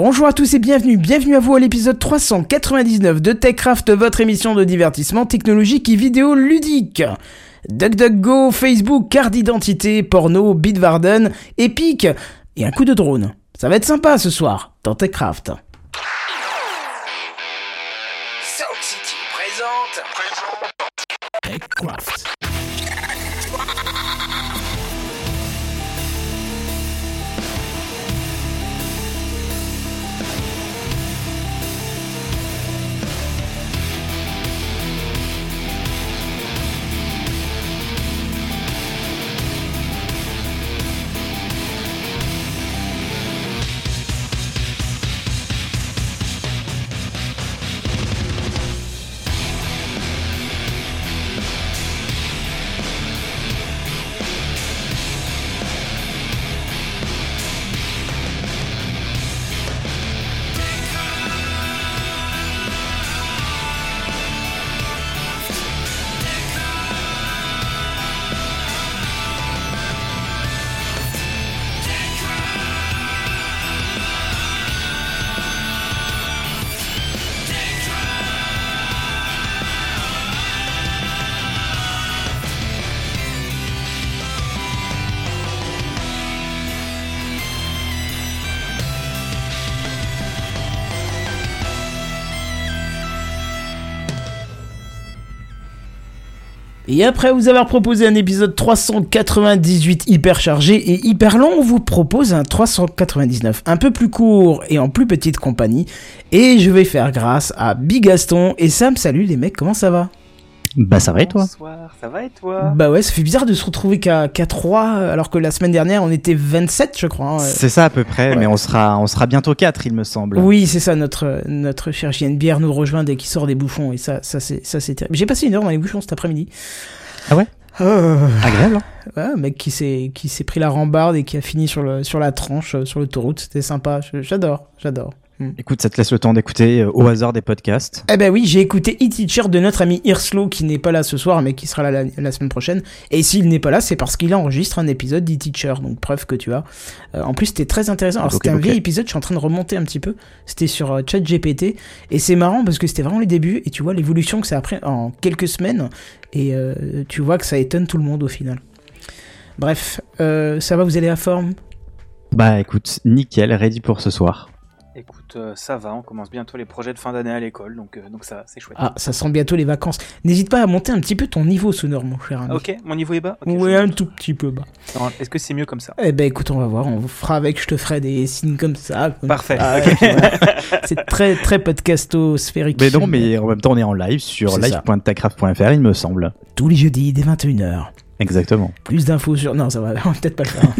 Bonjour à tous et bienvenue, bienvenue à vous à l'épisode 399 de TechCraft, votre émission de divertissement technologique et vidéo ludique. DuckDuckGo, Facebook, carte d'identité, porno, Bitwarden, Epic et un coup de drone. Ça va être sympa ce soir dans TechCraft. Sound City présente. TechCraft. Et après vous avoir proposé un épisode 398 hyper chargé et hyper long, on vous propose un 399 un peu plus court et en plus petite compagnie. Et je vais faire grâce à Big Gaston et Sam. Salut les mecs, comment ça va? Bah ça va et toi Bonsoir, ça va et toi Bah ouais, ça fait bizarre de se retrouver qu'à 3 alors que la semaine dernière on était 27 je crois. hein. C'est ça à peu près, Ouais. mais on sera, on sera bientôt 4 il me semble. Oui, c'est ça, notre, notre cher JNBR nous rejoint dès qu'il sort des bouchons, et ça, ça c'est, ça c'est terrible. J'ai passé une heure dans les bouchons cet après-midi. Ah ouais Euh, Agréable hein ouais, un mec qui s'est, qui s'est pris la rambarde et qui a fini sur, le, sur la tranche, euh, sur l'autoroute, c'était sympa, Je- j'adore, j'adore. Écoute, ça te laisse le temps d'écouter euh, au hasard des podcasts. Eh ben oui, j'ai écouté e-teacher de notre ami Irslo qui n'est pas là ce soir mais qui sera là la, la semaine prochaine. Et s'il n'est pas là, c'est parce qu'il enregistre un épisode d'e-teacher, donc preuve que tu as. Euh, en plus, c'était très intéressant. Alors c'était un vieil épisode, je suis en train de remonter un petit peu. C'était sur euh, ChatGPT et c'est marrant parce que c'était vraiment les débuts et tu vois l'évolution que ça a pris en quelques semaines et euh, tu vois que ça étonne tout le monde au final. Bref, ça va, vous allez à forme? Bah écoute, nickel, ready pour ce soir. Écoute, euh, ça va, on commence bientôt les projets de fin d'année à l'école, donc, euh, donc ça, c'est chouette. Ah, ça sent bientôt les vacances. N'hésite pas à monter un petit peu ton niveau sonore, mon cher ami. ok, mon niveau est bas? Ok, Ouais, un tout petit peu bas. Est-ce que c'est mieux comme ça? Eh ben écoute, on va voir, on fera avec, je te ferai des signes comme ça. comme Parfait. voilà. C'est très très podcasto sphérique. Mais non, mais en même temps on est en live sur live.tacraft.fr il me semble. Tous les jeudis dès 21h. Exactement. Plus d'infos sur... Non, ça va, on va peut-être pas le faire.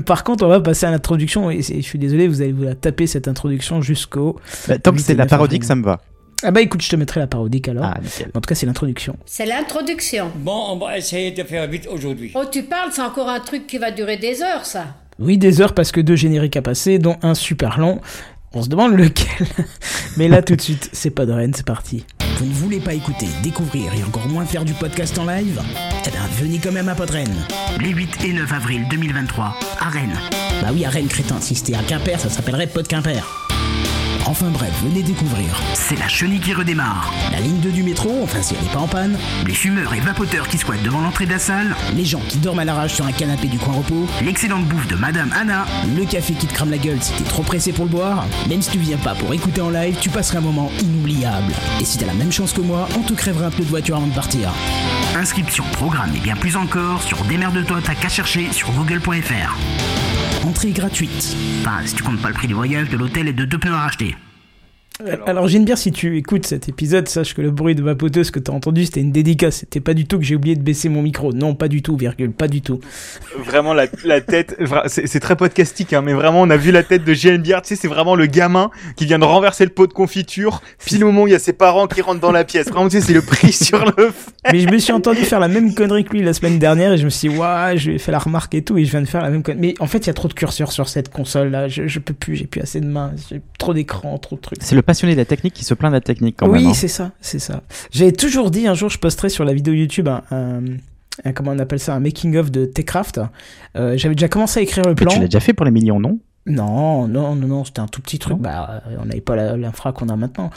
Par contre, on va passer à l'introduction, et je suis désolé, vous allez vous la taper cette introduction jusqu'au... Bah, tant que c'est la parodique, ça me va. Ah bah écoute, je te mettrai la parodique alors. Ah. En tout cas, c'est l'introduction. C'est l'introduction. Bon, on va essayer de faire vite aujourd'hui. Oh, tu parles, c'est encore un truc qui va durer des heures, ça. Oui, des heures parce que deux génériques à passer, dont un super long. On se demande lequel. Mais là, tout de suite, c'est pas de Rennes, c'est parti. Vous ne voulez pas écouter, découvrir et encore moins faire du podcast en live Eh bien, venez quand même à Podren. Les 8 et 9 avril 2023, à Rennes. Bah oui, à Rennes, crétin. Si c'était à Quimper, ça s'appellerait Pod Quimper. Enfin bref, venez découvrir. C'est la chenille qui redémarre. La ligne 2 du métro, enfin si elle n'est pas en panne. Les fumeurs et vapoteurs qui squattent devant l'entrée de la salle. Les gens qui dorment à l'arrache sur un canapé du coin repos. L'excellente bouffe de Madame Anna. Le café qui te crame la gueule si t'es trop pressé pour le boire. Même si tu viens pas pour écouter en live, tu passeras un moment inoubliable. Et si t'as la même chance que moi, on te crèvera un peu de voiture avant de partir. Inscription, programme et bien plus encore sur Démerde-toi, t'as qu'à chercher sur google.fr. Entrée gratuite. Enfin, si tu comptes pas le prix du voyage, de l'hôtel et de deux pneus à racheter. Alors, Geneviève, si tu écoutes cet épisode, sache que le bruit de ma poteuse que t'as entendu, c'était une dédicace. C'était pas du tout que j'ai oublié de baisser mon micro. Non, pas du tout, virgule, pas du tout. Vraiment, la, la tête, c'est c'est très podcastique, hein, mais vraiment, on a vu la tête de JNBR, tu sais, c'est vraiment le gamin qui vient de renverser le pot de confiture, pile au moment où il y a ses parents qui rentrent dans la pièce. Vraiment, tu sais, c'est le prix sur le fait. Mais je me suis entendu faire la même connerie que lui la semaine dernière et je me suis dit, waouh, je lui ai fait la remarque et tout et je viens de faire la même connerie. Mais en fait, il y a trop de curseurs sur cette console là. Je, je peux plus, j'ai plus assez de mains, j'ai trop d'écran, trop de trucs. C'est le passionné de la technique qui se plaint de la technique quand oui, même. hein. c'est ça, c'est ça. J'avais toujours dit un jour, je posterai sur la vidéo YouTube un, un- un- comment on appelle ça, un making of de Techcraft. Euh, J'avais déjà commencé à écrire le Mais plan. tu l'as déjà fait pour les millions, non? Non, non, non, non, c'était un tout petit truc. Non Bah, euh, on n'avait pas l'infra qu'on a maintenant.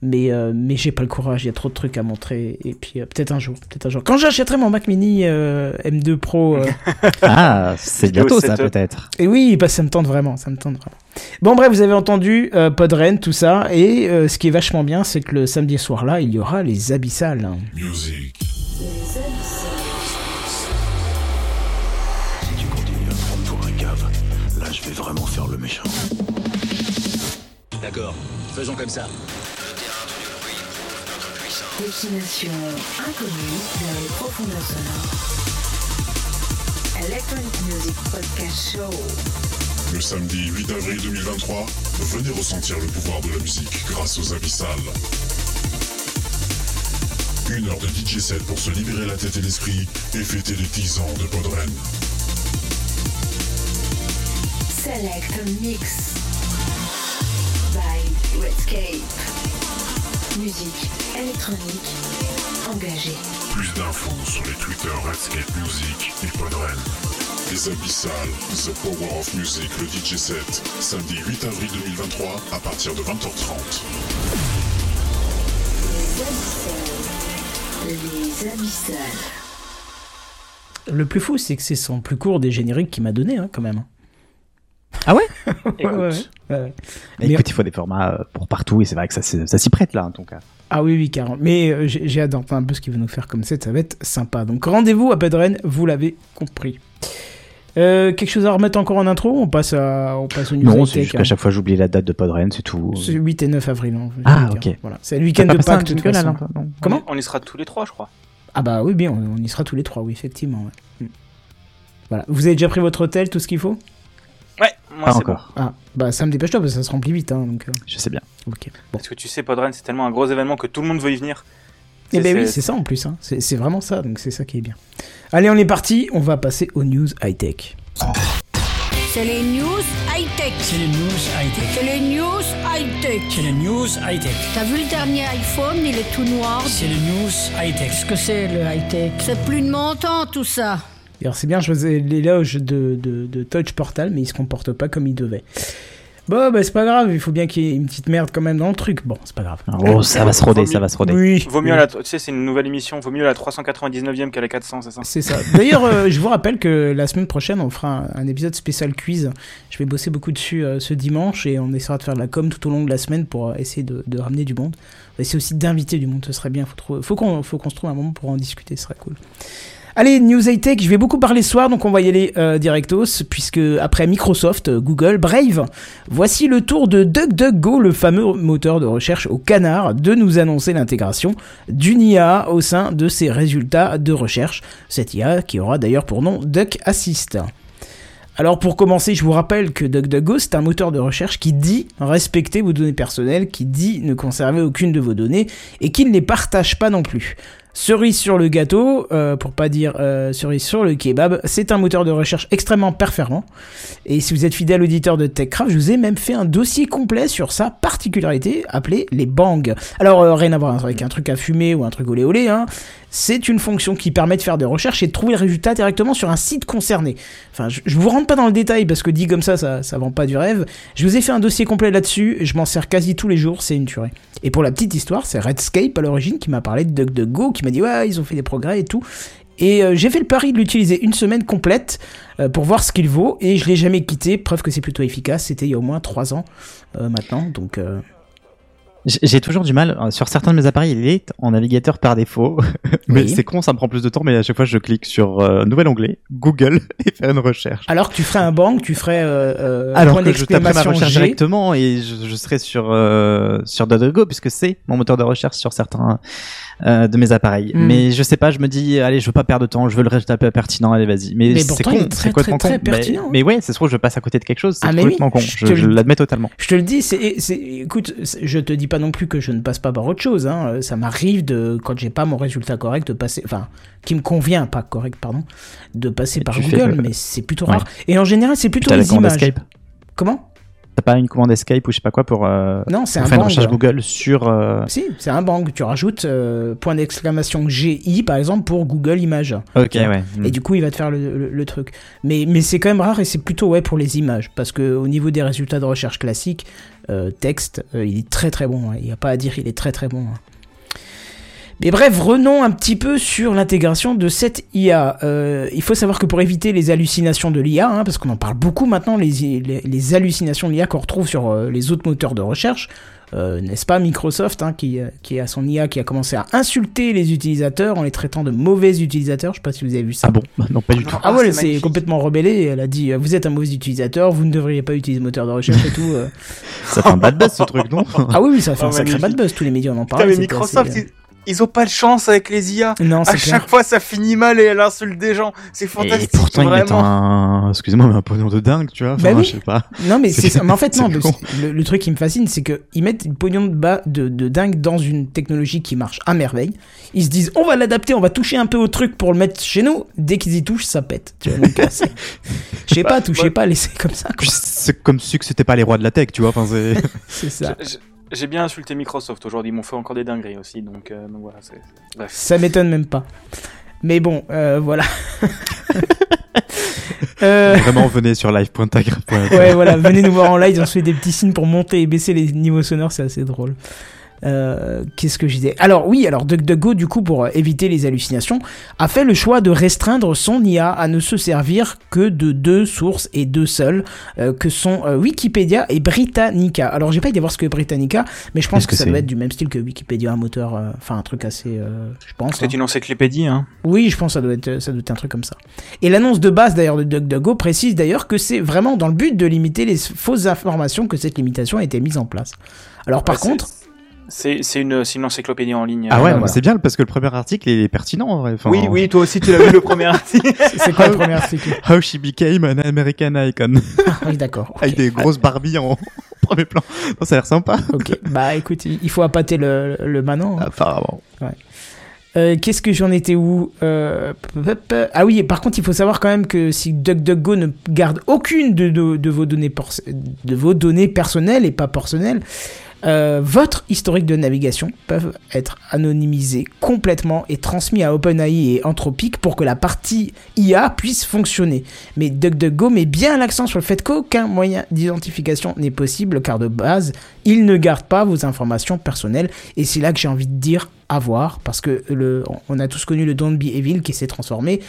Mais, euh, mais j'ai pas le courage, il y a trop de trucs à montrer. Et puis, euh, peut-être un jour, peut-être un jour. Quand j'achèterai mon Mac Mini euh, M2 Pro. euh, Ah, c'est bientôt ça peut-être. et oui, bah, ça me tente vraiment, ça me tente vraiment. Bon, bref, vous avez entendu euh, Podren, tout ça. Et euh, ce qui est vachement bien, c'est que le samedi soir là, il y aura les abyssales. Music. Si D'accord, faisons comme ça. Destination inconnue vers les profondeurs sonores. Electronic Music Podcast Show. Le samedi 8 avril 2023, venez ressentir le pouvoir de la musique grâce aux abyssales. Une heure de DJ set pour se libérer la tête et l'esprit et fêter les 10 ans de Podren. Select Mix. By Redscape. Musique électronique engagée. Plus d'infos sur les Twitter Redscape Music et Podren. Les abyssales, The Power of Music, le DJ set, samedi 8 avril 2023 à partir de 20h30. Les abyssales. Les abyssales. Le plus fou, c'est que c'est son plus court des génériques qu'il m'a donné, hein, quand même. Ah ouais Écoute, Ouais, ouais. Mais- Écoute, il faut des formats euh, pour partout et c'est vrai que ça, s'y- ça s'y prête là en tout cas. Ah oui, oui, carrément. Mais euh, j'ai hâte d'entendre un peu ce qu'il va nous faire comme set, ça va être sympa. Donc rendez-vous à Pedren, vous l'avez compris. Euh, quelque chose à remettre encore en intro? On passe, à, on passe au news Non, c'est juste qu'à chaque fois j'oublie la date de Podren, c'est tout. C'est 8 et 9 avril. hein, Ah, dire. ok. Voilà. C'est le week-end de Pâques, de toute façon. Non? Comment? On y sera tous les trois, je crois. Ah bah oui, bien, on, y sera tous les trois, oui, effectivement. ouais. Mm. Voilà. Vous avez déjà pris votre hôtel, tout ce qu'il faut? Ouais, moi c'est encore, Ah, bah ça me dépêche-toi, parce que ça se remplit vite. Hein, donc, euh, je sais bien. ok. bon. Parce que tu sais, Podren, c'est tellement un gros événement que tout le monde veut y venir. Eh ben oui, c'est- ça en plus. Hein. C'est c'est vraiment ça, donc c'est ça qui est bien. Allez, on est parti. On va passer aux news high-tech. C'est les news high-tech. C'est les news high-tech. C'est les news high-tech. C'est les news high-tech. T'as vu le dernier iPhone, il est tout noir. C'est les news high-tech. Qu'est-ce que c'est le high-tech? C'est plus de mon temps tout ça. C'est bien, je faisais l'éloge de, de, de Touch Portal, mais il se comporte pas comme il devait. Bon, bah c'est pas grave, il faut bien qu'il y ait une petite merde quand même dans le truc. Bon, c'est pas grave. Oh, ça va se roder, Vaut ça va se roder. Oui, Vaut mieux oui. la, tu sais, c'est une nouvelle émission, vaut mieux la 399e qu'à la 400, c'est ça? C'est ça. D'ailleurs, euh, je vous rappelle que la semaine prochaine, on fera un, un épisode spécial quiz. Je vais bosser beaucoup dessus euh, ce dimanche et on essaiera de faire de la com tout au long de la semaine pour euh, essayer de, de ramener du monde. On va essayer aussi d'inviter du monde, ce serait bien. Faut, qu'on faut qu'on se trouve un moment pour en discuter, ce serait cool. Allez, News High Tech, je vais beaucoup parler ce soir, donc on va y aller euh, directos, puisque après Microsoft, euh, Google, Brave, voici le tour de DuckDuckGo, le fameux moteur de recherche au canard, de nous annoncer l'intégration d'une IA au sein de ses résultats de recherche. Cette IA qui aura d'ailleurs pour nom Duck Assist. Alors pour commencer, je vous rappelle que DuckDuckGo, c'est un moteur de recherche qui dit respecter vos données personnelles, qui dit ne conserver aucune de vos données, et qui ne les partage pas non plus. Cerise sur le gâteau, euh, pour pas dire euh, cerise sur le kebab, c'est un moteur de recherche extrêmement performant. Et si vous êtes fidèle auditeur de TechCraft, je vous ai même fait un dossier complet sur sa particularité appelée les bangs. Alors euh, rien à voir avec un truc à fumer ou un truc olé olé, hein. C'est une fonction qui permet de faire des recherches et de trouver le résultat directement sur un site concerné. Enfin, je, vous rentre pas dans le détail parce que dit comme ça, ça, ça vend pas du rêve. Je vous ai fait un dossier complet là-dessus, je m'en sers quasi tous les jours, c'est une tuerie. Et pour la petite histoire, c'est Redscape à l'origine qui m'a parlé de DuckDuckGo, qui m'a dit ouais, ils ont fait des progrès et tout. Et euh, j'ai fait le pari de l'utiliser une semaine complète euh, pour voir ce qu'il vaut, et je l'ai jamais quitté, preuve que c'est plutôt efficace, c'était il y a au moins 3 ans euh, maintenant, donc... J'ai j'ai toujours du mal, euh, sur certains de mes appareils, il est en navigateur par défaut. mais Oui. c'est con, ça me prend plus de temps, mais à chaque fois je clique sur euh, nouvel onglet, Google, et faire une recherche. Alors que tu ferais un bank, tu ferais euh, euh, Alors point que je taperai ma recherche G. directement et je, je serai sur euh, sur DuckDuckGo puisque c'est mon moteur de recherche sur certains euh, de mes appareils. Hmm. Mais je sais pas, je me dis allez, je veux pas perdre de temps, je veux le résultat pertinent, allez vas-y. Mais, Mais c'est con, c'est complètement très, con. très mais, pertinent, hein. mais ouais, c'est trop, je passe à côté de quelque chose, c'est Ah, mais complètement oui, con. je l'admets totalement. Je te le dis, c'est, écoute, je te dis pas non plus que je ne passe pas par autre chose. Hein. Ça m'arrive de, quand j'ai pas mon résultat correct, de passer, enfin, qui me convient, pas correct, pardon, de passer Et par fais Google, le- mais c'est plutôt Ouais. rare. Et en général, c'est plutôt les images. Comment? T'as pas une commande escape ou je sais pas quoi pour, euh, Non, c'est pour un faire une recherche Google sur. euh, Si, c'est un bang. Tu rajoutes euh, point d'exclamation GI par exemple pour Google Images. Ok, ouais. Et du coup, il va te faire le, le- le truc. Mais, mais c'est quand même rare et c'est plutôt ouais pour les images. Parce que au niveau des résultats de recherche classiques, texte, il est très très bon. hein. Il n'y a pas à dire, il est très très bon. hein. Mais bref, revenons un petit peu sur l'intégration de cette IA. Euh, il faut savoir que pour éviter les hallucinations de l'IA, hein, parce qu'on en parle beaucoup maintenant, les, les, les hallucinations de l'IA qu'on retrouve sur euh, les autres moteurs de recherche, euh, n'est-ce pas Microsoft hein, qui, qui a son IA qui a commencé à insulter les utilisateurs en les traitant de mauvais utilisateurs. Je sais pas si vous avez vu ça. Ah bon? Non, pas du tout. Ah ouais, c'est elle s'est magnifique. complètement rebellée. Elle a dit Vous êtes un mauvais utilisateur, vous ne devriez pas utiliser le moteur de recherche et tout. euh. Ça fait un bad buzz ce truc, non? Ah oui, oui, ça fait Ah, un sacré magnifique. bad buzz. Tous les médias en ont Putain, parlé. mais c'était Microsoft, assez, euh, ils, ont pas de chance avec les IA. Non, À clair. chaque fois, ça finit mal et elle insulte des gens. C'est Et fantastique, pourtant, ils mettent un. Excusez-moi, mais un pognon de dingue, tu vois. Bah Enfin, oui. je sais pas. Non, mais c'est. Mais en fait, non. Le, le truc qui me fascine, c'est que ils mettent une pognon de, bas, de, de dingue dans une technologie qui marche à merveille. Ils se disent, on va l'adapter, on va toucher un peu au truc pour le mettre chez nous. Dès qu'ils y touchent, ça pète. Tu vois, Je sais pas, touchez pas, laissez comme ça. C'est comme si que c'était pas les rois de la tech, tu vois. Enfin, c'est. C'est ça. J'ai bien insulté Microsoft aujourd'hui, ils m'ont fait encore des dingueries aussi, donc, euh, donc voilà. c'est- Bref. Ça m'étonne même pas. Mais bon, euh, voilà. euh, Vraiment, venez sur live.tag.fr. ouais, voilà, venez nous voir en live, on se fait des petits signes pour monter et baisser les niveaux sonores, c'est assez drôle. Euh, Qu'est-ce que je disais? Alors oui, alors DuckDuckGo, du coup, pour euh, éviter les hallucinations, a fait le choix de restreindre son IA à ne se servir que de deux sources et deux seules, euh, que sont euh, Wikipédia et Britannica. Alors j'ai pas été voir ce que est Britannica, mais je pense que, que ça doit être du même style que Wikipédia, un moteur, euh, enfin un truc assez, euh, je pense. C'est hein. une encyclopédie, hein. Oui, je pense que ça doit être, ça doit être un truc comme ça. Et l'annonce de base d'ailleurs de DuckDuckGo précise d'ailleurs que c'est vraiment dans le but de limiter les fausses informations que cette limitation a été mise en place. Alors par Ouais, c'est- contre, C'est une, encyclopédie en ligne. Ah ouais, mais voilà. c'est bien parce que le premier article est pertinent. en vrai. Enfin, Oui, oui, toi aussi tu l'as vu le premier article. c'est quoi le premier article? How she became an American icon. Ah oui, d'accord. ok. Avec des grosses Barbie en premier plan. Non, ça a l'air sympa. Ok, bah écoute, il faut appâter le, le manant. hein. Apparemment. Euh, Qu'est-ce que j'en étais où Euh, Ah oui, par contre, il faut savoir quand même que si DuckDuckGo ne garde aucune de, de- de vos, données por- de vos données personnelles et pas personnelles, euh, votre historique de navigation peuvent être anonymisés complètement et transmis à OpenAI et Anthropic pour que la partie IA puisse fonctionner. Mais DuckDuckGo met bien l'accent sur le fait qu'aucun moyen d'identification n'est possible car de base, il ne garde pas vos informations personnelles et c'est là que j'ai envie de dire à voir parce que le, on a tous connu le Don't Be Evil qui s'est transformé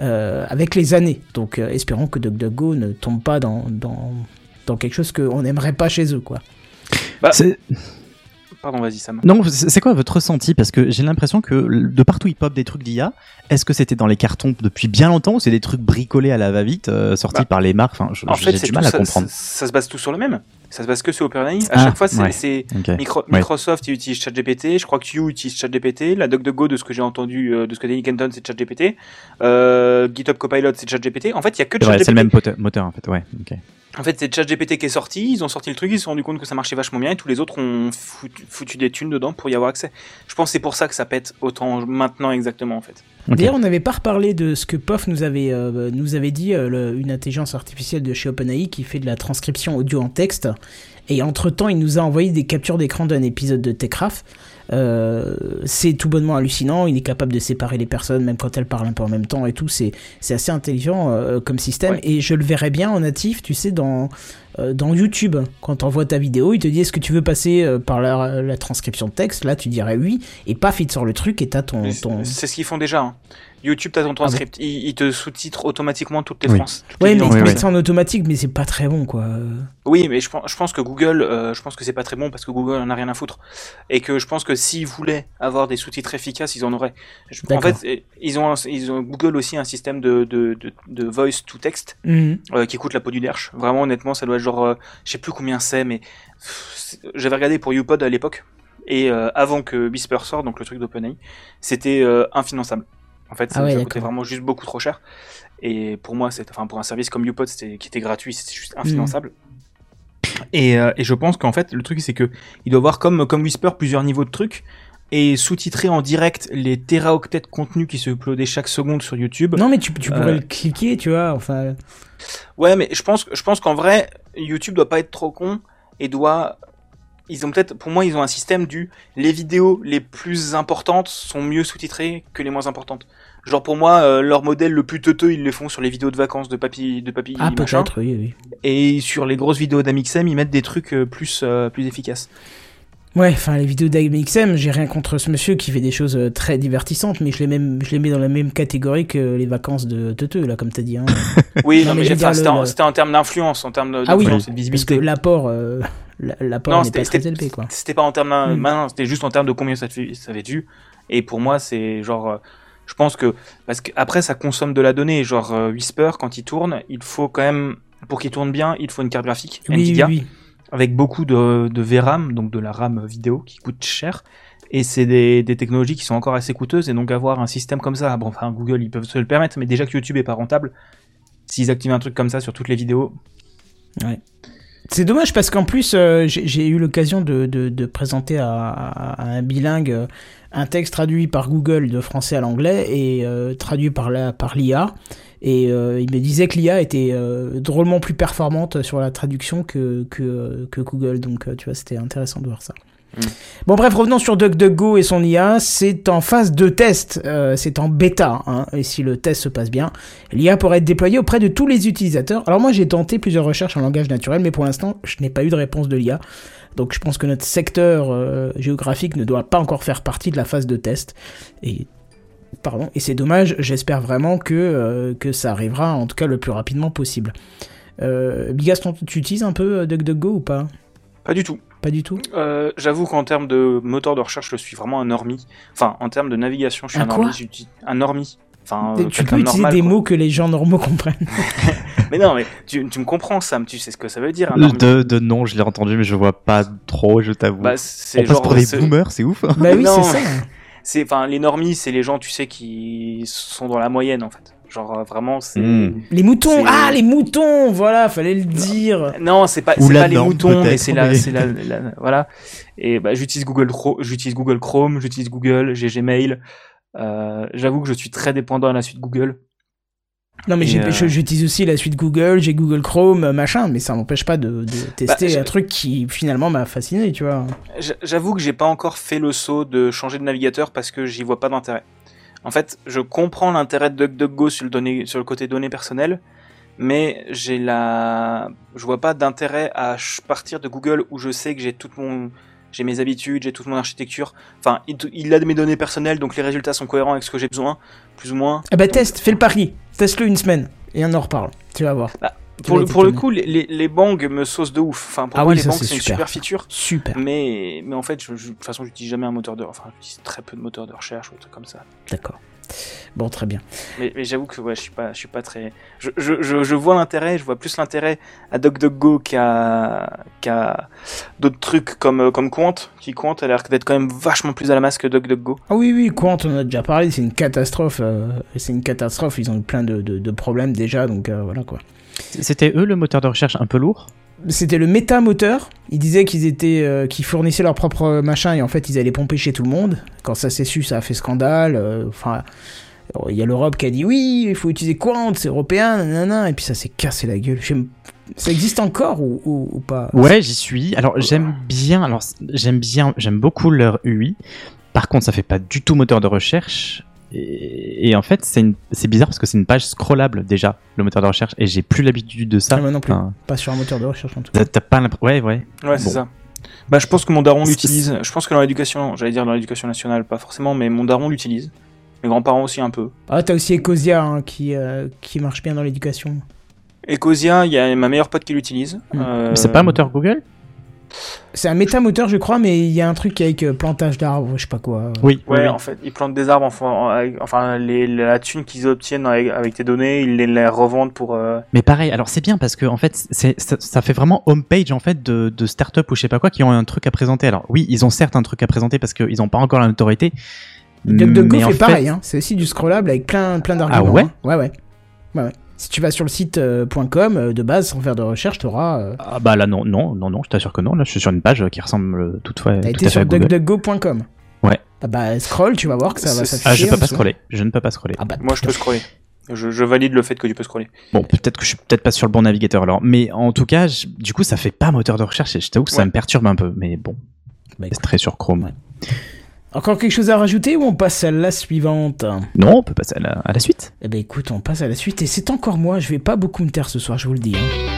euh, avec les années. Donc euh, espérons que DuckDuckGo ne tombe pas dans, dans, dans quelque chose qu'on n'aimerait pas chez eux quoi. Bah, C'est- Pardon, vas-y, Sam. Non, c'est quoi votre ressenti? Parce que j'ai l'impression que de partout il pop des trucs d'IA. Est-ce que c'était dans les cartons depuis bien longtemps ou c'est des trucs bricolés à la va-vite euh, sortis Bah, par les marques? Enfin, je- En fait, du mal à ça, comprendre. ça, ça se base tout sur le même. Ça se base que sur OpenAI. À Ah, chaque fois, c'est ouais. c'est Ok. Micro- Ouais. Microsoft, il utilise ChatGPT. Je crois que You utilise ChatGPT. La DuckDuckGo, de ce que j'ai entendu, euh, de ce que Danny Kenton, c'est ChatGPT. Euh, GitHub Copilot, c'est ChatGPT. En fait, il y a que ChatGPT. c'est le même moteur, en fait. Ouais. En fait, c'est ChatGPT qui est sorti, ils ont sorti le truc, ils se sont rendu compte que ça marchait vachement bien et tous les autres ont foutu, foutu des thunes dedans pour y avoir accès. Je pense que c'est pour ça que ça pète autant maintenant exactement en fait. Ok. D'ailleurs, on n'avait pas reparlé de ce que POF nous avait, euh, nous avait dit, euh, le- une intelligence artificielle de chez OpenAI qui fait de la transcription audio en texte. Et entre-temps, il nous a envoyé des captures d'écran d'un épisode de Techcraft. Euh, c'est tout bonnement hallucinant, il est capable de séparer les personnes même quand elles parlent un peu en même temps et tout, c'est c'est assez intelligent euh, comme système Ouais. et je le verrais bien en natif, tu sais, dans, euh, dans YouTube. Quand t'envoies ta vidéo, il te dit est-ce que tu veux passer par la, la transcription de texte? Là, tu dirais oui, et paf, il te sort le truc et t'as ton... C'est ce qu'ils font déjà. hein. YouTube, t'as ton transcript, il, il te sous-titre automatiquement toutes les Oui. phrases. toutes les Ouais, mais ils mettent ça en automatique, mais c'est pas très bon, quoi. Oui, mais je pense, je pense que Google, euh, je pense que c'est pas très bon parce que Google en a rien à foutre. Et que je pense que s'ils voulaient avoir des sous-titres efficaces, ils en auraient. Je- en fait, ils ont, ils ont Google aussi un système de, de, de, de voice to text Mhm. euh, qui coûte la peau du derche. Vraiment, honnêtement, ça doit être genre, euh, je sais plus combien c'est, mais j'avais regardé pour YouPod à l'époque. Et euh, avant que Whisper sorte, donc le truc d'OpenAI, c'était euh, infinançable. En fait, ça, Ah ouais, ça coûtait d'accord. vraiment juste beaucoup trop cher. Et pour moi, c'est, enfin, pour un service comme YouPod, c'était, qui était gratuit, c'était juste infinançable. Et, euh, et je pense qu'en fait, le truc, c'est que il doit avoir comme, comme Whisper plusieurs niveaux de trucs et sous-titrer en direct les téraoctets de contenu qui se uploadaient chaque seconde sur YouTube. Non, mais tu, tu pourrais Euh, le cliquer, tu vois, enfin... Ouais, mais je pense, je pense qu'en vrai, YouTube doit pas être trop con et doit. Ils ont peut-être, pour moi, ils ont un système du les vidéos les plus importantes sont mieux sous-titrées que les moins importantes. Genre pour moi, euh, leur modèle le plus teuteux, ils le font sur les vidéos de vacances de papy, de papy Ah, peut-être, oui, oui. Et sur les grosses vidéos d'Amixem, ils mettent des trucs euh, plus euh, plus efficaces. Ouais, enfin, les vidéos d'AMXM, j'ai rien contre ce monsieur qui fait des choses très divertissantes, mais je les, même, je les mets dans la même catégorie que les vacances de Teuteux, là, comme t'as dit. Hein. Oui, Non, non, mais mais, c'était en, le- en termes d'influence, en termes de- Ah oui, et de Parce que visibilité. l'apport, euh, la- l'apport n'est c'était pas très c'était- élevé, quoi. c'était pas en termes non, c'était juste en termes de combien ça, te fait, ça avait vues. Et pour moi, c'est genre, je pense que parce que après ça consomme de la donnée. Genre euh, Whisper quand il tourne, il faut quand même pour qu'il tourne bien, il faut une carte graphique Oui, Nvidia oui. avec beaucoup de, de VRAM, donc de la RAM vidéo qui coûte cher. Et c'est des, des technologies qui sont encore assez coûteuses, et donc avoir un système comme ça, bon, enfin Google ils peuvent se le permettre, mais déjà que YouTube est pas rentable, s'ils activent un truc comme ça sur toutes les vidéos, C'est dommage parce qu'en plus, euh, j'ai eu l'occasion de, de, présenter à, un bilingue euh, un texte traduit par Google de français à l'anglais et euh, traduit par la par l'IA. Et il me disait que l'IA était drôlement plus performante sur la traduction que, que, Google. Donc, tu vois, c'était intéressant de voir ça. Mm. Bon, bref, revenons sur DuckDuckGo et son IA. C'est en phase de test. euh, c'est en bêta. Hein, et si le test se passe bien, L'IA pourrait être déployée auprès de tous les utilisateurs. Alors moi j'ai tenté plusieurs recherches en langage naturel, mais pour l'instant je n'ai pas eu de réponse de l'IA. Donc je pense que notre secteur euh, géographique ne doit pas encore faire partie de la phase de test. Et pardon, et c'est dommage. J'espère vraiment que euh, que ça arrivera, en tout cas le plus rapidement possible. Bigaston, tu utilises un peu DuckDuckGo ou pas? Pas du tout. Pas du tout. Euh, J'avoue qu'en termes de moteur de recherche, je suis vraiment un normie. Enfin, en termes de navigation, je suis Un un, quoi normie. j'utilise- Un normie. Enfin, euh, tu peux utiliser normal, des quoi. mots que les gens normaux comprennent. Mais non, mais tu, tu me comprends, Sam. Tu sais ce que ça veut dire, un. De, de nom, je l'ai entendu, mais je vois pas trop, je t'avoue. Bah, On passe pour des boomers, c'est ouf. bah oui, Non. c'est ça. C'est, enfin, les normies, c'est les gens, tu sais, qui sont dans la moyenne, en fait. Genre, euh, vraiment, c'est. Mm. Les moutons. Ah, les moutons. Voilà, fallait le dire. Non, c'est pas, c'est pas les moutons, mais c'est la, c'est la, la- voilà. Et bah, j'utilise Google Chrome, j'utilise Google Chrome, j'utilise Google, j'ai Gmail. Euh, j'avoue que je suis très dépendant à la suite Google. Non, mais euh, j'utilise aussi la suite Google, j'ai Google Chrome, machin, mais ça m'empêche pas de, de tester un truc qui finalement m'a fasciné, tu vois. J'avoue que j'ai pas encore fait le saut de changer de navigateur parce que j'y vois pas d'intérêt. En fait, je comprends l'intérêt de DuckDuckGo sur le, sur le côté données personnelles, mais j'ai la, je vois pas d'intérêt à partir de Google où je sais que j'ai toute mon, j'ai mes habitudes, j'ai toute mon architecture. Enfin, il, il a de mes données personnelles, donc les résultats sont cohérents avec ce que j'ai besoin, plus ou moins. Ah bah teste, fais le pari, teste-le une semaine, et on en reparle, tu vas voir. Tu Pour le, pour coup, les, les, les bangs me saucent de ouf. Enfin, pour Ah moi, oui, les ça, bangs, c'est une super. feature. Super, Mais, mais en fait, je, je- de toute façon, j'utilise jamais un moteur de, enfin, j'utilise très peu de moteurs de recherche ou des trucs comme ça. d'accord. Bon, très bien. Mais, mais j'avoue que ouais, je suis pas, je suis pas très. Je, je, je, je vois l'intérêt, je vois plus l'intérêt à DuckDuckGo qu'à qu'à d'autres trucs comme euh, comme Quant, qui Quant a l'air d'être quand même vachement plus à la masse que DuckDuckGo. Ah oui, oui, Quant, on en a déjà parlé, c'est une catastrophe, euh, c'est une catastrophe, ils ont eu plein de, de, de problèmes déjà, donc euh, voilà quoi. C'était eux le moteur de recherche un peu lourd C'était le méta-moteur. Ils disaient qu'ils étaient, euh, qu'ils fournissaient leur propre machin et en fait ils allaient pomper chez tout le monde. Quand ça s'est su, ça a fait scandale. euh, Enfin, il y a l'Europe qui a dit oui, il faut utiliser Quant, c'est européen, nanana, et puis ça s'est cassé la gueule. Ça existe encore ou, ou, ou pas? Ouais, j'y suis. Alors j'aime bien, alors j'aime bien, j'aime beaucoup leur UI. Par contre, ça fait pas du tout moteur de recherche. Et, et en fait, c'est une- bizarre parce que c'est une page scrollable déjà, le moteur de recherche, et j'ai plus l'habitude de ça. Ah, moi non plus. Enfin, Pas sur un moteur de recherche en tout cas. t'as- pas. Ouais, ouais. Ouais, c'est Bon. ça. Bah, je pense que mon daron l'utilise. Je pense que dans l'éducation, j'allais dire dans l'éducation nationale, pas forcément, mais mon daron l'utilise. Mes grands-parents aussi un peu. Ah, t'as aussi Ecosia hein, qui, euh, qui marche bien dans l'éducation. Ecosia, il y a ma meilleure pote qui l'utilise. Mm. Euh, Mais C'est pas un moteur Google? C'est un méta-moteur, je crois, mais il y a un truc avec euh, plantage d'arbres, je sais pas quoi. Oui. Ouais, oui, en fait, ils plantent des arbres, enfin, enfin les, la thune qu'ils obtiennent avec, avec tes données, ils les, les revendent pour. euh, Mais pareil, alors c'est bien parce que en fait, c'est, ça, ça fait vraiment homepage en fait de, de start-up ou je sais pas quoi qui ont un truc à présenter. Alors oui, ils ont certes un truc à présenter parce qu'ils ont pas encore la notoriété. DuckDuckGo mais en fait fait- pareil, hein. c'est aussi du scrollable avec plein, plein d'arguments. Ah ouais hein. ouais, ouais, ouais, ouais. Si tu vas sur le site euh, .com, euh, de base, sans faire de recherche, t'auras... Euh, Ah bah là non, non, non, non, je t'assure que non. Là, je suis sur une page qui ressemble tout, fait, T'as tout été à sur. DuckDuckGo.com. Ouais. Ah bah scroll, tu vas voir que ça va s'afficher. Ah, je peux en pas scroller. Je ne peux pas scroller. Ah bah, Moi, je peux scroller. Je, je valide le fait que tu peux scroller. Bon, peut-être que je suis peut-être pas sur le bon navigateur alors, mais en tout cas, je- du coup, ça fait pas moteur de recherche et je t'avoue que ça Ouais. me perturbe un peu, mais bon, Bah, c'est très sur Chrome. Encore quelque chose à rajouter ou on passe à la suivante? Non, on peut passer à la, à la suite. Eh ben écoute, on passe à la suite et c'est encore moi, je vais pas beaucoup me taire ce soir, je vous le dis. hein.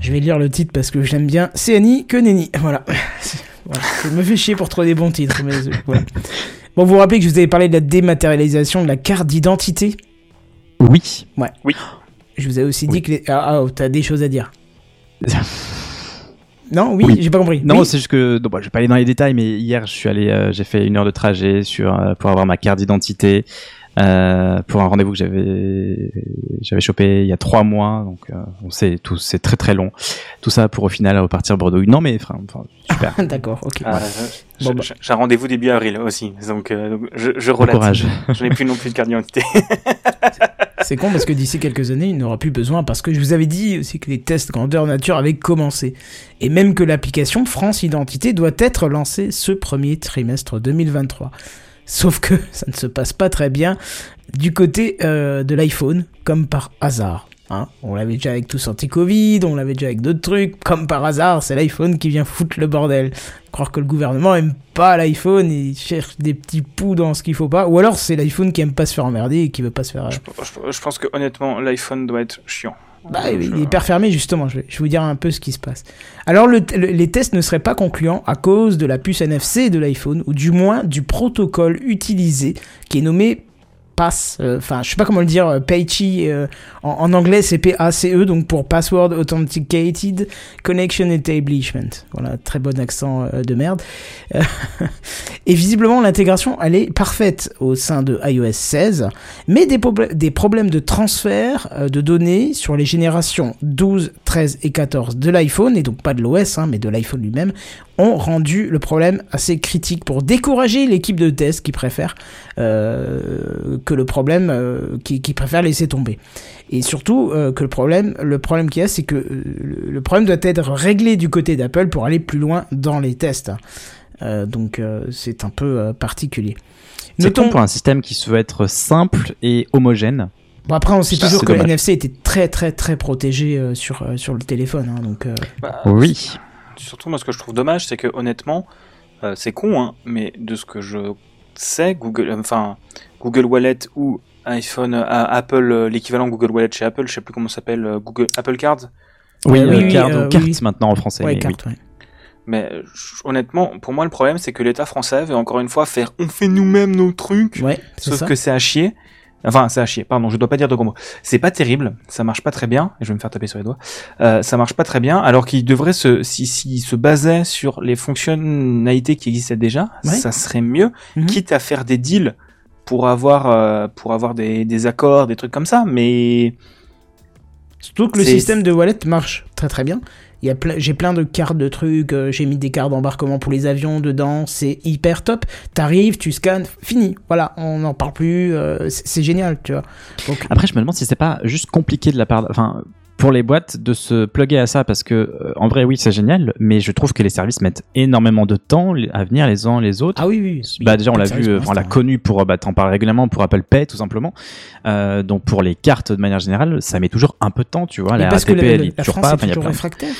Je vais lire le titre parce que j'aime bien. C'est Annie que Nenny. Voilà. Voilà. Je me fais chier pour trouver des bons titres. Mais euh, voilà. Bon, vous vous rappelez que je vous avais parlé de la dématérialisation de la carte d'identité? Oui. Je vous avais aussi Oui. dit que... Les... Ah, ah, t'as des choses à dire. Non, oui, Oui. j'ai pas compris. Non, Oui. c'est juste que non, bah, je vais pas aller dans les détails, mais hier, je suis allé, euh, j'ai fait une heure de trajet sur euh, pour avoir ma carte d'identité euh, pour un rendez-vous que j'avais j'avais chopé il y a trois mois, donc euh, on sait tout, c'est très très long. Tout ça pour au final repartir Bordeaux. Non, mais enfin, super. D'accord, ok. Ah, Bon, j'ai- bah. un rendez-vous début avril aussi, donc, euh, donc je, je Bon relate. courage. Je n'ai plus non plus de carte d'identité. C'est con parce que d'ici quelques années, il n'aura plus besoin parce que je vous avais dit aussi que les tests grandeur nature avaient commencé. Et même que l'application France Identité doit être lancée ce premier trimestre 2023. Sauf que ça ne se passe pas très bien du côté euh, de l'iPhone, comme par hasard. hein. on l'avait déjà avec tous anti-Covid, on l'avait déjà avec d'autres trucs. Comme par hasard, c'est l'iPhone qui vient foutre le bordel. Croire que le gouvernement aime pas l'iPhone et cherche des petits poux dans ce qu'il faut pas. Ou alors c'est l'iPhone qui aime pas se faire emmerder et qui veut pas se faire... je, je- je pense que honnêtement, l'iPhone doit être chiant. Bah, il est hyper fermé justement, je vais, je vais vous dire un peu ce qui se passe. Alors le- le- les tests ne seraient pas concluants à cause de la puce NFC de l'iPhone, ou du moins du protocole utilisé, qui est nommé Euh, enfin je sais pas comment le dire, euh, PACE, euh, en, anglais c'est P-A-C-E, donc pour Password Authenticated Connection Establishment. Voilà, très bon accent euh, de merde. Euh, Et visiblement l'intégration elle est parfaite au sein de iOS 16, mais des, probl- des problèmes de transfert euh, de données sur les générations 12, 13 et 14 de l'iPhone, et donc pas de l'OS, hein, mais de l'iPhone lui-même, ont rendu le problème assez critique pour décourager l'équipe de test qui préfère euh, que le problème, euh, qui, qui préfère laisser tomber. Et surtout euh, que le problème, le problème qu'il y a, c'est que euh, le, problème doit être réglé du côté d'Apple pour aller plus loin dans les tests. Euh, donc euh, c'est un peu euh, particulier. C'est Notons- con pour un système qui se veut être simple et homogène. Bon après on sait Ça, toujours que le. NFC était très très très protégé euh, sur, euh, sur le téléphone, hein, donc euh, Bah, Oui. Surtout, moi, ce que je trouve dommage, c'est que honnêtement, euh, c'est con, hein, mais de ce que je sais, Google, euh, enfin, Google Wallet ou iPhone, euh, Apple, euh, l'équivalent Google Wallet chez Apple, je sais plus comment ça s'appelle, euh, Google Apple Card. Oui, Euh, oui, euh, oui, carte, euh, carte oui. maintenant en français. ouais, mais oui. carte, ouais. Mais euh, je- honnêtement, pour moi, le problème, c'est que l'État français veut encore une fois faire, on fait nous-mêmes nos trucs. Ouais, Sauf ça. que c'est à chier. Enfin, c'est à chier, pardon, je dois pas dire de gros mots. C'est pas terrible, ça marche pas très bien, et je vais me faire taper sur les doigts. Euh, ça marche pas très bien, alors qu'il devrait se, si, si se basait sur les fonctionnalités qui existaient déjà, Ouais. ça serait mieux, Mhm. quitte à faire des deals pour avoir, euh, pour avoir des, des accords, des trucs comme ça, mais Surtout que le système de wallet marche très très bien. Il y a plein, j'ai plein de cartes de trucs, euh, j'ai mis des cartes d'embarquement pour les avions dedans, c'est hyper top. T'arrives, tu scannes, fini. Voilà, on n'en parle plus, euh, c'est c'est génial, tu vois. Donc, Après, je me demande si c'est pas juste compliqué de la part, enfin, pour les boîtes de se plugger à ça parce que, euh, en vrai, oui, c'est génial, mais je trouve que les services mettent énormément de temps à venir les uns les autres. ah oui, oui. oui. bah déjà on l'a vu, euh, on l'a connu pour, euh, bah t'en parles régulièrement pour Apple Pay tout simplement. Euh, donc pour les cartes de manière générale, ça met toujours un peu de temps, tu vois. Mais La parce que RATP, la, elle la- la France pas. est toujours réfractaire.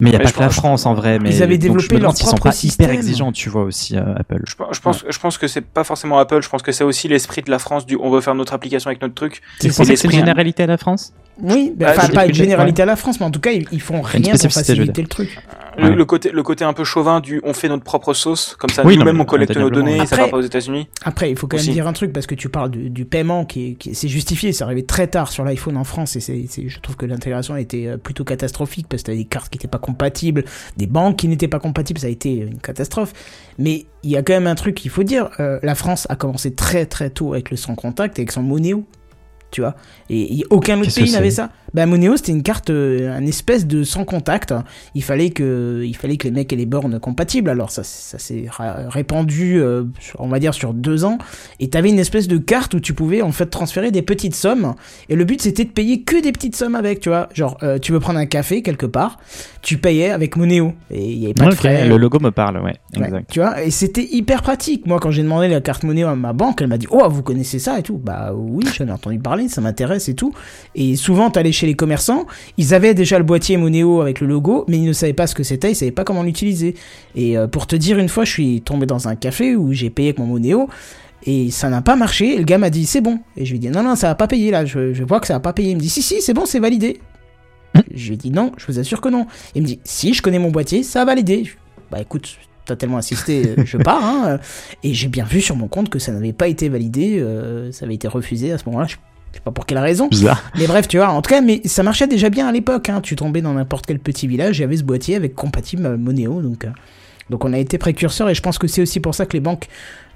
Mais il n'y a Mais pas que la France en vrai. Mais Ils avaient donc, développé je me demande leur s'ils sont propre pas système. hyper exigeants, tu vois aussi euh, Apple. je, pense- je pense, je pense que c'est pas forcément Apple, je pense que c'est aussi l'esprit de la France du, on veut faire notre application avec notre truc. Tu C'est une généralité à la France? Oui, bah, Bah, enfin pas une généralité à la France, mais en tout cas ils, ils font rien pour faciliter le truc. Le, Ouais. le côté, le côté un peu chauvin du, on fait notre propre sauce, comme ça Oui, nous-mêmes on collecte nos données, ouais. ça va Après- pas aux États-Unis. Après, il faut quand même Aussi. dire un truc parce que tu parles du, du paiement qui est, qui est- c'est justifié, c'est arrivé très tard sur l'iPhone en France et c'est, je trouve que l'intégration a été euh, plutôt catastrophique parce que t'as des cartes qui n'étaient pas compatibles, des banques qui n'étaient pas compatibles, ça a été une catastrophe. Mais il y a quand même un truc qu'il faut dire, euh, la France a commencé très très tôt avec le sans contact, avec son Monéo. Tu vois. Et, et aucun autre pays n'avait ça. Bah Moneo, c'était une carte, euh, un espèce de sans contact. Il fallait que, il fallait que les mecs aient les bornes compatibles. Alors ça, ça s'est répandu, euh, on va dire sur deux ans. Et t'avais une espèce de carte où tu pouvais en fait transférer des petites sommes. Et le but c'était de payer que des petites sommes avec, tu vois. Genre, euh, tu veux prendre un café quelque part, tu payais avec Moneo et il y avait pas de frais. le logo me parle, ouais. Ouais, tu vois, et c'était hyper pratique. Moi, quand j'ai demandé la carte monnaie à ma banque, elle m'a dit Oh, vous connaissez ça et tout. Bah oui, j'en ai entendu parler, ça m'intéresse et tout. Et souvent, t'allais chez les commerçants, ils avaient déjà le boîtier Monéo avec le logo, mais ils ne savaient pas ce que c'était, ils savaient pas comment l'utiliser. Et euh, pour te dire, une fois, je suis tombé dans un café où j'ai payé avec mon Monéo. Et ça n'a pas marché, et le gars m'a dit c'est bon. Et je lui ai dit non, non, ça va pas payer là, je, vois que ça va pas payer. Il me dit si, si, c'est bon, c'est validé. je lui ai dit non, je vous assure que non. Il me dit si, je connais mon boîtier, ça va valider. Je- Bah écoute, t'as tellement insisté, euh, je pars. Hein, et j'ai bien vu sur mon compte que ça n'avait pas été validé, euh, ça avait été refusé à ce moment-là. Je je sais pas pour quelle raison. Bizarre. Mais bref, tu vois, en tout cas, mais ça marchait déjà bien à l'époque. Hein. Tu tombais dans n'importe quel petit village, il y avait ce boîtier avec compatible euh, Monéo. Donc, euh, donc on a été précurseur et je pense que c'est aussi pour ça que les banques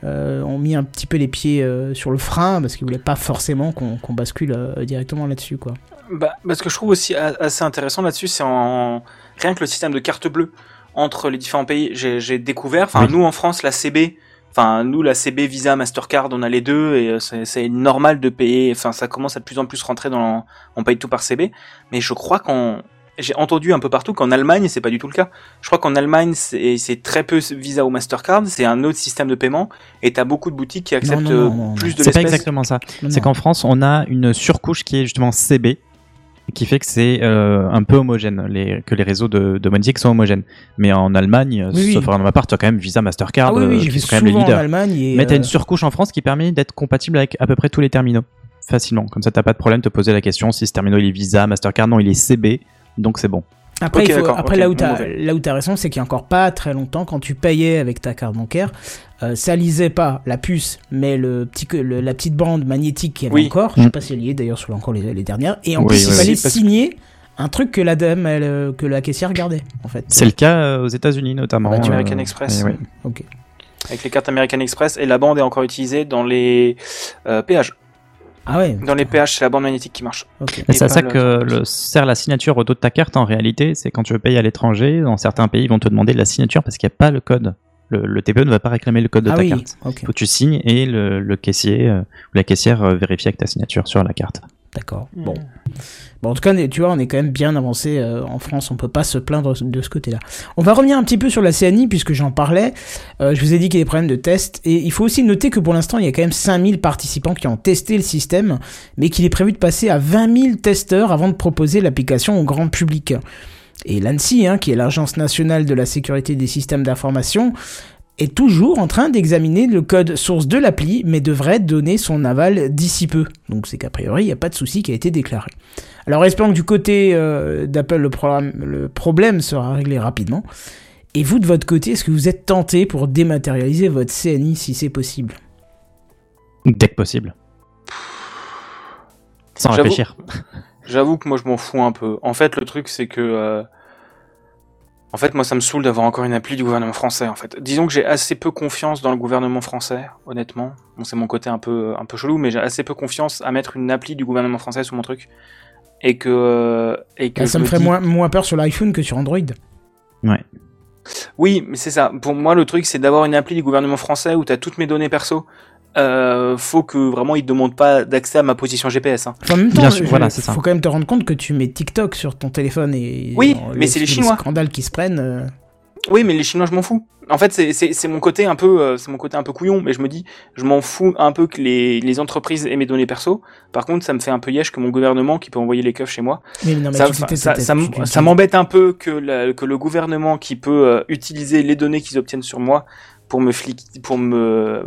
euh, ont mis un petit peu les pieds euh, sur le frein parce qu'ils voulaient pas forcément qu'on bascule euh, directement là-dessus, quoi. Bah, bah, ce que je trouve aussi assez intéressant là-dessus, c'est en rien que le système de carte bleue entre les différents pays. J'ai j'ai découvert, enfin Oui. nous en France, la CB, enfin nous la CB Visa Mastercard, on a les deux et euh, c'est normal de payer. Enfin ça commence à de plus en plus rentrer dans, on paye tout par CB. Mais je crois qu'on j'ai entendu un peu partout qu'en Allemagne, c'est pas du tout le cas. Je crois qu'en Allemagne, c'est très peu Visa ou Mastercard, c'est un autre système de paiement, et t'as beaucoup de boutiques qui acceptent non, euh, non, non, plus de C'est pas l'espèce. exactement ça. C'est qu'en France, on a une surcouche qui est justement CB, qui fait que c'est euh, un peu homogène, les, que les réseaux de, de sont homogènes. Mais en Allemagne, Oui, oui. sauf de ma part, tu as quand même Visa, Mastercard, Ah oui, oui, euh, qui sont quand même les leaders. Et, Mais t'as euh, une surcouche en France qui permet d'être compatible avec à peu près tous les terminaux facilement. Comme ça, t'as pas de problème de te poser la question si ce terminal il est Visa, Mastercard, non, il est CB, donc c'est bon. Après, Ok, il faut- après là, où où t'as raison, c'est qu'il y a encore pas très longtemps, quand tu payais avec ta carte bancaire, euh, ça lisait pas la puce, mais le petit, que- le- la petite bande magnétique qu'il y avait Oui. encore. Je sais Mm. pas si elle y est d'ailleurs sur encore les, les dernières. Et en Oui, plus, oui, il fallait signer un truc que la dame, elle, euh, que la caissière gardait, en fait. C'est le cas euh, aux États-Unis notamment. Avec euh, American Express. oui. Ok. avec les cartes American Express et la bande est encore utilisée dans les euh, péages. Ah ouais. Dans les péages, c'est la bande magnétique qui marche. C'est à ça le- que le, sert la signature au dos de ta carte en réalité. C'est quand tu veux payer à l'étranger, dans certains pays, ils vont te demander de la signature parce qu'il n'y a pas le code. Le, le TPE ne va pas réclamer le code de Ah ta oui. carte. Ok. Faut que tu signes et le, le caissier euh, ou la caissière euh, vérifie avec ta signature sur la carte. D'accord. Bon. Bon, en tout cas, tu vois, on est quand même bien avancé euh, en France. On peut pas se plaindre de ce côté-là. On va revenir un petit peu sur la CNI puisque j'en parlais. Euh, je vous ai dit qu'il y a des problèmes de test. Et il faut aussi noter que pour l'instant, il y a quand même 5000 participants qui ont testé le système, mais qu'il est prévu de passer à 20 000 testeurs avant de proposer l'application au grand public. Et l'ANSI, hein, qui est l'Agence nationale de la sécurité des systèmes d'information, est toujours en train d'examiner le code source de l'appli, mais devrait donner son aval d'ici peu. Donc c'est qu'a priori, il n'y a pas de souci qui a été déclaré. Alors espérons que du côté euh, d'Apple, le, problème sera réglé rapidement. Et vous, de votre côté, est-ce que vous êtes tenté pour dématérialiser votre CNI si c'est possible? Dès que possible. Sans réfléchir. J'avoue que moi je m'en fous un peu. En fait, le truc c'est que euh, en fait, moi ça me saoule d'avoir encore une appli du gouvernement français en fait. Disons que j'ai assez peu confiance dans le gouvernement français, honnêtement. Bon, c'est mon côté un peu un peu chelou, mais j'ai assez peu confiance à mettre une appli du gouvernement français sur mon truc et que euh, et que Bah, Ça me ferait dis- moins, moins peur sur l'iPhone que sur Android. Ouais. Oui, mais c'est ça. Pour moi, le truc, c'est d'avoir une appli du gouvernement français où t'as toutes mes données perso. Euh, faut que vraiment ils te demandent pas d'accès à ma position GPS. Hein. Enfin, en même temps, Bien sûr, je- voilà, c'est ça. faut quand même te rendre compte que tu mets TikTok sur ton téléphone et Oui, dans mais c'est les Chinois. scandales qui se prennent. euh, Oui, mais les Chinois, je m'en fous. En fait, c'est- c'est c'est mon côté un peu, euh, c'est mon côté un peu couillon, mais je me dis, je m'en fous un peu que les, les entreprises aient mes données perso. Par contre, ça me fait un peu yesh que mon gouvernement qui peut envoyer les keufs chez moi. Mais non, mais ça ça, ça, ça m'embête un peu que, la- que le gouvernement qui peut euh, utiliser les données qu'ils obtiennent sur moi pour me flic, pour me,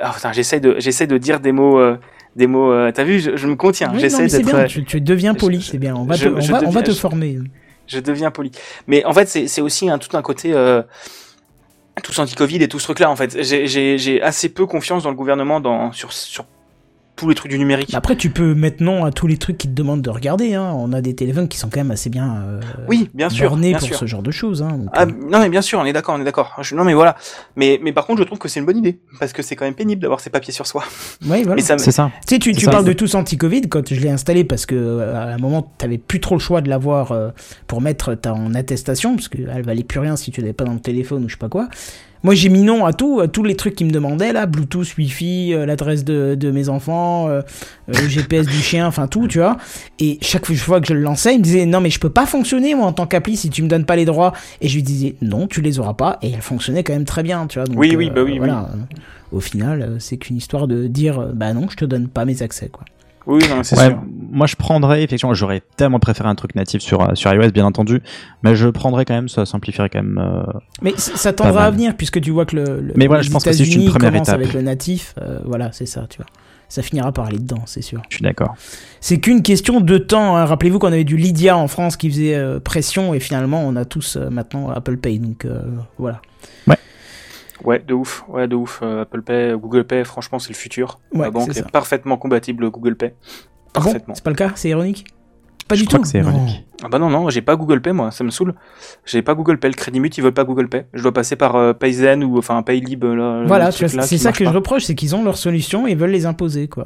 ah, putain, j'essaie de, j'essaie de dire des mots, euh, des mots. euh, T'as vu, je, je me contiens. Oui, j'essaie d'être. bien, euh, tu, tu deviens poli, c'est bien. On va, je- te, on va, on va deviens- te former. je deviens poli. Mais en fait, c'est c'est aussi un, tout un côté euh, tout anti-Covid et tout ce truc-là. En fait, j'ai- j'ai j'ai assez peu confiance dans le gouvernement dans sur sur tous les trucs du numérique. Bah Après, tu peux mettre non à tous les trucs qui te demandent de regarder. Hein. On a des téléphones qui sont quand même assez bien, euh, oui, bien sûr. bornés bien pour sûr. ce genre de choses. Hein. Donc, Ah, euh, non mais bien sûr, on est d'accord, on est d'accord. Je- Non mais voilà. Mais mais par contre, je trouve que c'est une bonne idée parce que c'est quand même pénible d'avoir ses papiers sur soi. ouais, voilà. Et ça me- C'est ça. Tu sais, tu, tu ça. parles de tous anti-Covid quand je l'ai installé parce que euh, à un moment, t'avais plus trop le choix de l'avoir euh, pour mettre ta en attestation parce qu'elle valait plus rien si tu l'avais pas dans le téléphone ou je sais pas quoi. Moi, j'ai mis non à tout, à tous les trucs qui me demandaient là, Bluetooth, Wi-Fi, euh, l'adresse de, de mes enfants, euh, euh, le GPS du chien, enfin tout, tu vois. Et chaque fois que je le lançais, il me disait non mais je peux pas fonctionner moi en tant qu'appli si tu me donnes pas les droits. Et je lui disais non, tu les auras pas. Et elle fonctionnait quand même très bien, tu vois. Donc, Oui, oui, bah oui, oui. voilà. Au final, c'est qu'une histoire de dire bah non, je te donne pas mes accès quoi. Oui, non, c'est Ouais, sûr. moi je prendrais effectivement, j'aurais tellement préféré un truc natif sur euh, sur iOS bien entendu, mais je prendrais quand même, ça simplifierait quand même. euh, Mais ça tendra à venir puisque tu vois que le, le- Mais voilà, je pense que c'est une première étape. avec le natif. euh, voilà, c'est ça, tu vois. Ça finira par aller dedans, c'est sûr. je suis d'accord. C'est qu'une question de temps. hein. Rappelez-vous qu'on avait du Lydia en France qui faisait euh, pression et finalement on a tous euh, maintenant Apple Pay. Donc euh, voilà. Ouais, de ouf. Ouais, de ouf. Euh, Apple Pay, Google Pay, franchement, c'est le futur. Ouais, La banque c'est est, parfaitement compatible Google Pay. Ah bon Parfaitement. C'est pas le cas C'est ironique Pas Je du crois tout. c'est ironique. Ah bah non, non, j'ai pas Google Pay, moi, ça me saoule. J'ai pas Google Pay. Le Crédit Mut, ils veulent pas Google Pay. Je dois passer par euh, Payzen ou enfin Paylib. Là, Voilà, c'est ça que je reproche, c'est qu'ils ont leur solution et veulent les imposer quoi.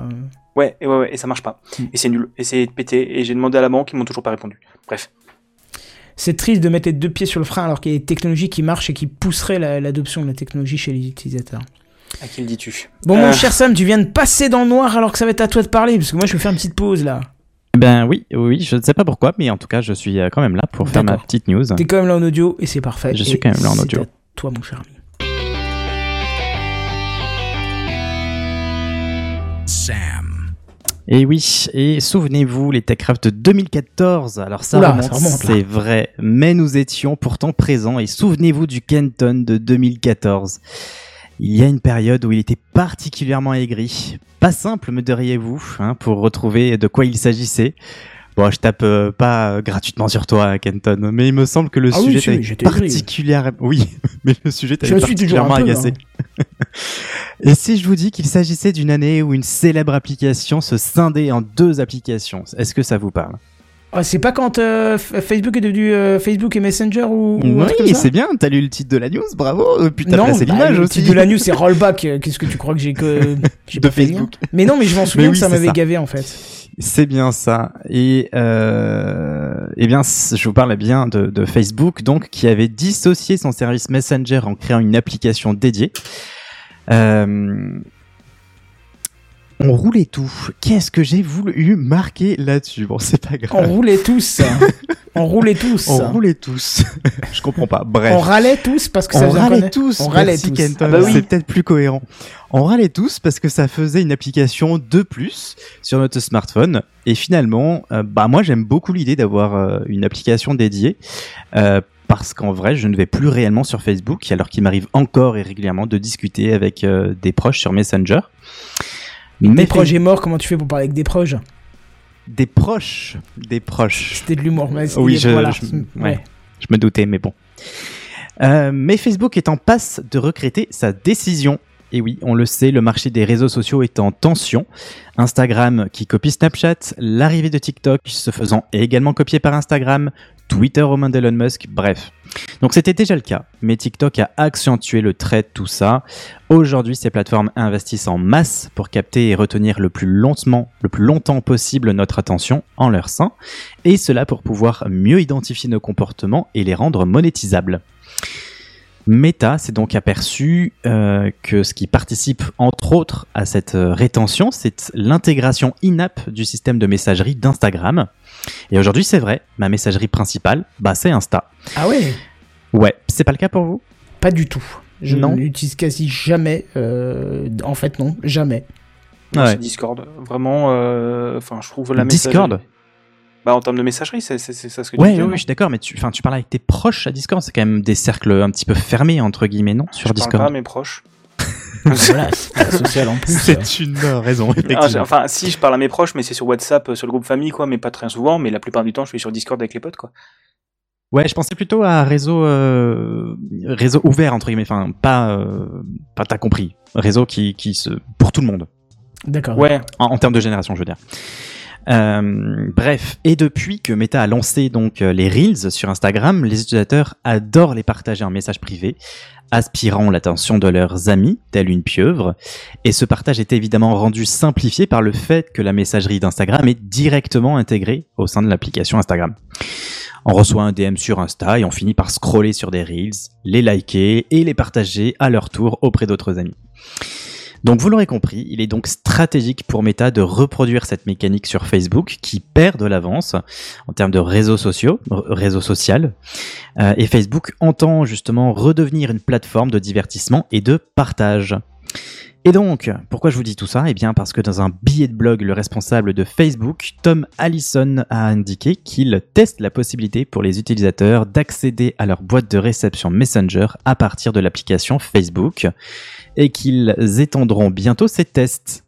Ouais, et ouais, ouais, et ça marche pas. Hmm. Et c'est nul. Et c'est pété. Et j'ai demandé à la banque, ils m'ont toujours pas répondu. Bref. C'est triste de mettre les deux pieds sur le frein alors qu'il y a des technologies qui marchent et qui pousseraient la- l'adoption de la technologie chez les utilisateurs. À qui le dis-tu? Bon, mon Euh. cher Sam, tu viens de passer dans le noir alors que ça va être à toi de parler, parce que moi je vais faire une petite pause là. Ben oui, oui, je ne sais pas pourquoi, mais en tout cas, je suis euh, quand même là pour faire ma petite news. T'es quand même là en audio et c'est parfait. Je suis quand même là en c'est audio. à Toi, mon cher ami. Sam. Et oui, et souvenez-vous, les TechCraft de 2014, alors ça Oula, remonte, c'est vrai, mais nous étions pourtant présents, et souvenez-vous du Kenton de 2014. Il y a une période où il était particulièrement aigri. Pas simple, me diriez-vous, hein, pour retrouver de quoi il s'agissait. Bon, je tape euh, pas gratuitement sur toi, Kenton, mais il me semble que le Ah sujet t'avait oui. particulièrement... Oui, mais le sujet Je t'avait particulièrement peu, agacé. Et si je vous dis qu'il s'agissait d'une année où une célèbre application se scindait en deux applications, est-ce que ça vous parle? Ah, c'est pas quand euh, Facebook est devenu euh, Facebook et Messenger ou, Oui, c'est bien, t'as lu le titre de la news, bravo Et puis t'as placé bah, l'image le aussi titre de la news c'est rollback. euh, Qu'est-ce que tu crois que j'ai que j'ai De le Facebook. Mais non, mais je m'en souviens oui, que ça m'avait gavé en fait. C'est bien ça. Et euh, eh bien, je vous parle bien de, de Facebook, donc qui avait dissocié son service Messenger en créant une application dédiée. Euh, on roulait tout. Qu'est-ce que j'ai voulu marquer là-dessus? Bon, c'est pas On grave. roulait tous. on roulait tous. On roulait tous. je comprends pas. Bref. On râlait tous parce que ça on faisait râlait tous. On râlait Merci tous. Kenton, Ah bah oui. c'est peut-être plus cohérent. On râlait tous parce que ça faisait une application de plus sur notre smartphone. Et finalement, euh, bah moi j'aime beaucoup l'idée d'avoir euh, une application dédiée. euh, parce qu'en vrai, je ne vais plus réellement sur Facebook, alors qu'il m'arrive encore et régulièrement de discuter avec euh, des proches sur Messenger. Des Mais proches est mort, comment tu fais pour parler avec des proches des proches, des proches. C'était de l'humour. mais c'est- Oui, je- voilà. je- Ouais. ouais. Je me doutais, mais bon. Euh, mais Facebook est en passe de regretter sa décision. Et oui, on le sait, le marché des réseaux sociaux est en tension. Instagram qui copie Snapchat, l'arrivée de TikTok se faisant également copier par Instagram, Twitter aux mains d'Elon Musk, bref. Donc c'était déjà le cas, mais TikTok a accentué le trait de tout ça. Aujourd'hui, ces plateformes investissent en masse pour capter et retenir le plus lentement, le plus longtemps possible notre attention en leur sein, et cela pour pouvoir mieux identifier nos comportements et les rendre monétisables. Meta s'est donc aperçu euh, que ce qui participe entre autres à cette euh, rétention, c'est l'intégration in-app du système de messagerie d'Instagram. Et aujourd'hui, c'est vrai, ma messagerie principale, bah, c'est Insta. Ah ouais? Ouais, c'est pas le cas pour vous? Pas du tout. Je Non. n'utilise quasi jamais. euh, En fait, non, jamais. Non, Ouais. C'est Discord. Vraiment, euh, enfin, je trouve la Discord? Messagerie- Bah, en termes de messagerie, c'est c'est- c'est ça ce que tu Ouais, dis. ouais, ouais, je suis d'accord, mais tu, enfin, tu parles avec tes proches à Discord, c'est quand même des cercles un petit peu fermés, entre guillemets, non Sur je parle Discord? pas à mes proches. Voilà, c'est pas social en plus. C'est une raison, Ah, enfin, si je parle à mes proches, mais c'est sur WhatsApp, euh, sur le groupe famille, quoi, mais pas très souvent. Mais la plupart du temps, je suis sur Discord avec les potes, quoi. Ouais, je pensais plutôt à réseau euh, réseau ouvert entre guillemets, enfin pas euh, pas t'as compris, réseau qui qui se pour tout le monde. D'accord. Ouais. en, en termes de génération, je veux dire. Euh, bref, et depuis que Meta a lancé donc les Reels sur Instagram, les utilisateurs adorent les partager en message privé, aspirant l'attention de leurs amis, telle une pieuvre. Et ce partage est évidemment rendu simplifié par le fait que la messagerie d'Instagram est directement intégrée au sein de l'application Instagram. On reçoit un DM sur Insta et on finit par scroller sur des Reels, les liker et les partager à leur tour auprès d'autres amis. Donc vous l'aurez compris, il est donc stratégique pour Meta de reproduire cette mécanique sur Facebook qui perd de l'avance en termes de réseaux sociaux, réseau social. Euh, et Facebook entend justement redevenir une plateforme de divertissement et de partage. Et donc, pourquoi je vous dis tout ça? Eh bien parce que dans un billet de blog, le responsable de Facebook, Tom Allison, a indiqué qu'il teste la possibilité pour les utilisateurs d'accéder à leur boîte de réception Messenger à partir de l'application Facebook et qu'ils étendront bientôt ces tests.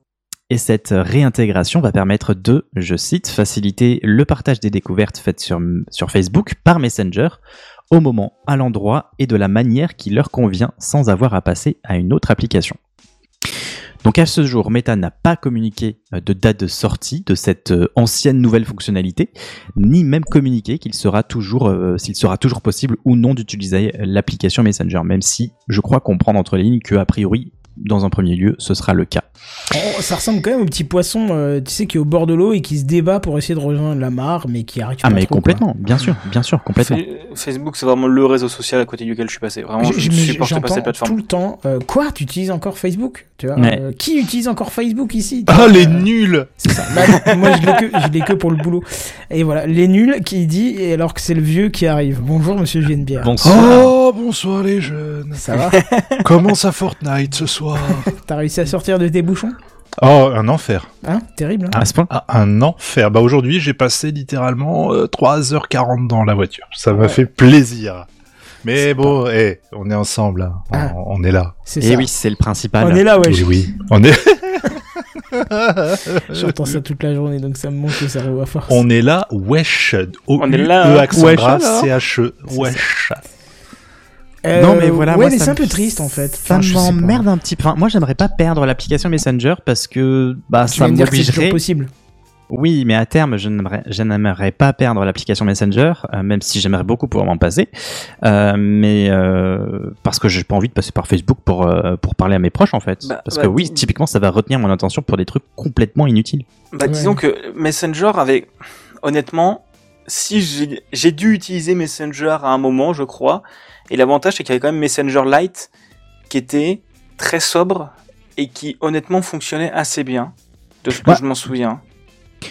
Et cette réintégration va permettre de, je cite, faciliter le partage des découvertes faites sur, sur Facebook par Messenger au moment, à l'endroit et de la manière qui leur convient sans avoir à passer à une autre application. Donc à ce jour, Meta n'a pas communiqué euh, de date de sortie de cette euh, ancienne nouvelle fonctionnalité, ni même communiqué qu'il sera toujours, euh, s'il sera toujours possible ou non d'utiliser l'application Messenger, même si je crois comprendre entre les lignes que a priori, dans un premier lieu, ce sera le cas. Oh, ça ressemble quand même au petit poisson, euh, tu sais, qui est au bord de l'eau et qui se débat pour essayer de rejoindre la mare, mais qui arrive Ah pas mais trop, complètement, bien sûr, bien sûr, complètement. Fa- Facebook, c'est vraiment le réseau social à côté duquel je suis passé. Vraiment, quoi. je, Je- je- supporte pas cette plateforme. tout le temps, euh, quoi, tu utilises encore Facebook tu vois. Euh, Qui utilise encore Facebook ici Ah, les euh, nuls C'est ça. Bah, moi, je l'ai que, je l'ai que pour le boulot. Et voilà, les nuls qui dit, et alors que c'est le vieux qui arrive. Bonjour, monsieur Genebière. Bonsoir. Oh, bonsoir les jeunes Ça va Comment ça Fortnite ce soir? T'as réussi à sortir de tes bouchons Oh, un enfer. Hein Terrible, hein À ce point Ah, un enfer. Bah aujourd'hui, j'ai passé littéralement euh, 3h40 dans la voiture. Ça m'a Ouais. fait plaisir. Mais bon, eh, on est ensemble, là. On- Ah. on, est là. C'est Et ça. oui, c'est le principal. On est là, ouais. Et oui, on est, J'entends ça toute la journée, donc ça me monte le cerveau à force. on est là, wesh. O On est -U là, -E hein. Wesh. C'est Wesh. Euh, non mais voilà, ouais, moi, mais c'est un peu triste en fait. Ça Enfin, m'emmerde un petit peu. Enfin, moi, j'aimerais pas perdre l'application Messenger parce que bah Tu ça m'obligerait. possible. Oui, mais à terme, je n'aimerais, je n'aimerais pas perdre l'application Messenger, euh, même si j'aimerais beaucoup pouvoir m'en passer. Euh, mais euh, parce que j'ai pas envie de passer par Facebook pour euh, pour parler à mes proches en fait. Bah, parce bah, que oui, typiquement, ça va retenir mon attention pour des trucs complètement inutiles. Bah, Ouais. disons que Messenger avait, honnêtement, si j'ai- j'ai dû utiliser Messenger à un moment, je crois, et l'avantage c'est qu'il y avait quand même Messenger Lite qui était très sobre et qui honnêtement fonctionnait assez bien, de ce que Ouais. je m'en souviens.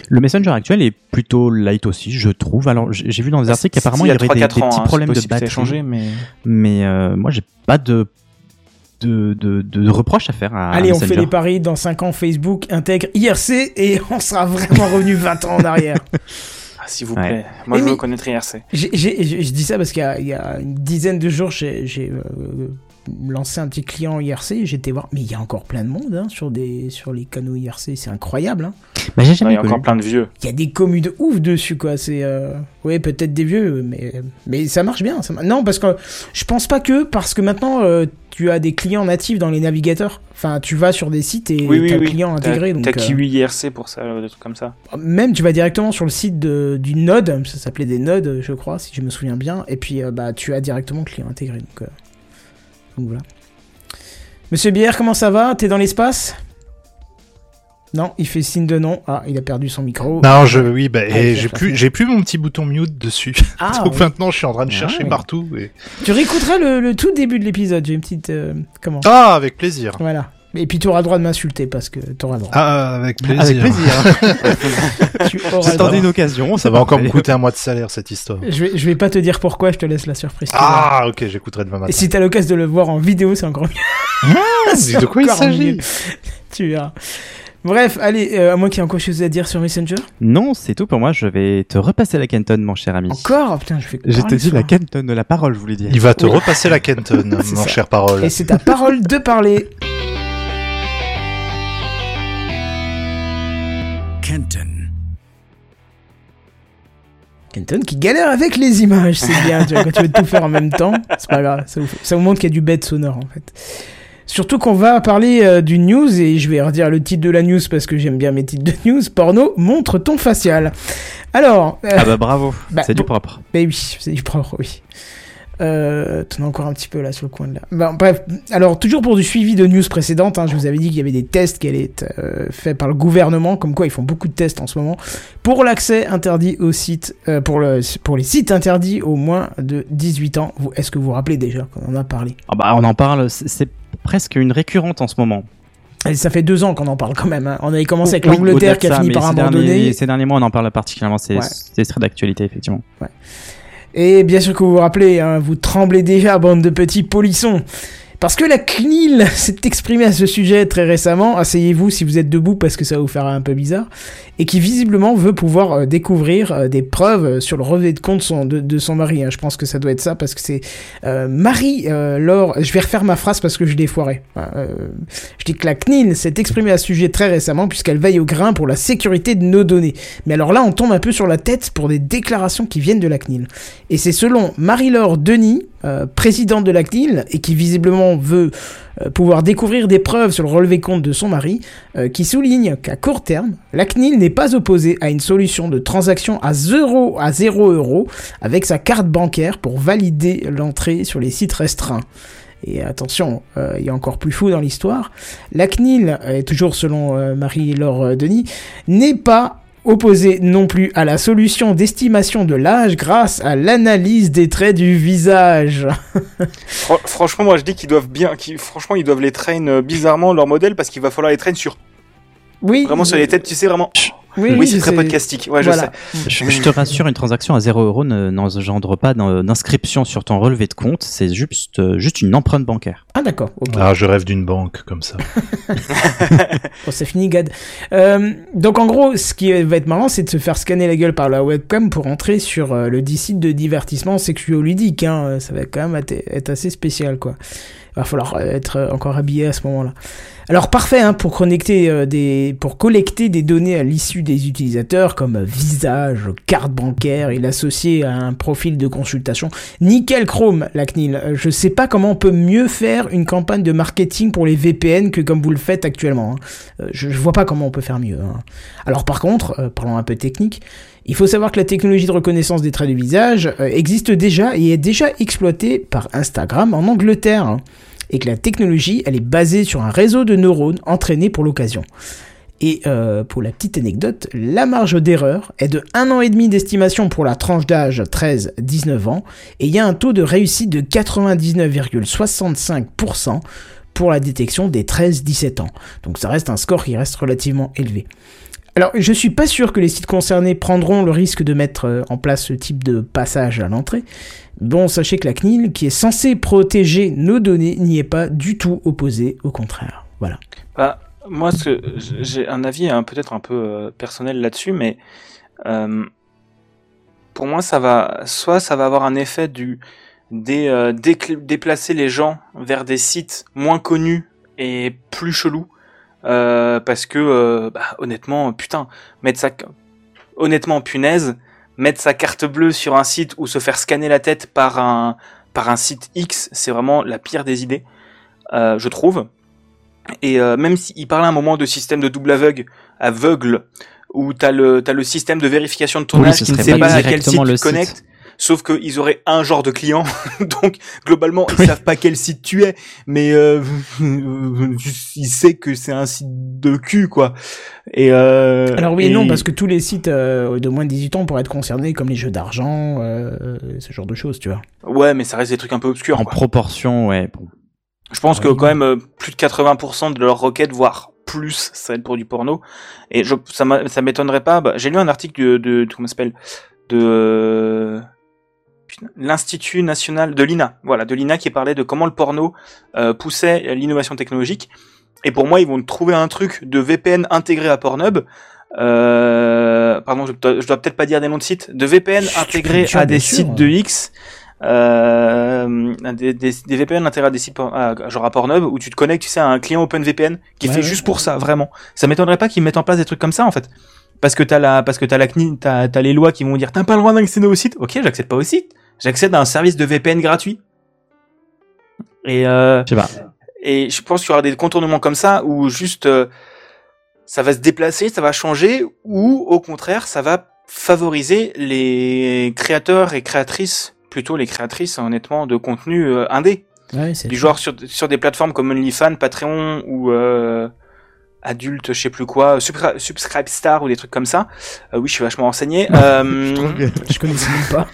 Le Messenger actuel est plutôt light aussi, je trouve. Alors, j'ai vu dans des articles C'était qu'apparemment il il y y a aurait des, 3-4 des ans, petits hein, problèmes de batterie. changé, mais Mais euh, moi, j'ai pas de de, de, de reproches à faire à Allez, on fait Messenger. les paris. Dans 5 ans, Facebook intègre IRC et on sera vraiment revenu 20 ans en arrière. ah, s'il vous Ouais. plaît, moi Mais je mais- veux connaître IRC. Je dis ça parce qu'il y, a- il y a une dizaine de jours, j'ai j'ai, euh, lancé un petit client IRC. J'étais voir, mais il y a encore plein de monde hein, sur, des, sur les canaux IRC. C'est incroyable. Hein. Bah, j'ai jamais il y a encore plein de vieux. Il y a des communes de ouf dessus, quoi. C'est, euh... ouais, peut-être des vieux, mais mais ça marche bien. Ça Non, parce que je pense pas que parce que maintenant euh, tu as des clients natifs dans les navigateurs. Enfin, tu vas sur des sites et Oui, oui, t'as le oui. client intégré. T'as euh, Kiwi IRC pour ça, des trucs comme ça. même tu vas directement sur le site de, du node. Ça s'appelait des nodes, je crois, si je me souviens bien. Et puis euh, bah tu as directement le client intégré. Donc, euh, donc voilà. Monsieur Bière, comment ça va? T'es dans l'espace? Non, il fait signe de non. Ah, il a perdu son micro. Non, je, oui, bah, Ah, et il j'ai plus, ça. j'ai plus mon petit bouton mute dessus. Ah, Donc oui. maintenant, je suis en train de Ah, chercher oui. partout. Et... Tu réécouteras le, le tout début de l'épisode. J'ai une petite. euh, comment? Ah, avec plaisir. Voilà. Et puis tu auras le droit de m'insulter parce que tu auras le droit. Ah, avec plaisir. Avec plaisir. J'attendais une occasion. Ça va encore me coûter un mois de salaire, cette histoire. Je vais, je vais pas te dire pourquoi, je te laisse la surprise. Ah, ok, j'écouterai demain Et matin. si t'as l'occasion de le voir en vidéo, c'est encore mieux. Dis de quoi il s'agit. Tu verras. Bref, allez, euh, à moins qu'il y ait encore quelque chose à dire sur Messenger. Non, c'est tout pour moi. Je vais te repasser la Kenton, mon cher ami. Encore Putain, je fais Je te ce la. Kenton de la parole, je voulais dire. Il va te Oui. repasser la Kenton, mon ça. cher parole. Et c'est ta parole de parler. Kenton. Kenton qui galère avec les images, c'est bien, tu vois, quand tu veux tout faire en même temps, c'est pas grave, ça vous, ça vous montre qu'il y a du bête sonore en fait. Surtout qu'on va parler euh, d'une news, et je vais redire le titre de la news parce que j'aime bien mes titres de news. Porno, montre ton facial. Alors... euh, Ah bah bravo, Bah, c'est du propre. Mais oui, c'est du propre, oui. Euh, t'en as encore un petit peu là sur le coin de là. Bon, bref, alors toujours pour du suivi de news précédentes, hein, je vous avais dit qu'il y avait des tests qui allaient être euh, faits par le gouvernement, comme quoi ils font beaucoup de tests en ce moment, pour l'accès interdit au site, euh, pour, le, pour les sites interdits au moins de 18 ans. Est-ce que vous vous rappelez déjà qu'on en a parlé? Ah bah on en parle, c'est presque une récurrente en ce moment. Et ça fait deux ans qu'on en parle quand même. hein. On avait commencé avec Oui, l'Angleterre qui a ça, fini par abandonner. derniers- Ces derniers mois, on en parle particulièrement, c'est Ouais. c'est très d'actualité, effectivement. Et bien sûr que vous vous rappelez, hein, vous tremblez déjà, bande de petits polissons. Parce que la CNIL s'est exprimée à ce sujet très récemment, asseyez-vous si vous êtes debout parce que ça vous faire un peu bizarre, et qui visiblement veut pouvoir euh, découvrir euh, des preuves euh, sur le relevé de compte de, son mari. hein. Je pense que ça doit être ça parce que c'est euh, Marie euh, Laure. Je vais refaire ma phrase parce que je l'ai foiré. Euh, je dis que la CNIL s'est exprimée à ce sujet très récemment puisqu'elle veille au grain pour la sécurité de nos données. Mais alors là, on tombe un peu sur la tête pour des déclarations qui viennent de la CNIL. Et c'est selon Marie-Laure Denis, euh, présidente de la CNIL, et qui visiblement veut pouvoir découvrir des preuves sur le relevé compte de son mari, euh, qui souligne qu'à court terme, la CNIL n'est pas opposée à une solution de transaction à 0 à 0 euros avec sa carte bancaire pour valider l'entrée sur les sites restreints. Et attention, euh, il y a encore plus fou dans l'histoire. La CNIL, toujours selon euh, Marie-Laure euh, Denis, n'est pas opposée non plus à la solution d'estimation de l'âge grâce à l'analyse des traits du visage. Fran- franchement, moi je dis qu'ils doivent bien, qu'ils- franchement ils doivent les traîner euh, bizarrement leur modèle parce qu'il va falloir les traîner sur Oui, vraiment sur les têtes, tu sais vraiment. Oui, Oui, c'est très sais. podcastique. Ouais, je Voilà. sais. Je, je te rassure, une transaction à 0 euros ne- n'engendre pas d'in- d'inscription sur ton relevé de compte, c'est juste, euh, juste une empreinte bancaire. Ah d'accord. Ah, je rêve d'une banque comme ça. Bon, c'est fini, Gad. Euh, donc, en gros, ce qui va être marrant, c'est de se faire scanner la gueule par la webcam pour entrer sur euh, le dit site de divertissement sexuoludique. Hein. Ça va quand même être, être assez spécial, quoi. Va falloir euh, être euh, encore habillé à ce moment-là. Alors parfait hein, euh, pour collecter des données à l'issue des utilisateurs comme visage, carte bancaire et l'associer à un profil de consultation. Nickel Chrome, la CNIL. Je sais pas comment on peut mieux faire une campagne de marketing pour les VPN que comme vous le faites actuellement. hein. Je, je vois pas comment on peut faire mieux. hein. Alors par contre, parlons un peu technique, il faut savoir que la technologie de reconnaissance des traits de visage existe déjà et est déjà exploitée par Instagram en Angleterre. Et que la technologie, elle est basée sur un réseau de neurones entraînés pour l'occasion. Et euh, pour la petite anecdote, la marge d'erreur est de 1 an et demi d'estimation pour la tranche d'âge 13-19 ans, et il y a un taux de réussite de 99,65% pour la détection des 13-17 ans. Donc ça reste un score qui reste relativement élevé. Alors, je suis pas sûr que les sites concernés prendront le risque de mettre euh, en place ce type de passage à l'entrée. Bon, sachez que la CNIL, qui est censée protéger nos données, n'y est pas du tout opposée, au contraire. Voilà. Bah, moi, j'ai un avis hein, peut-être un peu euh, personnel là-dessus, mais euh, pour moi, ça va, soit ça va avoir un effet du dé- euh, déplacer les gens vers des sites moins connus et plus chelous, euh, parce que euh, bah, honnêtement, putain, mettre sa, honnêtement, punaise, mettre sa carte bleue sur un site ou se faire scanner la tête par un par un site X, c'est vraiment la pire des idées, euh, je trouve. Et euh, même s'il parlait à un moment de système de double aveugle, aveugle où t'as le t'as le système de vérification de ton Oui, qui ne sait pas pas à quel site tu connectes. Sauf qu'ils auraient un genre de client, donc globalement ils Oui. savent pas quel site tu es, mais euh, ils savent que c'est un site de cul quoi. Et euh, Alors oui et et- non, parce que tous les sites euh, de moins de 18 ans pourraient être concernés, comme les jeux d'argent, euh, ce genre de choses, tu vois. ouais, mais ça reste des trucs un peu obscurs. En quoi. proportion, ouais. Bon. Je pense que Oui. quand même euh, plus de 80% de leurs requêtes, voire plus, ça va être pour du porno. Et je, ça m'étonnerait pas. bah, J'ai lu un article de, de, de- comment ça s'appelle? De euh, l'Institut national de l'INA. Voilà, de l'INA qui parlait de comment le porno euh, poussait l'innovation technologique. Et pour moi, ils vont trouver un truc de VPN intégré à Pornhub. Euh, pardon, je, dois- je dois peut-être pas dire des noms de sites. De VPN intégré à des sûr. sites de X. Euh, des, des, des VPN intégrés à des sites à- genre à Pornhub où tu te connectes, tu sais, à un client OpenVPN qui Ouais, fait ouais. juste pour ça, vraiment. Ça m'étonnerait pas qu'ils mettent en place des trucs comme ça, en fait. Parce que t'as la, parce que t'as la CNIL, t'as, t'as les lois qui vont dire, t'as pas le droit d'accéder au site. Ok, j'accède pas au site. J'accède à un service de VPN gratuit. Et, euh, Je sais pas. Et je pense qu'il y aura des contournements comme ça où juste euh, ça va se déplacer, ça va changer, ou au contraire, ça va favoriser les créateurs et créatrices, plutôt les créatrices honnêtement, de contenu euh, indé. Ouais, c'est Du genre sur, sur des plateformes comme OnlyFans, Patreon ou euh, Adulte, je sais plus quoi, Subscri- Subscribe Star ou des trucs comme ça. Euh, oui, je suis vachement renseigné. Euh, Je connaissais même pas.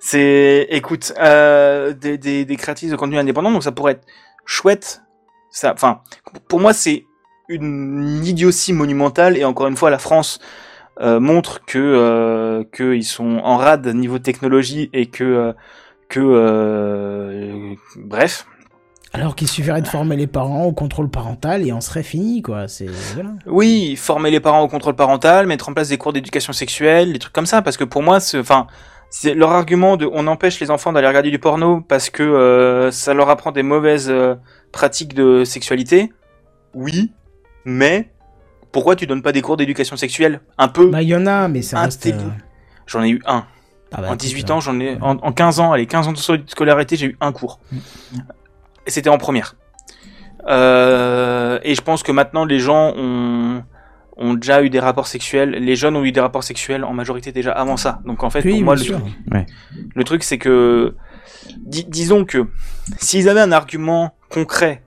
C'est, écoute, euh, des, des, des créatrices de contenu indépendant, donc ça pourrait être chouette. Ça, enfin, pour moi, c'est une idiotie monumentale et encore une fois, la France euh, montre que euh, que ils sont en rade niveau technologie et que euh, que euh, bref. Alors qu'il suffirait de former les parents au contrôle parental et on serait fini, quoi. C'est voilà. Oui, former les parents au contrôle parental, mettre en place des cours d'éducation sexuelle, des trucs comme ça, parce que pour moi, c'est, enfin, c'est leur argument de on empêche les enfants d'aller regarder du porno parce que euh, ça leur apprend des mauvaises euh, pratiques de sexualité. Oui, mais pourquoi tu donnes pas des cours d'éducation sexuelle? Un peu Bah, il y en a, mais ça reste. Euh, J'en ai eu un. ah bah, en écoute, 18 euh, ans, j'en ai en, en 15 ans, allez, 15 ans de scolarité, j'ai eu un cours. Et c'était en première. Et je pense que maintenant les gens ont ont déjà eu des rapports sexuels. Les jeunes ont eu des rapports sexuels en majorité déjà avant ça. Donc en fait, Oui, pour moi, le sûr. truc, le truc, c'est que di- disons que s'ils avaient un argument concret,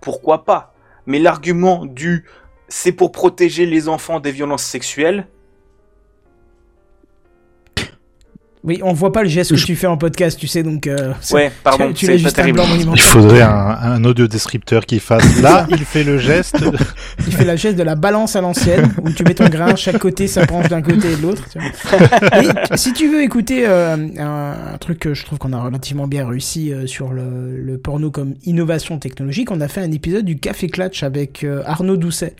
pourquoi pas? Mais l'argument du c'est pour protéger les enfants des violences sexuelles, Oui, on voit pas le geste que tu fais en podcast, tu sais, donc. euh, ouais, pardon, tu, tu c'est juste un terrible. Il faudrait un, un audio descripteur qui fasse. Là, il fait le geste. Il fait la geste de la balance à l'ancienne, où tu mets ton grain, chaque côté, ça penche d'un côté et de l'autre. si tu veux écouter euh, un, un truc que je trouve qu'on a relativement bien réussi euh, sur le, le porno comme innovation technologique, on a fait un épisode du Café Clutch avec euh, Arnaud Doucet.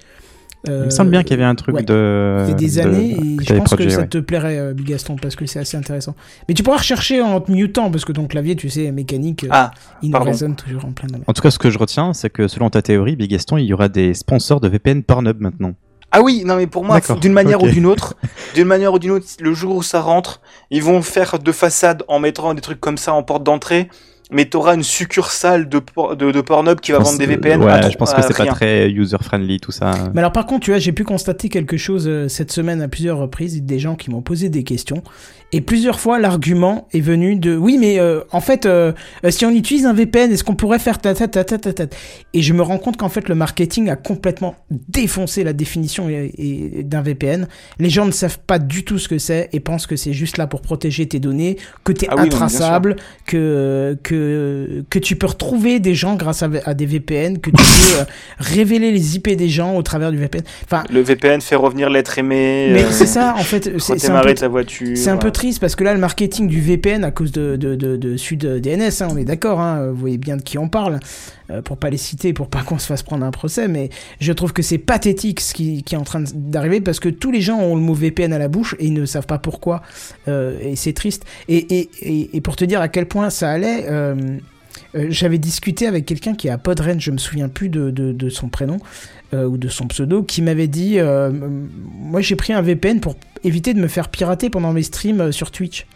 Euh, Il me semble bien qu'il y avait un truc ouais. de. il y a des de- années, et je pense que ça ouais. te plairait, euh, Big Gaston, parce que c'est assez intéressant. Mais tu pourras rechercher en te mutant, parce que ton clavier, tu sais, mécanique, euh, Ah, il nous pardon. résonne toujours en plein domaine. En tout cas, ce que je retiens, c'est que selon ta théorie, Big Gaston, il y aura des sponsors de VPN Pornhub maintenant. Ah oui, non mais pour moi, d'une manière ou d'une autre, d'une manière ou d'une autre, le jour où ça rentre, ils vont faire de façade en mettant des trucs comme ça en porte d'entrée, mais t'auras une succursale de, por- de, de Pornhub qui va vendre des VPN. Ouais, à je pense que c'est pas très user-friendly tout ça. Mais alors par contre, tu vois, j'ai pu constater quelque chose euh, cette semaine à plusieurs reprises, des gens qui m'ont posé des questions. Et plusieurs fois, l'argument est venu de oui, mais euh, en fait, euh, euh, si on utilise un VPN, est-ce qu'on pourrait faire ta ta ta ta ta ta Et je me rends compte qu'en fait, le marketing a complètement défoncé la définition d'un VPN. Les gens ne savent pas du tout ce que c'est et pensent que c'est juste là pour protéger tes données, que t'es Ah oui, non, bien sûr. intraçable, que que que tu peux retrouver des gens grâce à, à des VPN, que tu peux euh, révéler les IP des gens au travers du VPN. Enfin, Le VPN fait revenir l'être aimé. mais euh, c'est ça, en fait, c'est un, peu, ta voiture. c'est un peu. Parce que là, le marketing du VPN à cause de, de, Sud DNS, hein, on est d'accord, hein, vous voyez bien de qui on parle, euh, pour pas les citer, pour pas qu'on se fasse prendre un procès, mais je trouve que c'est pathétique ce qui, est en train d'arriver parce que tous les gens ont le mot VPN à la bouche et ils ne savent pas pourquoi, euh, et c'est triste. Et, et, pour te dire à quel point ça allait, euh, euh, j'avais discuté avec quelqu'un qui est à Podren, je me souviens plus de, son prénom ou de son pseudo, qui m'avait dit Moi j'ai pris un VPN pour éviter de me faire pirater pendant mes streams euh, sur Twitch.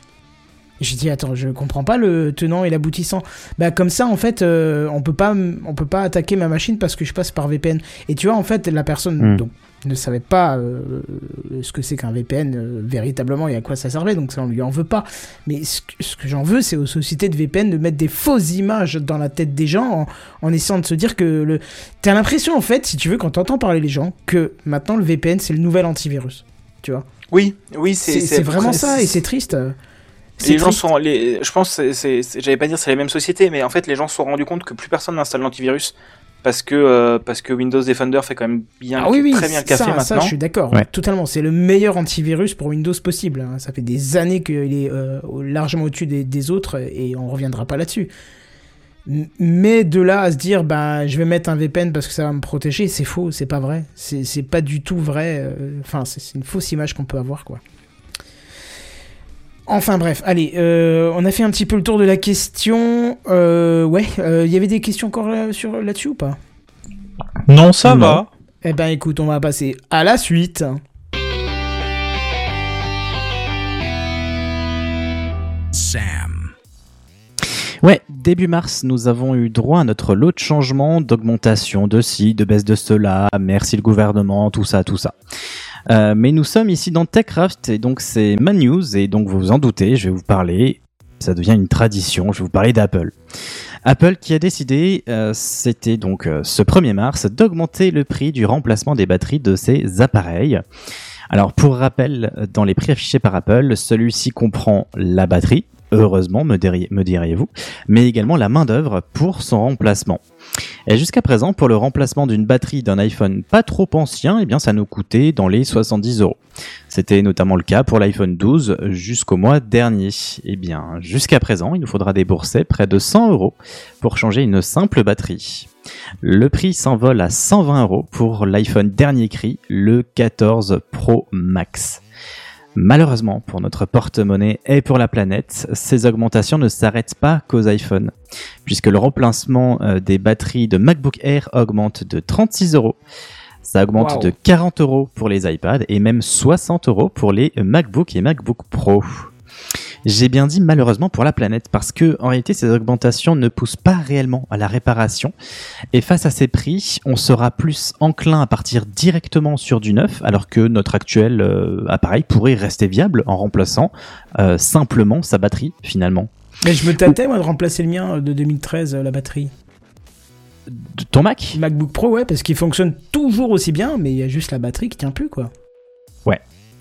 J'ai dit attends, je comprends pas le tenant et l'aboutissant. Bah comme ça en fait, euh, on peut pas, on peut pas attaquer ma machine parce que je passe par VPN. Et tu vois en fait la personne Hmm. donc ne savait pas euh, ce que c'est qu'un VPN euh, véritablement et à quoi ça servait, donc ça on lui en veut pas. Mais ce que, ce que j'en veux, c'est aux sociétés de VPN de mettre des fausses images dans la tête des gens en, en essayant de se dire que le. T'as l'impression en fait, si tu veux, quand t'entends parler les gens, que maintenant le VPN c'est le nouvel antivirus. Tu vois? Oui, oui, C'est vraiment ça et c'est triste. Les gens sont, les, je pense, j'allais pas dire c'est les mêmes sociétés, mais en fait les gens se sont rendus compte que plus personne n'installe l'antivirus parce que euh, parce que Windows Defender fait quand même bien, Ah oui, oui, très bien le café ça, maintenant. ça, je suis d'accord, Ouais. totalement. C'est le meilleur antivirus pour Windows possible. hein. Ça fait des années qu'il est euh, largement au-dessus des, des autres et on reviendra pas là-dessus. Mais de là à se dire, bah, je vais mettre un VPN parce que ça va me protéger, c'est faux, c'est pas vrai. C'est c'est pas du tout vrai. euh, Enfin, c'est une fausse image qu'on peut avoir, quoi. Enfin bref, allez, euh, on a fait un petit peu le tour de la question. Euh, ouais, il y avait des questions encore là- sur là-dessus ou pas? Non, ça Non. va. eh ben écoute, on va passer à la suite. Sam. Début mars, nous avons eu droit à notre lot de changements, d'augmentation de ci, de baisse de cela, merci le gouvernement, tout ça, tout ça. Euh, mais nous sommes ici dans TechCraft et donc c'est ma news et donc vous vous en doutez, je vais vous parler, ça devient une tradition, je vais vous parler d'Apple. Apple qui a décidé, euh, c'était donc euh, ce 1er mars, d'augmenter le prix du remplacement des batteries de ses appareils. Alors pour rappel, dans les prix affichés par Apple, celui-ci comprend la batterie, heureusement me, diri- me diriez-vous, mais également la main-d'œuvre pour son remplacement. Et jusqu'à présent, pour le remplacement d'une batterie d'un iPhone pas trop ancien, eh bien ça nous coûtait dans les 70 euros. C'était notamment le cas pour l'iPhone 12 jusqu'au mois dernier. Eh bien, jusqu'à présent, il nous faudra débourser près de 100 euros pour changer une simple batterie. Le prix s'envole à 120 euros pour l'iPhone dernier cri, le 14 Pro Max. Malheureusement pour notre porte-monnaie et pour la planète, ces augmentations ne s'arrêtent pas qu'aux iPhones, puisque le remplacement euh, des batteries de MacBook Air augmente de 36 euros. Ça augmente Wow. de 40 euros pour les iPads et même 60 euros pour les MacBook et MacBook Pro. J'ai bien dit malheureusement pour la planète parce que en réalité ces augmentations ne poussent pas réellement à la réparation et face à ces prix, on sera plus enclin à partir directement sur du neuf alors que notre actuel euh, appareil pourrait rester viable en remplaçant euh, simplement sa batterie finalement. Mais je me tâtais, moi, de remplacer le mien euh, de 2013, euh, la batterie. De ton Mac? MacBook Pro, ouais, parce qu'il fonctionne toujours aussi bien, mais il y a juste la batterie qui tient plus, quoi.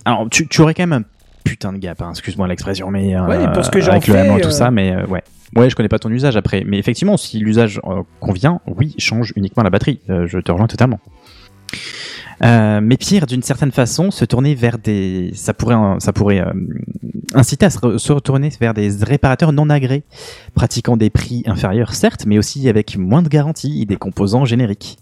Alors tu, tu aurais quand même un putain de gap, hein, excuse-moi l'expression, mais euh, Ouais, parce que j'en avec le fais, M1 et tout euh, ça, mais euh, ouais. Ouais, je connais pas ton usage après, mais effectivement, si l'usage euh, convient, oui, change uniquement la batterie. Euh, je te rejoins totalement. Euh, mais pire, d'une certaine façon, se tourner vers des, ça pourrait, euh, ça pourrait euh, inciter à se, re- se retourner vers des réparateurs non agréés, pratiquant des prix inférieurs certes, mais aussi avec moins de garantie et des composants génériques.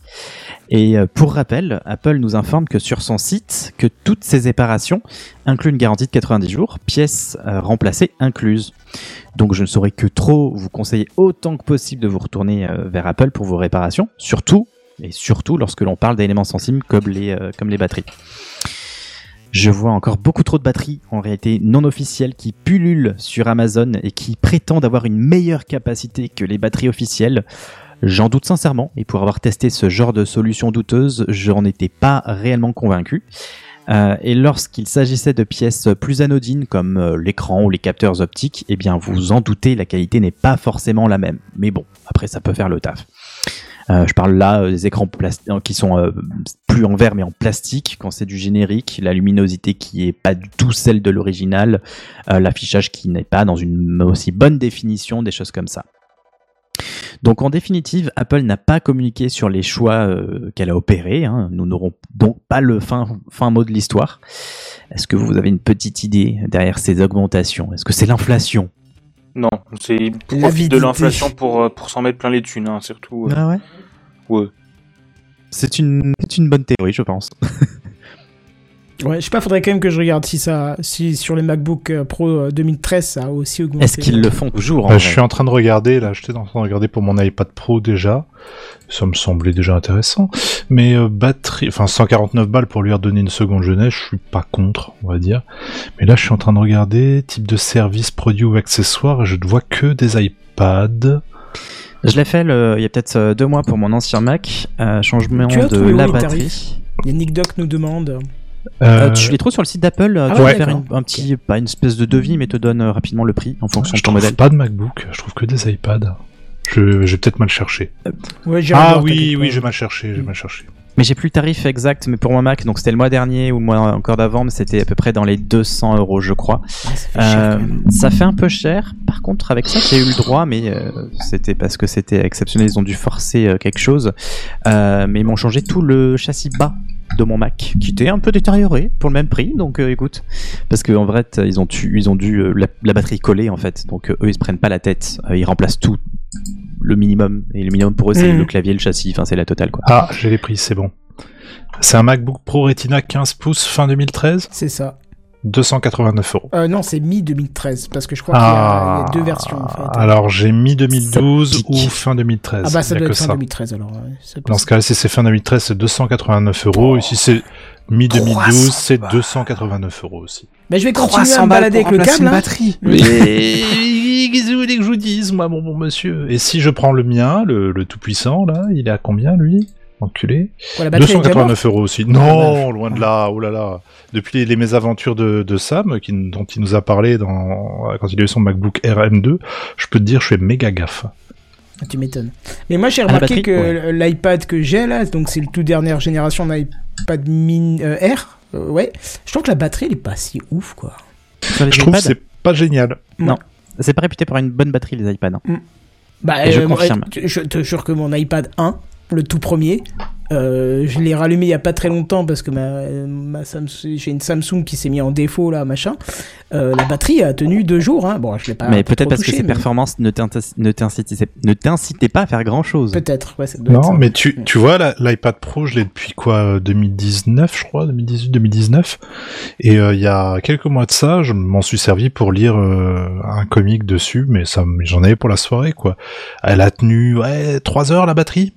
Et euh, pour rappel, Apple nous informe que sur son site, que toutes ces réparations incluent une garantie de 90 jours, pièces euh, remplacées incluses. Donc je ne saurais que trop vous conseiller autant que possible de vous retourner euh, vers Apple pour vos réparations, surtout et surtout lorsque l'on parle d'éléments sensibles comme les, comme les batteries. Je vois encore beaucoup trop de batteries en réalité non officielles qui pullulent sur Amazon et qui prétendent avoir une meilleure capacité que les batteries officielles. J'en doute sincèrement et pour avoir testé ce genre de solution douteuse, je n'en étais pas réellement convaincu. Euh, et lorsqu'il s'agissait de pièces plus anodines comme euh, l'écran ou les capteurs optiques, eh bien vous en doutez, la qualité n'est pas forcément la même. Mais bon, après ça peut faire le taf. Euh, je parle là des écrans qui sont plus en verre mais en plastique quand c'est du générique, la luminosité qui est pas du tout celle de l'original, l'affichage qui n'est pas dans une aussi bonne définition, des choses comme ça. Donc en définitive, Apple n'a pas communiqué sur les choix euh, qu'elle a opérés. hein. Nous n'aurons donc pas le fin, fin mot de l'histoire. Est-ce que vous avez une petite idée derrière ces augmentations? Est-ce que c'est l'inflation? Non, c'est ils profitent de l'inflation pour, euh, pour s'en mettre plein les thunes, hein, surtout. euh. Ah ouais? Ouais. C'est une, c'est une bonne théorie, je pense. Ouais, je sais pas, faudrait quand même que je regarde si ça, si sur les MacBook euh, Pro euh, 2013 ça a aussi augmenté. Est-ce qu'ils le font toujours en Bah, vrai je suis en train de regarder, là, j'étais en train de regarder pour mon iPad Pro déjà. Ça me semblait déjà intéressant. Mais euh, batterie, enfin 149 balles pour lui redonner une seconde jeunesse, je suis pas contre, on va dire. Mais là, je suis en train de regarder type de service, produit ou accessoire, et je ne vois que des iPads. Je l'ai fait le- il y a peut-être euh, deux mois pour mon ancien Mac. euh, changement de la batterie. Yannick Doc nous demande. Euh, Euh, tu les trouves sur le site d'Apple. euh, Ah tu ouais, peux faire une- un petit, pas une espèce de devis, mais te donne rapidement le prix en fonction je de ton trouve modèle. pas de MacBook, je trouve que des iPads. Je, j'ai peut-être mal cherché. Ouais, j'irai Ah oui, oui, j'ai mal cherché, j'ai mal cherché. Mais j'ai plus le tarif exact, mais pour mon Mac, donc c'était le mois dernier ou le mois encore d'avant, mais c'était à peu près dans les 200 euros, je crois. Ah, ça fait cher, Euh, ça fait un peu cher. Par contre, avec ça, j'ai eu le droit, mais euh, c'était parce que c'était exceptionnel. Ils ont dû forcer euh, quelque chose. Mais ils m'ont changé tout le châssis bas de mon Mac, qui était un peu détérioré pour le même prix. Donc, euh, écoute, parce qu'en vrai, ils ont, tu, ils ont dû euh, la, la batterie coller en fait. Donc, euh, eux, ils se prennent pas la tête. Ils remplacent tout, le minimum. Et le minimum pour eux, c'est Mhm. le clavier, le châssis. Enfin, c'est la totale, quoi. Ah, j'ai les prix, c'est bon. C'est un MacBook Pro Retina 15 pouces fin 2013, C'est ça. 289 euros. Euh, non, c'est mi-2013, parce que je crois qu'il y, a- il y a deux versions en fait. Ah, Alors j'ai mi 2012 Ça ou pique. fin 2013. ah bah ça doit être fin ça. 2013 alors. ouais, Dans ce cas-là, si c'est fin 2013, c'est 289 euros. Oh. Et si c'est Mi 2012, 300 c'est balles. 289 euros aussi. Mais je vais continuer 300 à me balader avec le câble. une hein. batterie. Mais qu'est-ce que vous voulez que je vous dise, moi, mon bon monsieur? Et si je prends le mien, le, le tout puissant, là, il est à combien, lui? Enculé Quoi, la batterie est déjà morte? 289 euros aussi. Non, loin de là, oh là là. Depuis les, les mésaventures de, de Sam, qui, dont il nous a parlé dans, quand il a eu son MacBook RM2, je peux te dire, je fais méga gaffe. Tu m'étonnes. Mais moi, j'ai remarqué batterie, que ouais. l'iPad que j'ai là, donc c'est le tout dernière génération d'iPad mini euh, R. euh, ouais. Je trouve que la batterie, elle est pas si ouf, quoi. Sur les Je trouve que c'est pas génial. Non. c'est pas réputé pour une bonne batterie les iPads. hein. Bah, Et je moi, confirme. je, je te jure que mon iPad 1, le tout premier, euh, je l'ai rallumé il y a pas très longtemps parce que ma, ma Samsung- j'ai une Samsung qui s'est mis en défaut là, machin. Euh, la batterie a tenu deux jours. Hein. Bon, je l'ai pas. mais peut-être parce que ses mais performances ne t'incitaient ne t'incitaient pas à faire grand chose. Peut-être. Ouais, Non, mais tu, tu vois, l'iPad Pro, je l'ai depuis quoi, euh, 2019, je crois, 2018-2019. Et euh, il y a quelques mois de ça, je m'en suis servi pour lire euh, un comic dessus, mais ça, j'en avais pour la soirée, quoi. Elle a tenu, ouais, 3 heures la batterie.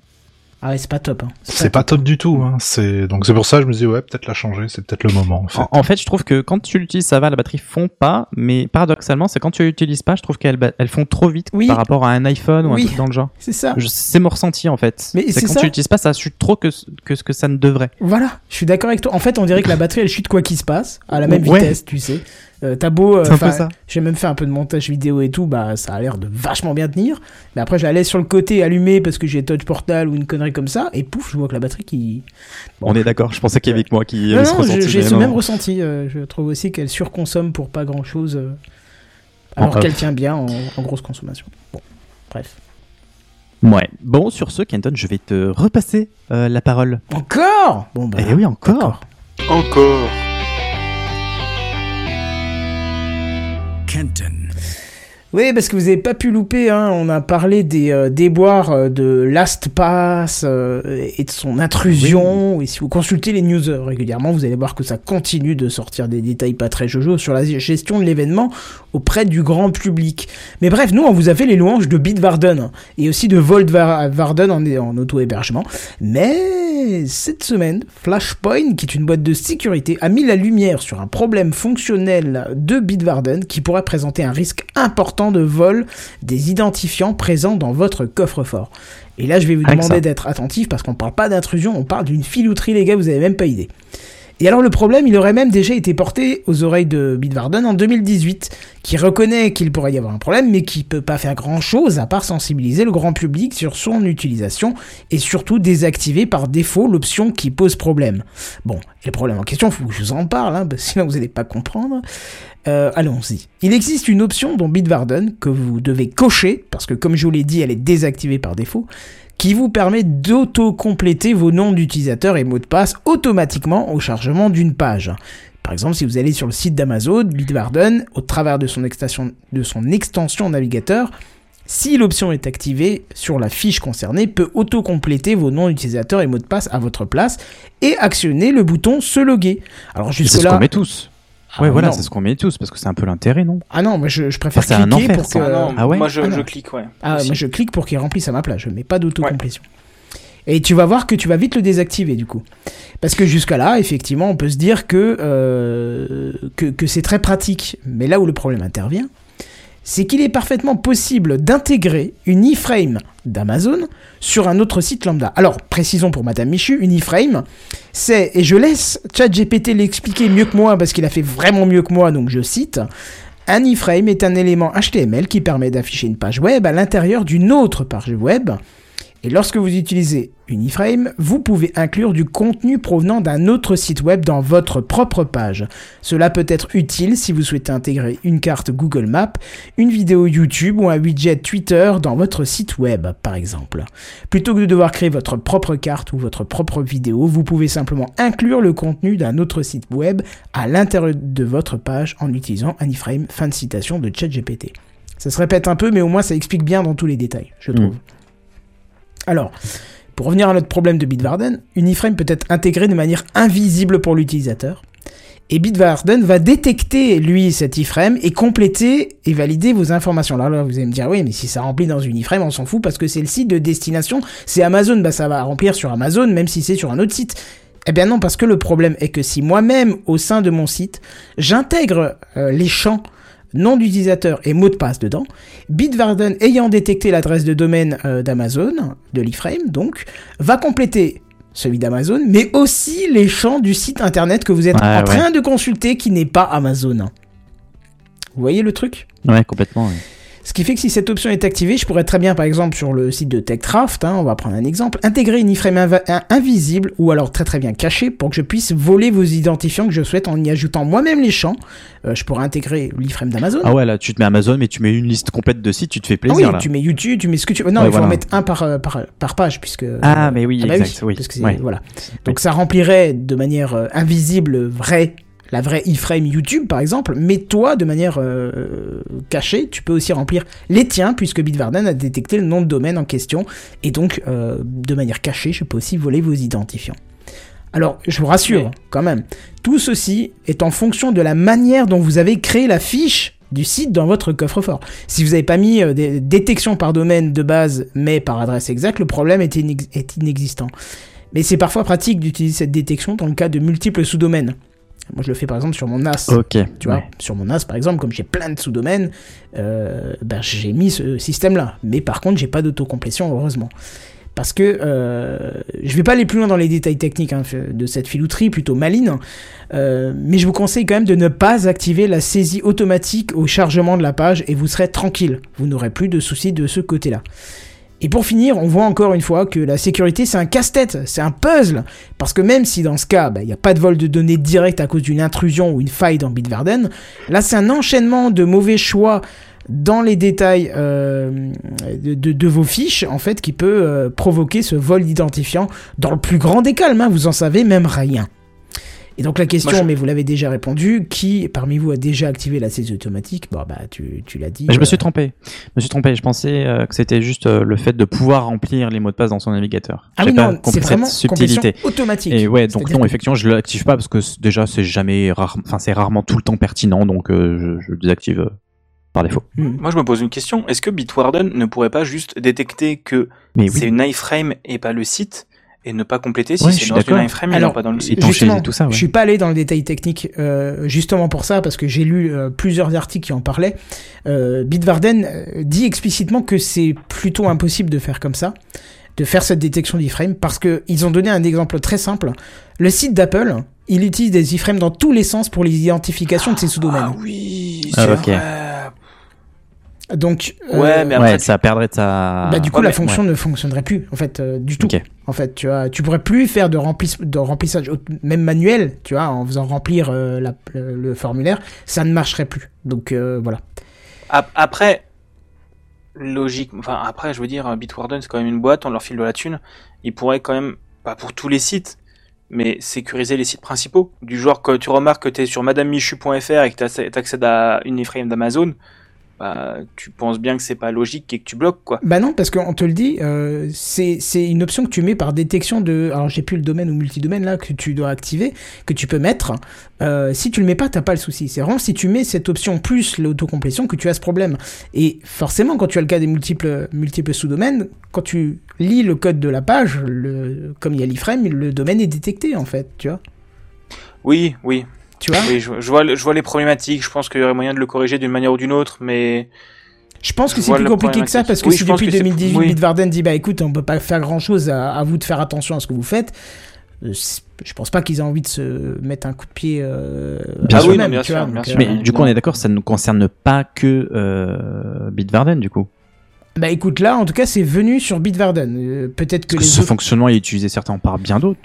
Ah ouais, c'est pas top. Hein. C'est pas top du tout, hein. C'est donc c'est pour ça que je me dis ouais, peut-être la changer, c'est peut-être le moment. En fait. En, en fait, je trouve que quand tu l'utilises, ça va, la batterie fond pas, mais paradoxalement, c'est quand tu l'utilises pas, je trouve qu'elles ba- elles font trop vite Oui. par rapport à un iPhone ou Oui. un truc dans le genre. C'est ça. C'est mon ressenti en fait. Mais c'est quand ça. tu l'utilises pas, ça chute trop que, ce- que ce que ça ne devrait. Voilà, je suis d'accord avec toi. En fait, on dirait que la batterie elle chute quoi qu'il se passe, à la même Ouais. vitesse, tu sais. Euh, T'as beau, euh, j'ai même fait un peu de montage vidéo et tout, bah ça a l'air de vachement bien tenir. Mais après, je la laisse sur le côté allumée parce que j'ai Touch Portal ou une connerie comme ça, et pouf, je vois que la batterie qui. Bon, On est d'accord, je pensais qu'il y avait que moi qui Non, non, j'ai ce même ressenti. euh, je trouve aussi qu'elle surconsomme pour pas grand chose, alors En qu'elle tient bien en, en grosse consommation. Bon, bref. Ouais. Bon, sur ce, Kenton, je vais te repasser euh, la parole. Encore? Bon, bah. Eh oui, encore. Encore. Kenton. Oui, parce que vous avez pas pu louper, hein, on a parlé des euh, déboires euh, de LastPass euh, et de son intrusion. Et si vous consultez les news régulièrement, vous allez voir que ça continue de sortir des détails pas très jojo sur la gestion de l'événement auprès du grand public. Mais bref, nous, on vous a fait les louanges de Bitwarden et aussi de Vault-Warden en, en auto-hébergement. Mais cette semaine, Flashpoint, qui est une boîte de sécurité, a mis la lumière sur un problème fonctionnel de Bitwarden qui pourrait présenter un risque important de vol des identifiants présents dans votre coffre-fort. Et là, je vais vous demander d'être attentif parce qu'on parle pas d'intrusion, on parle d'une filouterie, les gars, vous avez même pas idée. Et alors le problème, il aurait même déjà été porté aux oreilles de Bitwarden en 2018, qui reconnaît qu'il pourrait y avoir un problème, mais qui peut pas faire grand chose à part sensibiliser le grand public sur son utilisation et surtout désactiver par défaut l'option qui pose problème. Bon, et le problème en question, faut que je vous en parle, hein, sinon vous n'allez pas comprendre. Euh, Allons-y. Il existe une option dans Bitwarden que vous devez cocher, parce que comme je vous l'ai dit, elle est désactivée par défaut, qui vous permet d'auto-compléter vos noms d'utilisateurs et mots de passe automatiquement au chargement d'une page. Par exemple, si vous allez sur le site d'Amazon, Bitwarden, au travers de son extension, de son extension navigateur, si l'option est activée sur la fiche concernée, peut auto-compléter vos noms d'utilisateurs et mots de passe à votre place et actionner le bouton se loguer. Alors C'est ce jusque-là... qu'on met tous. Ah, ouais, voilà, non. c'est ce qu'on met tous, parce que c'est un peu l'intérêt, non? Ah non, moi je, je préfère un cliquer enfer, pour ça. que... Ah non, Ah ouais? Moi je, Ah clique, ouais. Ah, moi je clique pour qu'il remplisse à ma place, je mets pas d'autocomplétion. Et tu vas voir que tu vas vite le désactiver du coup. Parce que jusqu'à là, effectivement, on peut se dire que, euh, que, que c'est très pratique. Mais là où le problème intervient, c'est qu'il est parfaitement possible d'intégrer une iframe d'Amazon sur un autre site lambda. Alors, précisons pour Madame Michu, une iframe, c'est, et je laisse ChatGPT l'expliquer mieux que moi parce qu'il a fait vraiment mieux que moi, donc je cite, un iframe est un élément HTML qui permet d'afficher une page web à l'intérieur d'une autre page web. Et lorsque vous utilisez une iframe, vous pouvez inclure du contenu provenant d'un autre site web dans votre propre page. Cela peut être utile si vous souhaitez intégrer une carte Google Maps, une vidéo YouTube ou un widget Twitter dans votre site web, par exemple. Plutôt que de devoir créer votre propre carte ou votre propre vidéo, vous pouvez simplement inclure le contenu d'un autre site web à l'intérieur de votre page en utilisant un iframe. Fin de citation de ChatGPT. Ça se répète un peu, mais au moins ça explique bien dans tous les détails, je trouve. Alors, pour revenir à notre problème de Bitwarden, une iframe peut être intégrée de manière invisible pour l'utilisateur. Et Bitwarden va détecter, lui, cet iframe et compléter et valider vos informations. Alors là, vous allez me dire, oui, mais si ça remplit dans une iframe, on s'en fout parce que c'est le site de destination, c'est Amazon, bah ça va remplir sur Amazon, même si c'est sur un autre site. Eh bien non, parce que le problème est que si moi-même, au sein de mon site, j'intègre euh, les champs nom d'utilisateur et mot de passe dedans, Bitwarden ayant détecté l'adresse de domaine euh, d'Amazon, de l'iframe donc, va compléter celui d'Amazon, mais aussi les champs du site internet que vous êtes Ouais, en ouais. train de consulter qui n'est pas Amazon. Vous voyez le truc? Ouais, complètement. ouais. Ce qui fait que si cette option est activée, je pourrais très bien, par exemple, sur le site de TechCraft, hein, on va prendre un exemple, intégrer une iframe invisible ou alors très très bien cachée pour que je puisse voler vos identifiants que je souhaite en y ajoutant moi-même les champs. Euh, je pourrais intégrer l'iframe d'Amazon. Ah ouais, là, tu te mets Amazon, mais tu mets une liste complète de sites, tu te fais Ah plaisir. oui, là. tu mets YouTube, tu mets ce que tu veux. Non, Ouais, il faut en mettre un par, euh, par, par page, puisque. Ah, mais oui, Ah bah exact, oui. parce que c'est- Ouais. voilà. Donc ça remplirait de manière euh, invisible, vraie, la vraie iframe YouTube par exemple, mais toi, de manière euh, cachée, tu peux aussi remplir les tiens, puisque Bitwarden a détecté le nom de domaine en question, et donc euh, de manière cachée, je peux aussi voler vos identifiants. Alors, je vous rassure, quand même, tout ceci est en fonction de la manière dont vous avez créé la fiche du site dans votre coffre-fort. Si vous n'avez pas mis euh, des détections par domaine de base, mais par adresse exacte, le problème est, inex- est inexistant. Mais c'est parfois pratique d'utiliser cette détection dans le cas de multiples sous-domaines. Moi, je le fais par exemple sur mon NAS. Ok. Tu vois, ouais. sur mon NAS par exemple, comme j'ai plein de sous-domaines, euh, ben, j'ai mis ce système-là. Mais par contre, j'ai pas d'autocomplétion, heureusement. Parce que euh, je vais pas aller plus loin dans les détails techniques hein, de cette filouterie, plutôt maline, euh, mais je vous conseille quand même de ne pas activer la saisie automatique au chargement de la page et vous serez tranquille. Vous n'aurez plus de soucis de ce côté-là. Et pour finir, on voit encore une fois que la sécurité c'est un casse-tête, c'est un puzzle. Parce que même si dans ce cas, bah, il n'y a pas de vol de données direct à cause d'une intrusion ou une faille dans Bitwarden, là c'est un enchaînement de mauvais choix dans les détails euh, de, vos fiches, en fait, qui peut euh, provoquer ce vol d'identifiant dans le plus grand des calmes, hein, vous en savez même rien. Et donc la question, Moi, je- mais vous l'avez déjà répondu, qui parmi vous a déjà activé la saisie automatique? Bon bah tu, tu l'as dit. Mais je me euh, suis trompé. Je me suis trompé. Je pensais euh, que c'était juste euh, le fait de pouvoir remplir les mots de passe dans son navigateur. Ah oui non, c'est vraiment cette subtilité. automatique. Et ouais, donc non, effectivement, je l'active pas parce que déjà c'est jamais rare, enfin c'est rarement tout le temps pertinent, donc euh, je, je le désactive euh, par défaut. Hmm. Moi, je me pose une question. Est-ce que Bitwarden ne pourrait pas juste détecter que c'est oui, une iframe et pas le site? Et ne pas compléter si Ouais, je c'est suis dans d'accord. une iframe et Alors, non pas dans le site Justement, tout ça. Ouais. Je suis pas allé dans le détail technique euh, justement pour ça parce que j'ai lu euh, plusieurs articles qui en parlaient. Euh, Bitwarden euh, dit explicitement que c'est plutôt impossible de faire comme ça, de faire cette détection d'iframe parce que ils ont donné un exemple très simple. Le site d'Apple, il utilise des iframes dans tous les sens pour l'identification de ses sous-domaines. Ah oui, Ah, c'est ok. vrai. Donc euh, Ouais, mais après, Ouais, ça perdrait de sa. bah, du coup Ouais, la mais- fonction ne fonctionnerait plus en fait euh, du tout. En fait, tu vois, tu pourrais plus faire de, remplis- de remplissage au- même manuel, tu vois, en faisant remplir euh, la- le, le formulaire, ça ne marcherait plus. Donc euh, voilà. Ap- Après, logique, enfin après, je veux dire, Bitwarden c'est quand même une boîte, on leur file de la thune. Ils pourraient quand même, pas pour tous les sites, mais sécuriser les sites principaux. Du genre que tu remarques que tu es sur madamemichu.fr et que tu accèdes à une iframe d'Amazon, bah, tu penses bien que c'est pas logique et que tu bloques quoi. Bah non, parce qu'on te le dit, euh, c'est une option que tu mets par détection de. Alors j'ai plus le domaine ou multidomaine là que tu dois activer, que tu peux mettre. Euh, si tu le mets pas, t'as pas le souci. C'est vraiment si tu mets cette option plus l'autocomplétion que tu as ce problème. Et forcément, quand tu as le cas des multiples, multiples sous-domaines, quand tu lis le code de la page, le, comme il y a l'iframe, le domaine est détecté en fait, tu vois. Oui, oui, Tu vois oui, je, je vois, je vois les problématiques. Je pense qu'il y aurait moyen de le corriger d'une manière ou d'une autre, mais Je pense que c'est plus compliqué que ça parce que Oui, si depuis que c'est- 2018 oui. Bitwarden dit bah écoute on peut pas faire grand chose à, à vous de faire attention à ce que vous faites euh, je pense pas qu'ils aient envie de se mettre un coup de pied euh, Bien sûr. non, bien tu sûr, vois, bien donc, sûr. euh, Mais du coup, on est d'accord, ça ne concerne pas que euh, Bitwarden, du coup. bah écoute là en tout cas c'est venu sur Bitwarden Euh, peut-être que Parce que les ce autres fonctionnement est utilisé certainement par bien d'autres.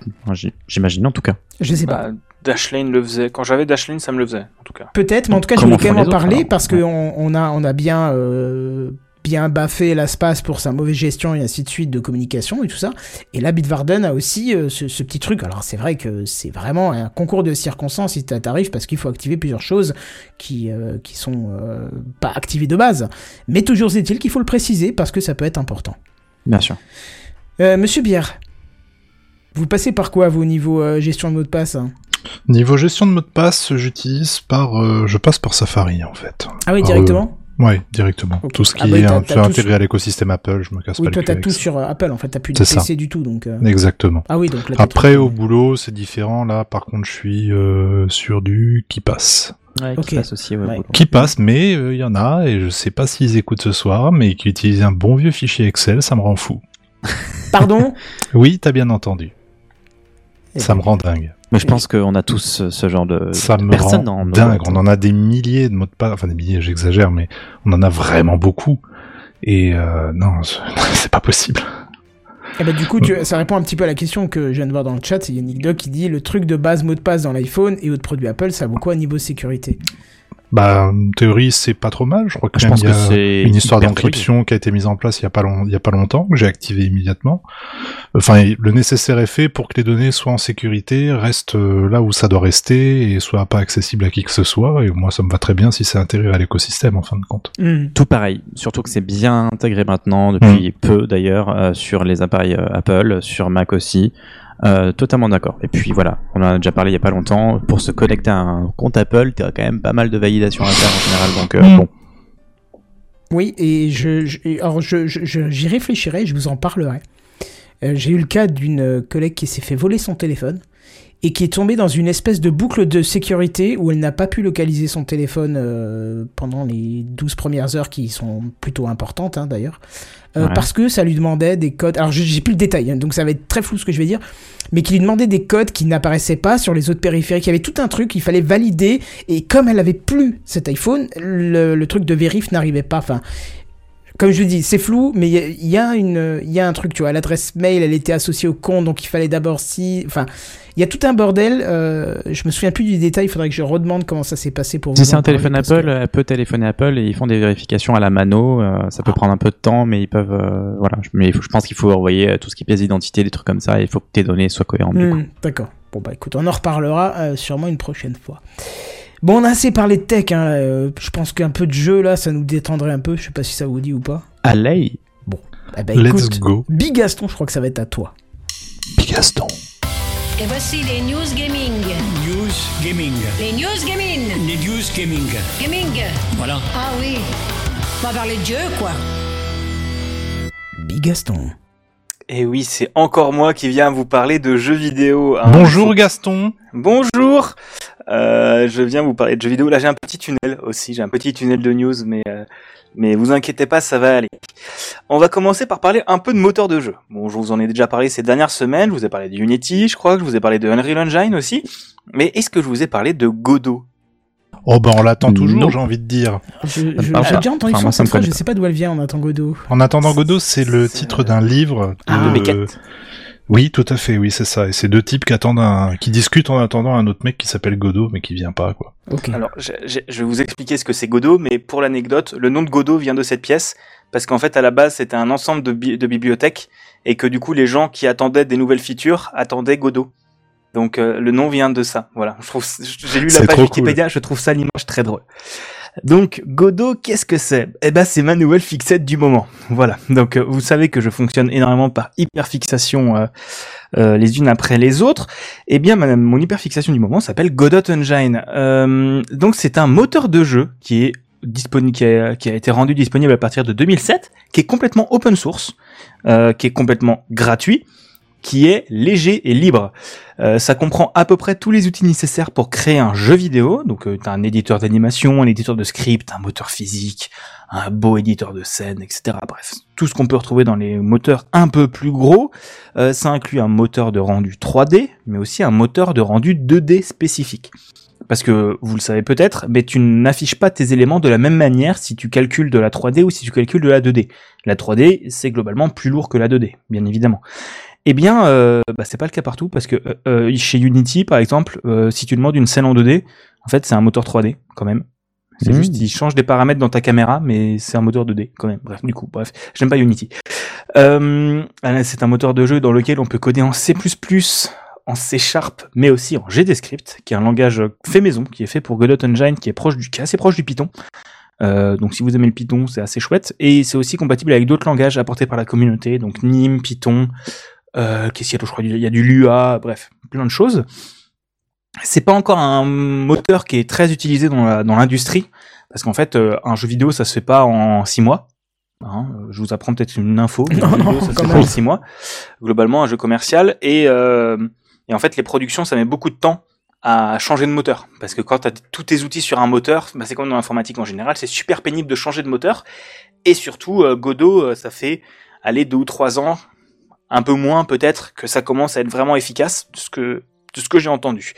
J'imagine en tout cas. je sais pas bah, Dashlane le faisait. Quand j'avais Dashlane, ça me le faisait, en tout cas. peut-être mais en tout cas je Comment voulais quand même en autres, parler parce que Ouais. on, on a on a bien euh, bien baffé l'espace pour sa mauvaise gestion et ainsi de suite de communication et tout ça. Et là, Bitwarden a aussi euh, ce, ce petit truc. Alors, c'est vrai que c'est vraiment un concours de circonstances si ça t'arrive parce qu'il faut activer plusieurs choses qui, euh, qui sont euh, pas activées de base. Mais toujours est-il qu'il faut le préciser parce que ça peut être important. Bien sûr. Euh, Monsieur Bière, vous passez par quoi, vos niveaux euh, gestion de mot de passe hein? Niveau gestion de mot de passe, j'utilise par, euh, je passe par Safari en fait. Ah oui, Ah, directement Ouais, directement. Tout ce qui Ah bah, est peu tout intégré à l'écosystème Apple, je me casse Oui, pas toi le cul t'as tout ça. sur euh, Apple en fait, t'as plus de ça. PC du tout donc. euh, Exactement. Ah oui, donc là, Après, au boulot, c'est différent. Là, par contre, je suis euh, sur du qui passe. Ouais, Ok. qui passe aussi, ouais. Qui passe, mais euh, il y en a, et je sais pas s'ils écoutent ce soir, mais qui utilisent un bon vieux fichier Excel, ça me rend fou. Pardon? Oui, t'as bien entendu. Eh Ça ben, me rend dingue. Mais je pense qu'on a tous ce, ce genre de, Ça de me personnes rend dans nos dingue. On en a des milliers de mots de passe, enfin des milliers, j'exagère, mais on en a vraiment beaucoup. Et euh, non, c'est pas possible. Eh ben, du coup, tu- ça répond un petit peu à la question que je viens de voir dans le chat. C'est Yannick Doc qui dit le truc de base mot de passe dans l'iPhone et autres produits Apple, ça vaut quoi niveau sécurité? Bah, en théorie, c'est pas trop mal. Je crois que Je même pense il y que a c'est une histoire d'encryption qui a été mise en place il y a pas long- il y a pas longtemps, que j'ai activé immédiatement. Enfin, le nécessaire est fait pour que les données soient en sécurité, restent euh, là où ça doit rester et soient pas accessibles à qui que ce soit. Et moi, ça me va très bien si c'est intégré à l'écosystème, en fin de compte. Hmm. Tout pareil, surtout que c'est bien intégré maintenant, depuis peu d'ailleurs, euh, sur les appareils euh, Apple, sur Mac aussi. Euh, totalement d'accord. Et puis voilà, on en a déjà parlé il y a pas longtemps. Pour se connecter à un compte Apple, t'as quand même pas mal de validation à faire en général. Donc euh, Mm. bon, Oui, et je, alors je, je- je- j'y réfléchirai, je vous en parlerai. Euh, j'ai eu le cas d'une collègue qui s'est fait voler son téléphone et qui est tombée dans une espèce de boucle de sécurité où elle n'a pas pu localiser son téléphone pendant les 12 premières heures qui sont plutôt importantes hein, d'ailleurs. Euh, Ouais. Parce que ça lui demandait des codes. Alors j'ai plus le détail, hein, donc ça va être très flou ce que je vais dire, mais qui lui demandait des codes qui n'apparaissaient pas sur les autres périphériques. Il y avait tout un truc, il fallait valider, et comme elle avait plus cet iPhone, le, le truc de vérif n'arrivait pas. Enfin, comme je dis, c'est flou, mais il y a- y, a une, il y a un truc, tu vois, l'adresse mail, elle était associée au compte, donc il fallait d'abord si, enfin, il y a tout un bordel. euh, je me souviens plus du détail, il faudrait que je redemande comment ça s'est passé pour si vous c'est un téléphone Apple, elle peut téléphoner Apple et ils font des vérifications à la mano. euh, ça peut prendre un peu de temps, mais ils peuvent. euh, voilà. Mais il faut- je pense qu'il faut envoyer euh, tout ce qui est pièce d'identité, des trucs comme ça. Et il faut que tes données soient cohérentes. Hmm, D'accord. Bon bah écoute, on en reparlera sûrement une prochaine fois. Bon, on a assez parlé de tech. Hein, euh, je pense qu'un peu de jeu là, ça nous détendrait un peu. Je sais pas si ça vous dit ou pas. Allez. Eh ben, Let's écoute, go. Big Gaston, je crois que ça va être à toi. Gaston. Et voici les news gaming. News Gaming. Les news gaming. Les News Gaming. Gaming. Voilà. Ah oui. On va parler de jeu, quoi. Big Gaston. Et oui, c'est encore moi qui viens vous parler de jeux vidéo. hein. Bonjour Gaston. Bonjour. Euh, je viens vous parler de jeux vidéo. Là, j'ai un petit tunnel aussi. J'ai un petit tunnel de news, mais euh, mais vous inquiétez pas, ça va aller. On va commencer par parler un peu de moteur de jeu. Bon, je vous en ai déjà parlé ces dernières semaines. Je vous ai parlé de Unity, je crois que je vous ai parlé de Unreal Engine aussi. Mais est-ce que je vous ai parlé de Godot? Oh ben on l'attend toujours, j'ai envie de dire. J'ai déjà entendu Enfin, son connaît je sais pas d'où elle vient en attendant Godot. En attendant Godot, c'est le titre d'un livre. Ah, de- Beckett. Oui, tout à fait, oui, c'est ça. Et c'est deux types qui attendent un, qui discutent en attendant un autre mec qui s'appelle Godot, mais qui vient pas, quoi. Ok. Alors, je, je- je vais vous expliquer ce que c'est Godot, mais pour l'anecdote, le nom de Godot vient de cette pièce, parce qu'en fait, à la base, c'était un ensemble de, bi- de bibliothèques, et que du coup, les gens qui attendaient des nouvelles features attendaient Godot. Donc, euh, le nom vient de ça. Voilà. Je trouve, j'ai lu la page Wikipédia, je trouve ça l'image très drôle. Donc, Godot, qu'est-ce que c'est? Eh ben, c'est ma nouvelle fixette du moment. Voilà. Donc, euh, vous savez que je fonctionne énormément par hyperfixation euh, euh, les unes après les autres. Eh bien, madame, mon hyperfixation du moment s'appelle Godot Engine. Euh, donc, c'est un moteur de jeu qui est disponible, qui a, qui a été rendu disponible à partir de 2007, qui est complètement open source, qui est complètement gratuit, qui est léger et libre. Euh, ça comprend à peu près tous les outils nécessaires pour créer un jeu vidéo. Donc, euh, tu as un éditeur d'animation, un éditeur de script, un moteur physique, un beau éditeur de scène, etc. Bref, tout ce qu'on peut retrouver dans les moteurs un peu plus gros. Euh, ça inclut un moteur de rendu 3D, mais aussi un moteur de rendu 2D spécifique. Parce que vous le savez peut-être, mais tu n'affiches pas tes éléments de la même manière si tu calcules de la 3D ou si tu calcules de la 2D. La 3D, c'est globalement plus lourd que la 2D, bien évidemment. Eh bien, euh, bah, c'est pas le cas partout parce que euh, euh, chez Unity, par exemple, euh, si tu demandes une scène en 2D, en fait, c'est un moteur 3D quand même. C'est Mmh. juste, il change des paramètres dans ta caméra, mais c'est un moteur 2D quand même. Bref, du coup, bref, j'aime pas Unity. Euh, euh, c'est un moteur de jeu dans lequel on peut coder en C++, en C Sharp, mais aussi en GDScript, qui est un langage fait maison, qui est fait pour Godot Engine, qui est proche du, qui est assez proche du Python. Euh, donc si vous aimez le Python, c'est assez chouette. Et c'est aussi compatible avec d'autres langages apportés par la communauté, donc NIM, Python, euh, qu'est-ce qu'il y a d'autre? Je crois il y a du Lua, bref, plein de choses. C'est pas encore un moteur qui est très utilisé dans l'industrie, parce qu'en fait, euh, un jeu vidéo, ça se fait pas en six mois. Hein, euh, je vous apprends peut-être une info. Non, Un jeu vidéo, non, ça se fait pas en six mois. Globalement, un jeu commercial et euh, et en fait, les productions, ça met beaucoup de temps à changer de moteur. Parce que quand tu as tous tes outils sur un moteur, bah, c'est comme dans l'informatique en général, c'est super pénible de changer de moteur. Et surtout, Godot, ça fait aller deux ou trois ans, un peu moins peut-être, que ça commence à être vraiment efficace, de ce que, de ce que j'ai entendu.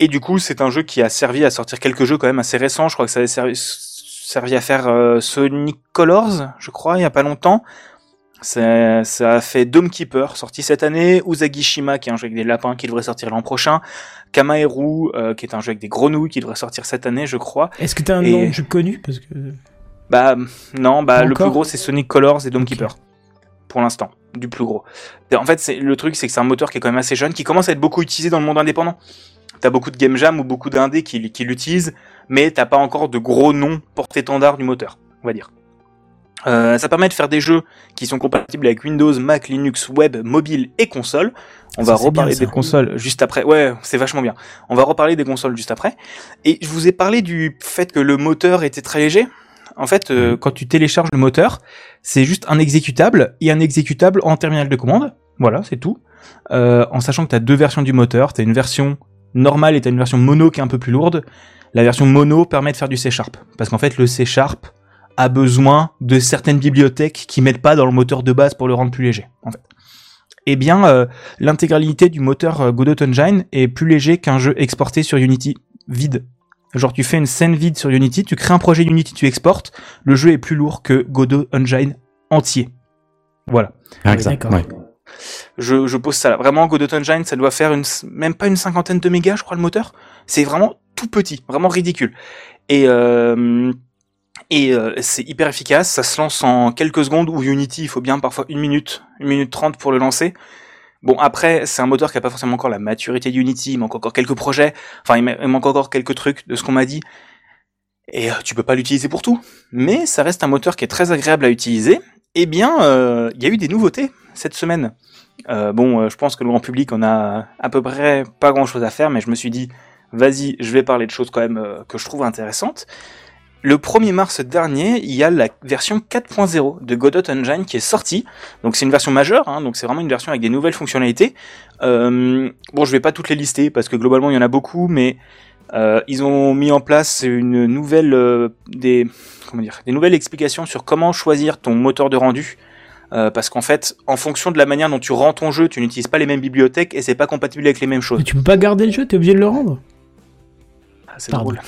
Et du coup, c'est un jeu qui a servi à sortir quelques jeux quand même assez récents. Je crois que ça a servi, servi à faire euh, Sonic Colors, je crois, il y a pas longtemps. Ça, ça a fait Dome Keeper, sorti cette année, Uzagishima, qui est un jeu avec des lapins, qui devrait sortir l'an prochain, Kamaeru, euh, qui est un jeu avec des grenouilles, qui devrait sortir cette année, je crois. Est-ce que t'as un Et- nom de jeu connu? Parce que. Bah non, bah le plus gros c'est Sonic Colors et Dome. Keeper. Pour l'instant, du plus gros. En fait, c'est le truc c'est que c'est un moteur qui est quand même assez jeune, qui commence à être beaucoup utilisé dans le monde indépendant. T'as beaucoup de game jam ou beaucoup d'indés qui, qui l'utilisent, mais t'as pas encore de gros noms porte-étendard du moteur, on va dire. Euh, ça permet de faire des jeux qui sont compatibles avec Windows, Mac, Linux, web, mobile et console. On Ça, va reparler bien, des consoles juste après. Ouais, c'est vachement bien. On va reparler des consoles juste après. Et je vous ai parlé du fait que le moteur était très léger. En fait, euh, quand tu télécharges le moteur, c'est juste un exécutable et un exécutable en terminal de commande. Voilà, c'est tout. Euh, en sachant que tu as deux versions du moteur. Tu as une version normale et tu as une version mono qui est un peu plus lourde. La version mono permet de faire du C Sharp. Parce qu'en fait, le C Sharp a besoin de certaines bibliothèques qui mettent pas dans le moteur de base pour le rendre plus léger. En fait. Eh bien, euh, l'intégralité du moteur Godot Engine est plus léger qu'un jeu exporté sur Unity vide. Genre tu fais une scène vide sur Unity, tu crées un projet Unity, tu exportes, le jeu est plus lourd que Godot Engine entier. Voilà. D'accord. ouais. Je, je pose ça là. Vraiment, Godot Engine, ça doit faire une, même pas une cinquantaine de mégas, je crois, le moteur. C'est vraiment tout petit, vraiment ridicule. Et, euh, et euh, c'est hyper efficace, ça se lance en quelques secondes, ou Unity, il faut bien parfois une minute, une minute trente pour le lancer. Bon, après, c'est un moteur qui a pas forcément encore la maturité d'Unity, il manque encore quelques projets, enfin, il ma- il manque encore quelques trucs de ce qu'on m'a dit. Et euh, tu peux pas l'utiliser pour tout. Mais ça reste un moteur qui est très agréable à utiliser. Eh bien, euh, il y a eu des nouveautés cette semaine. Euh, bon, je pense que le grand public en a à peu près pas grand chose à faire, mais je me suis dit, vas-y, je vais parler de choses quand même que je trouve intéressantes. Le 1er mars dernier, il y a la version 4.0 de Godot Engine qui est sortie. Donc c'est une version majeure, hein, donc c'est vraiment une version avec des nouvelles fonctionnalités. Euh, bon, je vais pas toutes les lister parce que globalement il y en a beaucoup, mais euh, ils ont mis en place une nouvelle euh, des comment dire des nouvelles explications sur comment choisir ton moteur de rendu. Euh, parce qu'en fait, en fonction de la manière dont tu rends ton jeu, tu n'utilises pas les mêmes bibliothèques et c'est pas compatible avec les mêmes choses. Mais tu peux pas garder le jeu, t'es obligé de le rendre. Ah, c'est drôle.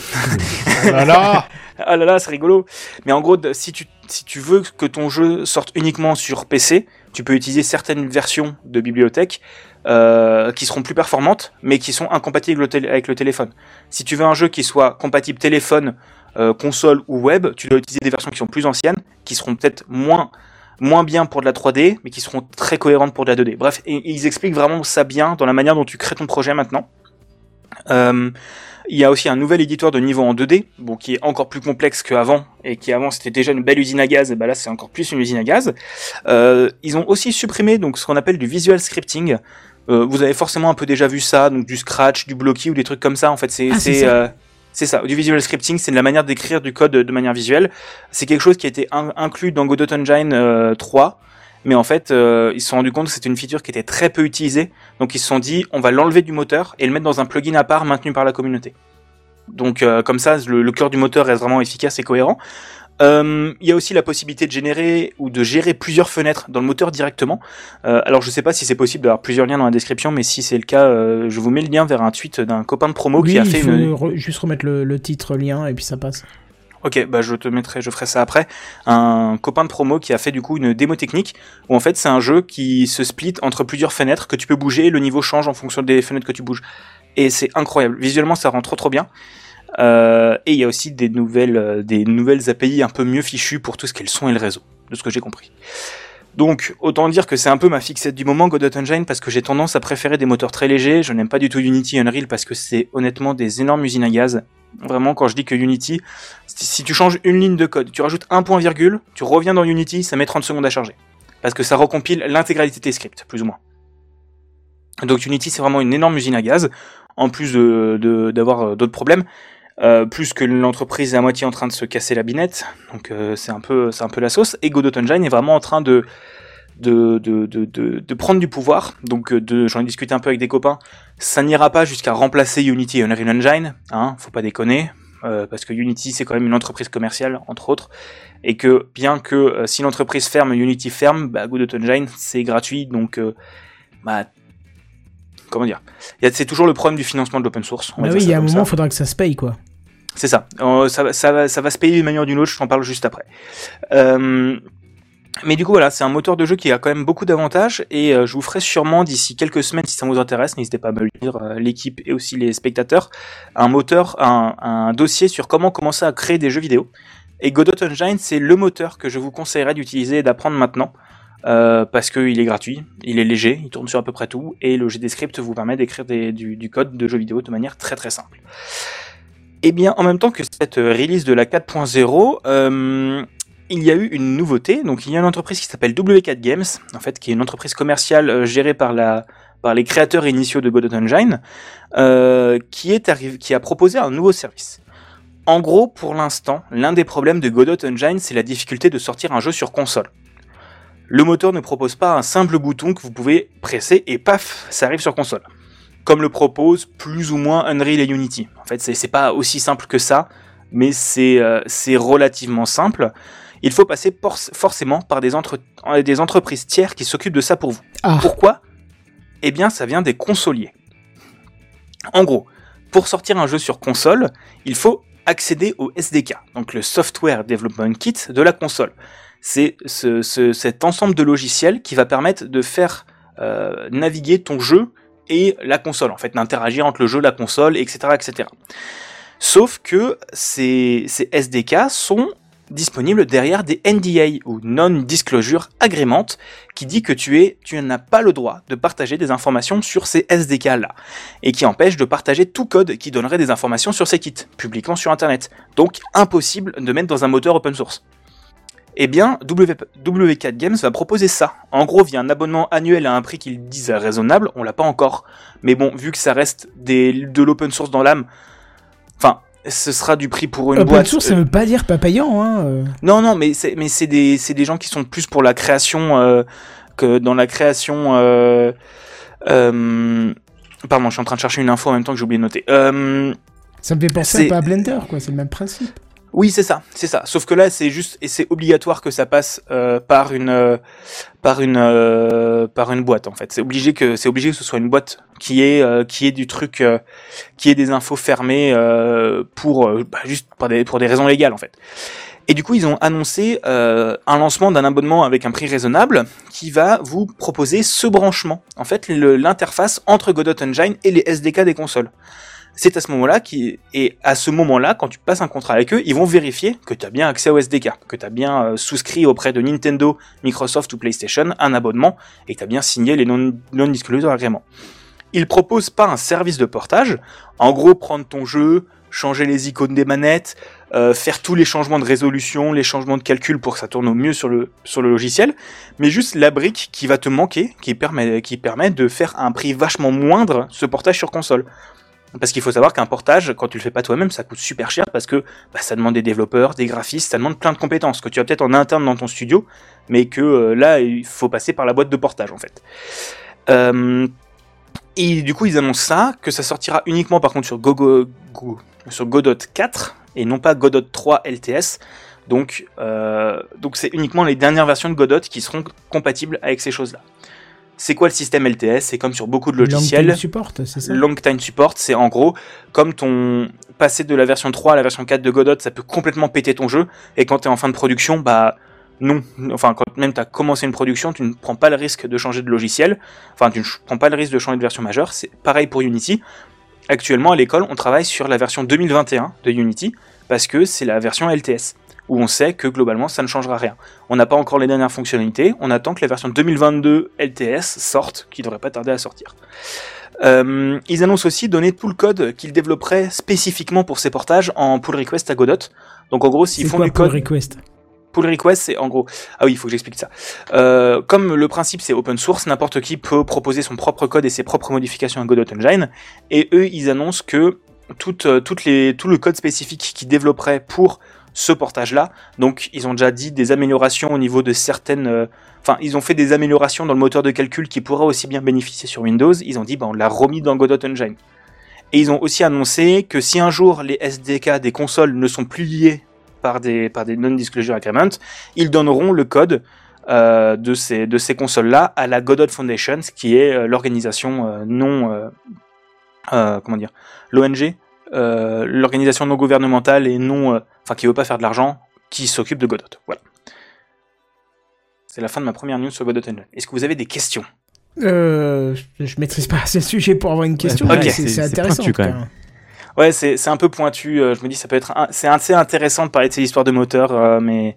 Oh là là Ah là là, c'est rigolo. Mais en gros, si tu, si tu veux que ton jeu sorte uniquement sur PC, tu peux utiliser certaines versions de bibliothèques euh, qui seront plus performantes, mais qui sont incompatibles avec le, téléphone. Si tu veux un jeu qui soit compatible téléphone, euh, console ou web, tu dois utiliser des versions qui sont plus anciennes, qui seront peut-être moins bien pour de la 3D, mais qui seront très cohérentes pour de la 2D. Bref, ils expliquent vraiment ça bien dans la manière dont tu crées ton projet maintenant. Euh, il y a aussi un nouvel éditeur de niveau en 2D, bon, qui est encore plus complexe qu'avant, et qui avant c'était déjà une belle usine à gaz, et bah là c'est encore plus une usine à gaz. Euh, ils ont aussi supprimé donc ce qu'on appelle du visual scripting. Euh, vous avez forcément un peu déjà vu ça, donc du scratch, du blocky ou des trucs comme ça. En fait, c'est Ah, c'est c'est ça. euh, c'est ça. Du visual scripting, c'est de la manière d'écrire du code de, de manière visuelle. C'est quelque chose qui a été in- inclus dans Godot Engine euh, 3. Mais en fait, euh, ils se sont rendus compte que c'était une feature qui était très peu utilisée. Donc ils se sont dit, on va l'enlever du moteur et le mettre dans un plugin à part maintenu par la communauté. Donc euh, comme ça, le, le cœur du moteur reste vraiment efficace et cohérent. Euh, Il y a aussi la possibilité de générer ou de gérer plusieurs fenêtres dans le moteur directement. Alors je sais pas si c'est possible d'avoir plusieurs liens dans la description, mais si c'est le cas, je vous mets le lien vers un tweet d'un copain de promo oui, qui a il fait faut une, re- juste remettre le, le titre lien et puis ça passe. Ok, bah je te mettrai, je ferai ça après. Un copain de promo qui a fait du coup une démo technique où en fait c'est un jeu qui se split entre plusieurs fenêtres que tu peux bouger le niveau change en fonction des fenêtres que tu bouges. Et c'est incroyable. Visuellement ça rend trop trop bien. Euh, et il y a aussi des nouvelles, euh, des nouvelles API un peu mieux fichues pour tout ce qui est le son et le réseau, de ce que j'ai compris. Donc, autant dire que c'est un peu ma fixette du moment, Godot Engine, parce que j'ai tendance à préférer des moteurs très légers. Je n'aime pas du tout Unity Unreal parce que c'est honnêtement des énormes usines à gaz. Vraiment, quand je dis que Unity, si tu changes une ligne de code, tu rajoutes un point virgule, tu reviens dans Unity, ça met 30 secondes à charger. Parce que ça recompile l'intégralité de tes scripts, plus ou moins. Donc Unity, c'est vraiment une énorme usine à gaz, en plus d'avoir euh, d'autres problèmes. euh, plus que l'entreprise est à moitié en train de se casser la binette, donc euh, c'est un peu c'est un peu la sauce. Et Godot Engine est vraiment en train de de, de, de, de, de prendre du pouvoir. Donc euh, j'en ai discuté un peu avec des copains. Ça n'ira pas jusqu'à remplacer Unity et Unreal Engine, hein, faut pas déconner, euh, parce que Unity c'est quand même une entreprise commerciale entre autres, et que bien que euh, si l'entreprise ferme, Unity ferme, bah, Godot Engine c'est gratuit, donc euh, bah, comment dire, c'est toujours le problème du financement de l'open source. on Bah oui, il y a un moment, il faudra que ça se paye, quoi. C'est ça. Ça, va- ça, va, ça va se payer d'une manière ou d'une autre, je t'en parle juste après. Euh, mais du coup, voilà, c'est un moteur de jeu qui a quand même beaucoup d'avantages et euh, je vous ferai sûrement d'ici quelques semaines, si ça vous intéresse, n'hésitez pas à me le dire, euh, l'équipe et aussi les spectateurs, un moteur, un, dossier sur comment commencer à créer des jeux vidéo. Et Godot Engine, c'est le moteur que je vous conseillerais d'utiliser et d'apprendre maintenant. euh, parce qu'il est gratuit, il est léger, il tourne sur à peu près tout, et le GDScript vous permet d'écrire du, du code de jeux vidéo de manière très très simple. Eh bien, en même temps que cette release de la 4.0, euh, il y a eu une nouveauté. Donc, il y a une entreprise qui s'appelle W4 Games, en fait, qui est une entreprise commerciale euh, gérée par les créateurs initiaux de Godot Engine, euh, qui a proposé un nouveau service. En gros, pour l'instant, l'un des problèmes de Godot Engine, c'est la difficulté de sortir un jeu sur console. Le moteur ne propose pas un simple bouton que vous pouvez presser et paf, ça arrive sur console comme le propose plus ou moins Unreal et Unity. En fait, c'est pas aussi simple que ça, mais c'est euh, c'est relativement simple. Il faut passer por- forcément par des, entre- euh, des entreprises tiers qui s'occupent de ça pour vous. Ah, Pourquoi? Eh bien, ça vient des consoliers. En gros, pour sortir un jeu sur console, il faut accéder au SDK, donc le Software Development Kit de la console. C'est ce- ce- cet ensemble de logiciels qui va permettre de faire euh, naviguer ton jeu et la console, en fait, d'interagir entre le jeu, la console, etc., etc. Sauf que ces, ces SDK sont disponibles derrière des NDA ou Non-Disclosure Agreement qui dit que tu n'as pas le droit de partager des informations sur ces SDK là et qui empêche de partager tout code qui donnerait des informations sur ces kits publiquement sur internet. Donc impossible de mettre dans un moteur open source. Eh bien, W- W4 Games va proposer ça. En gros, via un abonnement annuel à un prix qu'ils disent raisonnable, on l'a pas encore. Mais bon, vu que ça reste de l'open source dans l'âme, ce sera du prix pour une open boîte. source, ça veut pas dire pas payant, hein. euh. Non, non, mais c'est mais c'est des c'est des gens qui sont plus pour la création euh, que dans la création. Euh, euh, pardon, je suis en train de chercher une info en même temps que j'ai oublié de noter. Euh, Ça me fait penser C'est- un peu à Blender, quoi. C'est le même principe. Oui, c'est ça, c'est ça. Sauf que là, c'est juste et c'est obligatoire que ça passe euh, par une euh, par une euh, par une boîte en fait. C'est obligé que c'est obligé que ce soit une boîte qui est euh, qui est du truc qui est des infos fermées pour bah, juste pour des pour des raisons légales en fait. Et du coup, ils ont annoncé un lancement d'un abonnement avec un prix raisonnable qui va vous proposer ce branchement, en fait, l'interface entre Godot Engine et les SDK des consoles. C'est à ce moment-là qui et à ce moment-là, quand tu passes un contrat avec eux, ils vont vérifier que tu as bien accès au SDK, que tu as bien euh, souscrit auprès de Nintendo, Microsoft ou PlayStation un abonnement et que tu as bien signé les non non disclosure agréments. Ils proposent pas un service de portage, en gros prendre ton jeu, changer les icônes des manettes, euh, faire tous les changements de résolution, les changements de calcul pour que ça tourne au mieux sur le, sur le logiciel, mais juste la brique qui va te manquer, qui permet, qui permet de faire un prix vachement moindre ce portage sur console. Parce qu'il faut savoir qu'un portage, quand tu le fais pas toi-même, ça coûte super cher parce que bah, ça demande des développeurs, des graphistes, ça demande plein de compétences que tu as peut-être en interne dans ton studio, mais que euh, là, il faut passer par la boîte de portage en fait. Euh, et du coup, ils annoncent ça, que ça sortira uniquement par contre sur, Godot 4 et non pas Godot 3 LTS. Euh, donc c'est uniquement les dernières versions de Godot qui seront compatibles avec ces choses-là. C'est quoi le système LTS C'est comme sur beaucoup de logiciels. Long time support, c'est ça? Long time support, c'est en gros comme ton passer de la version 3 à la version 4 de Godot, ça peut complètement péter ton jeu. Et quand tu es en fin de production, bah non. Enfin, quand même tu as commencé une production, tu ne prends pas le risque de changer de logiciel. Enfin, tu ne prends pas le risque de changer de version majeure. C'est pareil pour Unity. Actuellement, à l'école, on travaille sur la version 2021 de Unity parce que c'est la version LTS où on sait que globalement ça ne changera rien. On n'a pas encore les dernières fonctionnalités, on attend que la version 2022 LTS sorte, qui devrait pas tarder à sortir. Euh, ils annoncent aussi donner tout le code qu'ils développeraient spécifiquement pour ces portages en pull request à Godot. Donc en gros, s'ils font quoi du pull code, request? Pull request, c'est en gros. Ah oui, il faut que j'explique ça. Euh, comme le principe c'est open source, n'importe qui peut proposer son propre code et ses propres modifications à Godot Engine. Et eux, ils annoncent que tout, euh, toutes les, tout le code spécifique qu'ils développeraient pour ce portage-là. Donc, ils ont déjà dit des améliorations au niveau de certaines. euh, Enfin, ils ont fait des améliorations dans le moteur de calcul qui pourraient aussi bien bénéficier sur Windows. Ils ont dit, bah, on l'a remis dans Godot Engine. Et ils ont aussi annoncé que si un jour les SDK des consoles ne sont plus liés par des, non-disclosure agreements, ils donneront le code euh, de ces, consoles-là à la Godot Foundation, qui est euh, l'organisation non. comment dire L'ONG, l'organisation non gouvernementale et non. Enfin, qui veut pas faire de l'argent, qui s'occupe de Godot. Voilà. C'est la fin de ma première news sur Godot Engine. Est-ce que vous avez des questions? Euh, je maîtrise pas assez le sujet pour avoir une question, Ouais, mais ok, c'est- intéressant. pointu, quand même. Ouais, c'est c'est un peu pointu. euh, je me dis, ça peut être. C'est assez intéressant de parler de ces histoires de moteur, euh, mais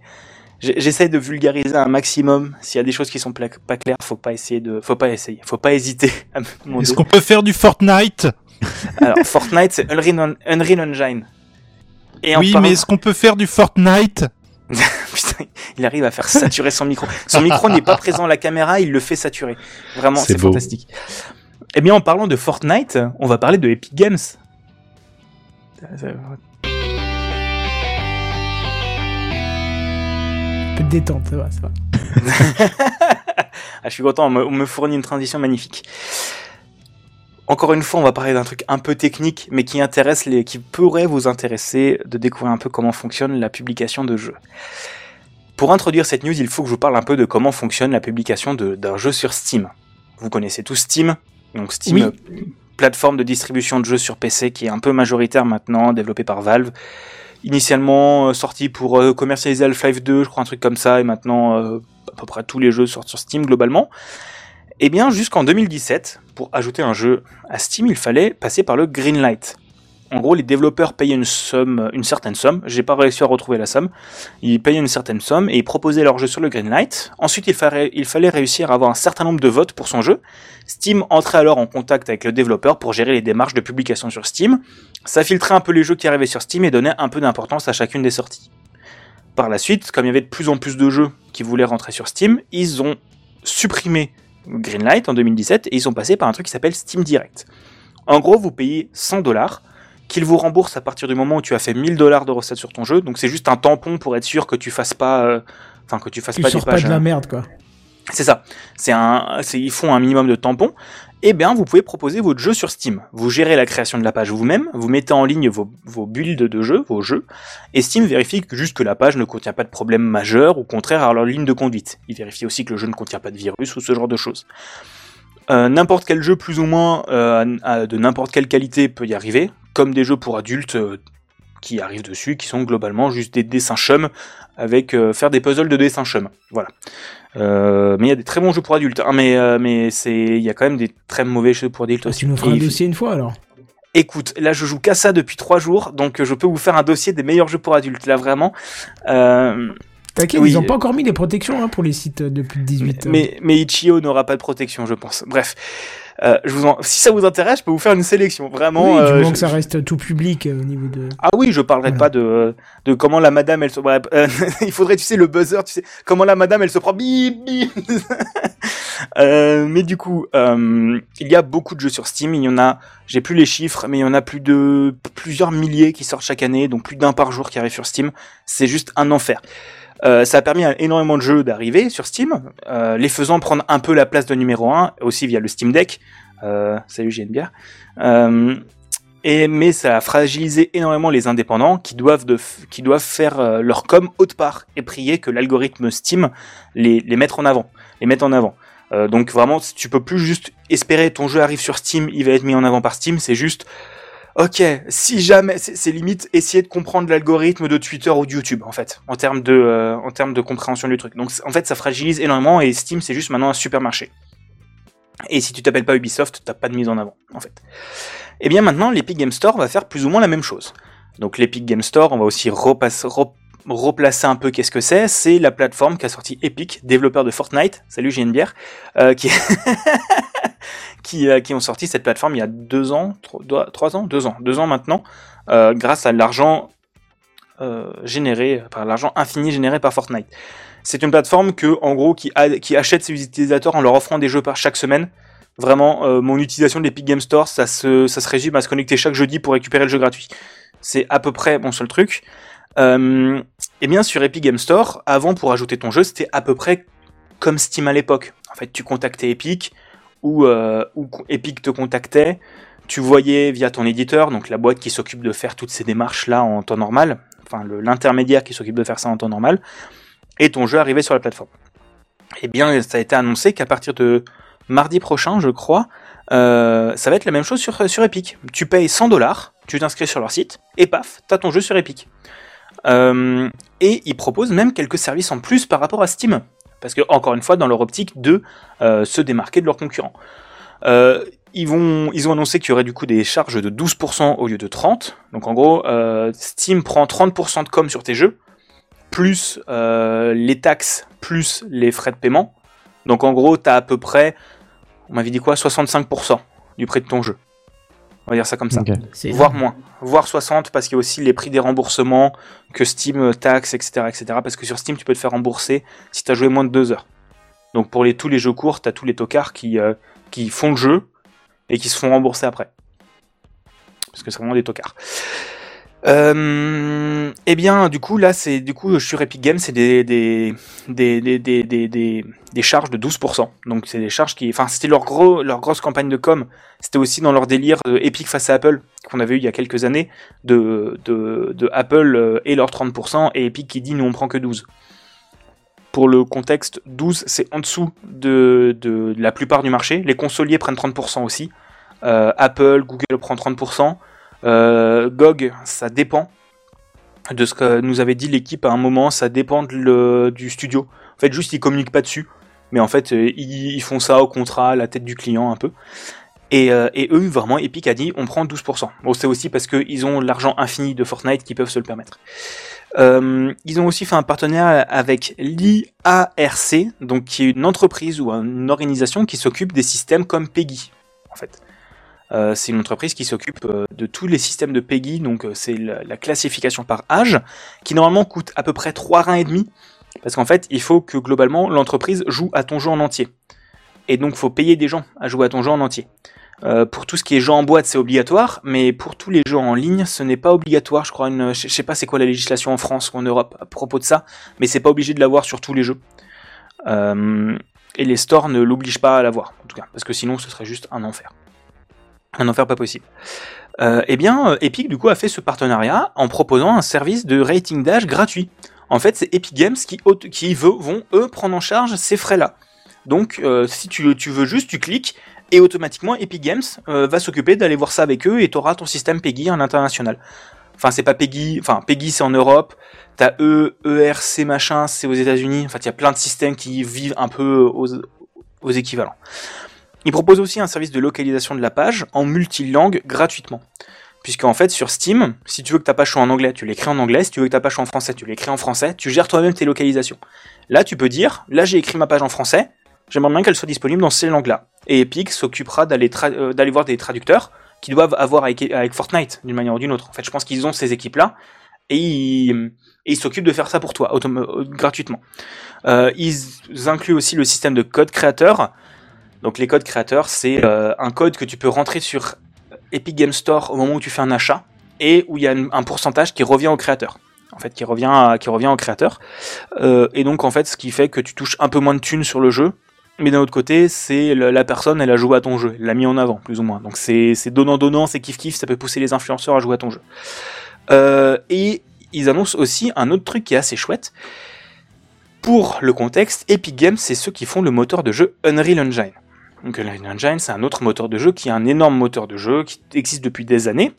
j'essaye de vulgariser un maximum. S'il y a des choses qui sont pas claires, faut pas essayer de. Faut pas essayer. Faut pas hésiter. Est-ce qu'on peut faire du Fortnite? Alors, Fortnite, c'est Unreal, Unreal Engine. Et Oui, mais est-ce qu'on peut faire du Fortnite? Putain, il arrive à faire saturer son micro. Son micro n'est pas présent à la caméra, il le fait saturer. Vraiment, C'est fantastique. Eh bien, en parlant de Fortnite, on va parler de Epic Games. Un peu de détente, ça va, ça va. Ah, je suis content, on me, on me fournit une transition magnifique. Encore une fois, on va parler d'un truc un peu technique, mais qui intéresse les, qui pourrait vous intéresser de découvrir un peu comment fonctionne la publication de jeux. Pour introduire cette news, il faut que je vous parle un peu de comment fonctionne la publication d'un jeu sur Steam. Vous connaissez tous Steam, donc Steam, Oui. plateforme de distribution de jeux sur PC qui est un peu majoritaire maintenant, développée par Valve. Initialement euh, sorti pour euh, commercialiser Half-Life 2, je crois un truc comme ça, et maintenant euh, à peu près tous les jeux sortent sur Steam globalement. Et bien jusqu'en 2017, pour ajouter un jeu à Steam, il fallait passer par le Greenlight. En gros, les développeurs payaient une somme, une certaine somme. J'ai pas réussi à retrouver la somme. Ils payaient une certaine somme et ils proposaient leur jeu sur le Greenlight. Ensuite, il fallait, il fallait réussir à avoir un certain nombre de votes pour son jeu. Steam entrait alors en contact avec le développeur pour gérer les démarches de publication sur Steam. Ça filtrait un peu les jeux qui arrivaient sur Steam et donnait un peu d'importance à chacune des sorties. Par la suite, comme il y avait de plus en plus de jeux qui voulaient rentrer sur Steam, ils ont supprimé Greenlight en 2017 et ils sont passés par un truc qui s'appelle Steam Direct. En gros, vous payez 100 dollars qu'il vous rembourse à partir du moment où tu as fait 1000 dollars de recettes sur ton jeu. Donc c'est juste un tampon pour être sûr que tu fasses pas, euh, enfin que tu fasses Tu pas des de la euh, merde, quoi. c'est ça. C'est un, ils font un minimum de tampons. Eh bien, vous pouvez proposer votre jeu sur Steam. Vous gérez la création de la page vous-même, vous mettez en ligne vos, builds de jeu, vos jeux, et Steam vérifie juste que la page ne contient pas de problème majeur ou contraire à leur ligne de conduite. Il vérifie aussi que le jeu ne contient pas de virus ou ce genre de choses. Euh, n'importe quel jeu plus ou moins euh, de n'importe quelle qualité peut y arriver, comme des jeux pour adultes euh, qui arrivent dessus, qui sont globalement juste des dessins chum avec faire des puzzles de dessins chum. Voilà. Euh, mais il y a des très bons jeux pour adultes, hein, mais euh, mais c'est il y a quand même des très mauvais jeux pour adultes Ah, aussi. tu nous feras un dossier une fois, alors. Écoute, là je joue qu'à ça depuis trois jours, donc euh, je peux vous faire un dossier des meilleurs jeux pour adultes. Là vraiment. Euh, T'inquiète, Oui. ils ont pas encore mis les protections hein, pour les sites de plus de 18 ans. mais, mais Ichio n'aura pas de protection, je pense. Bref, euh, je vous en... si ça vous intéresse, je peux vous faire une sélection. Vraiment. oui, du euh, moment je- que ça reste tout public euh, au niveau de. Ah oui, je parlerai Voilà. pas de, de comment la madame elle se. Bref, euh, il faudrait, tu sais, le buzzer, tu sais, comment la madame elle se prend bip bip. Euh, mais du coup, euh, il y a beaucoup de jeux sur Steam. Il y en a, j'ai plus les chiffres, mais il y en a plus de plusieurs milliers qui sortent chaque année, donc plus d'un par jour qui arrive sur Steam. C'est juste un enfer. Euh, ça a permis à énormément de jeux d'arriver sur Steam, euh, les faisant prendre un peu la place de numéro 1, aussi via le Steam Deck. Euh, salut, j'ai une bière. Et, mais ça a fragilisé énormément les indépendants qui doivent, qui doivent faire leur com haute part et prier que l'algorithme Steam les, les mette en avant. Les mette en avant. Donc vraiment, tu peux plus juste espérer ton jeu arrive sur Steam, il va être mis en avant par Steam. C'est juste, ok, si jamais, c'est limite essayer de comprendre l'algorithme de Twitter ou de YouTube en fait, en termes de, euh, en termes de compréhension du truc. Donc en fait, ça fragilise énormément et Steam c'est juste maintenant un supermarché. Et si tu t'appelles pas Ubisoft, t'as pas de mise en avant en fait. Et bien maintenant, l'Epic Game Store va faire plus ou moins la même chose. Donc l'Epic Game Store, on va aussi repasse- re- replacer un peu qu'est-ce que c'est. C'est la plateforme qu'a sorti Epic, développeur de Fortnite. Salut, j'ai une bière. euh. qui, euh, qui ont sorti cette plateforme il y a deux ans, trois, ans, deux ans, deux ans maintenant, euh, grâce à l'argent euh, généré, par l'argent infini généré par Fortnite. C'est une plateforme que, en gros, qui, achète ses utilisateurs en leur offrant des jeux par chaque semaine. Vraiment, mon utilisation de l'Epic Game Store, ça se, ça se résume à se connecter chaque jeudi pour récupérer le jeu gratuit. C'est à peu près mon seul truc. Et bien sur Epic Game Store, avant pour ajouter ton jeu, c'était à peu près comme Steam à l'époque. En fait, tu contactais Epic euh, ou Epic te contactait. Tu voyais via ton éditeur, donc la boîte qui s'occupe de faire toutes ces démarches là en temps normal, enfin l'intermédiaire qui s'occupe de faire ça en temps normal, et ton jeu arrivait sur la plateforme. Eh bien, ça a été annoncé qu'à partir de mardi prochain, je crois, euh, ça va être la même chose sur, sur Epic. Tu payes 100 dollars, tu t'inscris sur leur site, et paf, t'as ton jeu sur Epic. Euh, et ils proposent même quelques services en plus par rapport à Steam. Parce que, encore une fois, dans leur optique de euh, se démarquer de leurs concurrents. Euh, ils, ont annoncé qu'il y aurait du coup des charges de 12% au lieu de 30%. Donc en gros, euh, Steam prend 30% de com sur tes jeux, plus les taxes, plus les frais de paiement. Donc en gros, tu as à peu près, on m'avait dit quoi, 65% du prix de ton jeu. On va dire ça comme ça. Voire moins. Voire 60 parce qu'il y a aussi les prix des remboursements que Steam euh, taxe, etc., etc. Parce que sur Steam, tu peux te faire rembourser si tu as joué moins de 2 heures. Donc pour les, tous les jeux courts, tu as tous les tocards qui, euh, qui font le jeu et qui se font rembourser après. Parce que c'est vraiment des tocards. Euh, eh bien, du coup, là, c'est du coup sur Epic Games, c'est des des, des, des, des, charges de 12%. Donc, c'est des charges qui, enfin, c'était leur gros, leur grosse campagne de com. C'était aussi dans leur délire de Epic face à Apple qu'on avait eu il y a quelques années de de, de Apple euh, et leurs 30% et Epic qui dit nous on prend que 12. Pour le contexte, 12 c'est en dessous de, de, de la plupart du marché. Les consoliers prennent 30% aussi. Euh, Apple, Google prend 30%. Euh, GOG, ça dépend de ce que nous avait dit l'équipe à un moment, ça dépend du studio. En fait, juste ils communiquent pas dessus, mais en fait, euh, ils, font ça au contrat, à la tête du client un peu. Et, euh, et eux, vraiment, Epic a dit on prend 12%. Bon, c'est aussi parce qu'ils ont l'argent infini de Fortnite qui peuvent se le permettre. Ils ont aussi fait un partenariat avec l'IARC, donc qui est une entreprise ou une organisation qui s'occupe des systèmes comme PEGI, en fait. Euh, c'est une entreprise qui s'occupe euh, de tous les systèmes de PEGI, donc euh, c'est la, la classification par âge, qui normalement coûte à peu près 3 reins et demi, parce qu'en fait, il faut que globalement l'entreprise joue à ton jeu en entier. Et donc, faut payer des gens à jouer à ton jeu en entier. Pour tout ce qui est jeu en boîte, c'est obligatoire, mais pour tous les jeux en ligne, ce n'est pas obligatoire. Je crois, je sais pas c'est quoi la législation en France ou en Europe à propos de ça, mais c'est pas obligé de l'avoir sur tous les jeux. Et les stores ne l'obligent pas à l'avoir, en tout cas, parce que sinon ce serait juste un enfer. Un enfer pas possible. Euh, eh bien, euh, Epic du coup a fait ce partenariat en proposant un service de rating d'âge gratuit. En fait, c'est Epic Games qui, veut, vont eux prendre en charge ces frais-là. Donc, euh, si tu, veux juste, tu cliques et automatiquement Epic Games va s'occuper d'aller voir ça avec eux et tu auras ton système PEGI en international. Enfin, c'est pas PEGI, enfin PEGI c'est en Europe, t'as E, ERC machin, c'est aux États-Unis. Enfin, il y a plein de systèmes qui vivent un peu aux équivalents. Il propose aussi un service de localisation de la page en multilangue gratuitement. Puisqu'en fait, sur Steam, si tu veux que ta page soit en anglais, tu l'écris en anglais. Si tu veux que ta page soit en français, tu l'écris en français. Tu gères toi-même tes localisations. Là, tu peux dire, là, j'ai écrit ma page en français. J'aimerais bien qu'elle soit disponible dans ces langues-là. Et Epic s'occupera d'aller euh, voir des traducteurs qui doivent avoir avec, Fortnite d'une manière ou d'une autre. En fait, je pense qu'ils ont ces équipes-là et ils, et s'occupent de faire ça pour toi euh, gratuitement. Euh, ils incluent aussi le système de code créateur. Donc les codes créateurs, c'est euh, un code que tu peux rentrer sur Epic Game Store au moment où tu fais un achat et où il y a un pourcentage qui revient au créateur. En fait, qui revient, au créateur. Euh, et donc, en fait, ce qui fait que tu touches un peu moins de thunes sur le jeu. Mais d'un autre côté, c'est la personne, elle a joué à ton jeu, elle l'a mis en avant, plus ou moins. Donc c'est c'est donnant-donnant, c'est kiff-kiff, ça peut pousser les influenceurs à jouer à ton jeu. Euh, et ils annoncent aussi un autre truc qui est assez chouette. Pour le contexte, Epic Games, c'est ceux qui font le moteur de jeu Unreal Engine. Donc Unreal Engine, c'est un autre moteur de jeu qui est un énorme moteur de jeu qui existe depuis des années.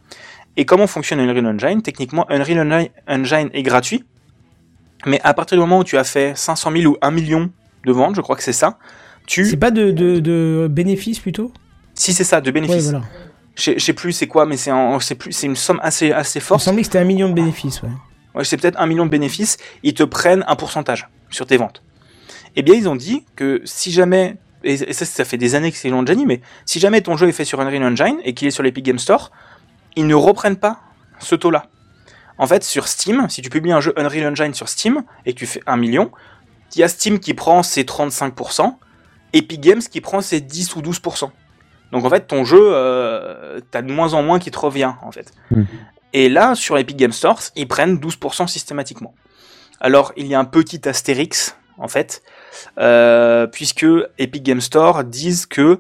Et comment fonctionne Unreal Engine? Techniquement, Unreal Engine- est gratuit, mais à partir du moment où tu as fait 500 000 ou 1 million de ventes, je crois que c'est ça, tu... C'est pas de, de, de bénéfices plutôt? Si c'est ça, de Ouais, bénéfices. voilà. Je sais- plus c'est quoi, mais c'est une somme assez, assez Il me forte. semblait que c'était un million de bénéfices, ouais. Ouais, c'est peut-être un million de bénéfices, ils te prennent un pourcentage sur tes ventes. Eh bien, ils ont dit que si jamais, et ça, ça fait des années que c'est dit, mais si jamais ton jeu est fait sur Unreal Engine et qu'il est sur l'Epic Game Store, ils ne reprennent pas ce taux-là. En fait, sur Steam, si tu publies un jeu Unreal Engine sur Steam et que tu fais un million, il y a Steam qui prend ses 35%, Epic Games qui prend ses 10 ou 12%. Donc en fait, ton jeu, euh, t'as de moins en moins qui te revient en fait. Hmm. Et là, sur Epic Game Store, ils prennent 12% systématiquement. Alors, il y a un petit astérix en fait, puisque Epic Game Store disent que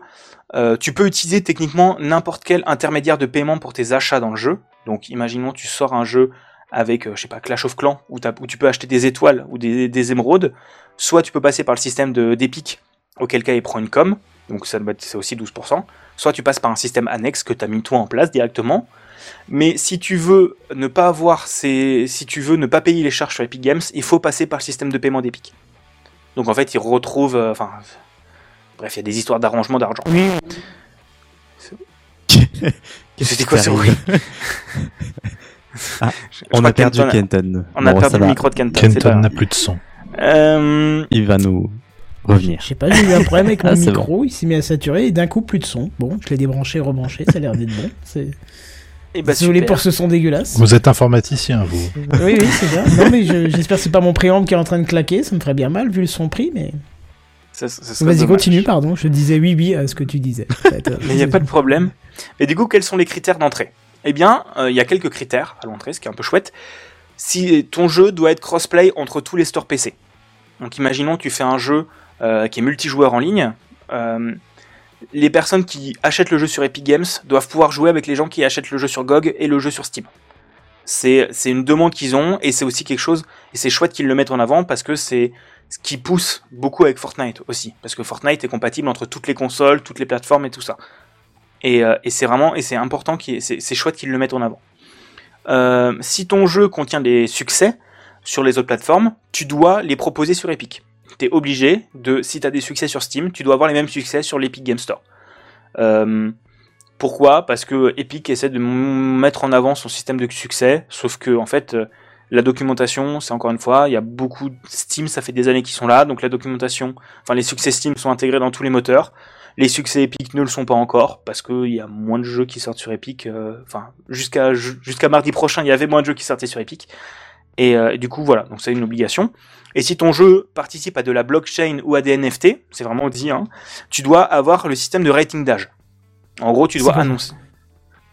euh, tu peux utiliser techniquement n'importe quel intermédiaire de paiement pour tes achats dans le jeu. Donc, imaginons tu sors un jeu avec, euh, je sais pas, Clash of Clans, où, tu peux acheter des étoiles ou des, des émeraudes. Soit tu peux passer par le système de- d'Epic, auquel cas il prend une com, donc ça c'est aussi 12%. Soit tu passes par un système annexe que tu as mis toi en place directement. Mais si tu veux ne pas avoir ces, si tu veux ne pas payer les charges sur Epic Games, il faut passer par le système de paiement d'Epic. Donc en fait, ils retrouvent, euh, enfin, bref, il y a des histoires d'arrangement d'argent. C'était quoi ce bruit Ah, On a que perdu Kenton. On a Bon, perdu ça le va. micro de Kenton. Kenton n'a plus de son. Euh, Il va nous revenir. Je sais pas, j'ai eu un problème avec mon Ah, micro, il s'est mis à saturer et d'un coup plus de son. Bon, je l'ai débranché, rebranché, ça a l'air d'être bon. C'est... et bah, Désolé super. pour ce son dégueulasse. Vous êtes informaticien, vous. Oui, oui, c'est ça. Non, mais je- j'espère que c'est pas mon préamble qui est en train de claquer, ça me ferait bien mal vu le son prix, mais. Ça- ça serait Vas-y, dommage. continue, pardon, je disais oui, oui à ce que tu disais. Mais il n'y a pas de problème. Et du coup, quels sont les critères d'entrée? Eh bien, euh, il y a quelques critères à l'entrée, ce qui est un peu chouette. Si ton jeu doit être crossplay entre tous les stores PC. Donc, imaginons tu fais un jeu euh, qui est multijoueur en ligne. euh, les personnes qui achètent le jeu sur Epic Games doivent pouvoir jouer avec les gens qui achètent le jeu sur GOG et le jeu sur Steam. C'est une demande qu'ils ont et c'est aussi quelque chose et c'est chouette qu'ils le mettent en avant parce que c'est ce qui pousse beaucoup avec Fortnite aussi parce que Fortnite est compatible entre toutes les consoles, toutes les plateformes et tout ça. Et, euh, c'est vraiment et c'est important c'est chouette qu'ils le mettent en avant. Euh, si ton jeu contient des succès sur les autres plateformes, tu dois les proposer sur Epic. T'es obligé de si t'as des succès sur Steam, tu dois avoir les mêmes succès sur l'Epic Game Store. Euh, pourquoi? Parce que Epic essaie de mettre en avant son système de succès, sauf que en fait euh, la documentation, c'est encore une fois, il y a beaucoup de Steam, ça fait des années qu'ils sont là, donc la documentation, enfin les succès Steam sont intégrés dans tous les moteurs. Les succès Epic ne le sont pas encore parce qu'il y a moins de jeux qui sortent sur Epic. euh, Enfin, jusqu'à ju- jusqu'à mardi prochain, il y avait moins de jeux qui sortaient sur Epic. Et du coup, voilà, donc c'est une obligation. Et si ton jeu participe à de la blockchain ou à des NFT, c'est vraiment dit, hein, tu dois avoir le système de rating d'âge. En gros, tu dois annoncer.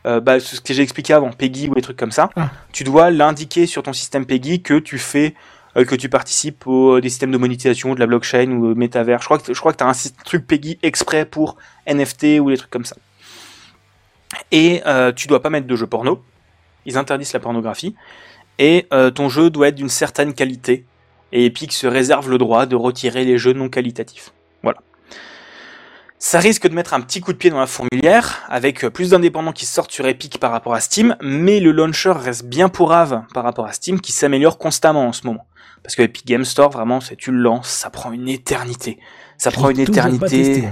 Euh, bah, ce que j'ai expliqué avant, Peggy ou des trucs comme ça. Ah. Tu dois l'indiquer sur ton système Peggy que tu fais, euh, que tu participes au des systèmes de monétisation, de la blockchain ou métavers. Je crois que je crois que t'as un truc Peggy exprès pour NFT ou des trucs comme ça. Et euh, tu dois pas mettre de jeux porno. Ils interdisent la pornographie. Et euh, ton jeu doit être d'une certaine qualité. Et Epic se réserve le droit de retirer les jeux non qualitatifs. Voilà. Ça risque de mettre un petit coup de pied dans la fourmilière, avec plus d'indépendants qui sortent sur Epic par rapport à Steam, mais le launcher reste bien pourrave par rapport à Steam, qui s'améliore constamment en ce moment. Parce que Epic Game Store, vraiment, c'est tu le lances, ça prend une éternité. Ça prend une éternité.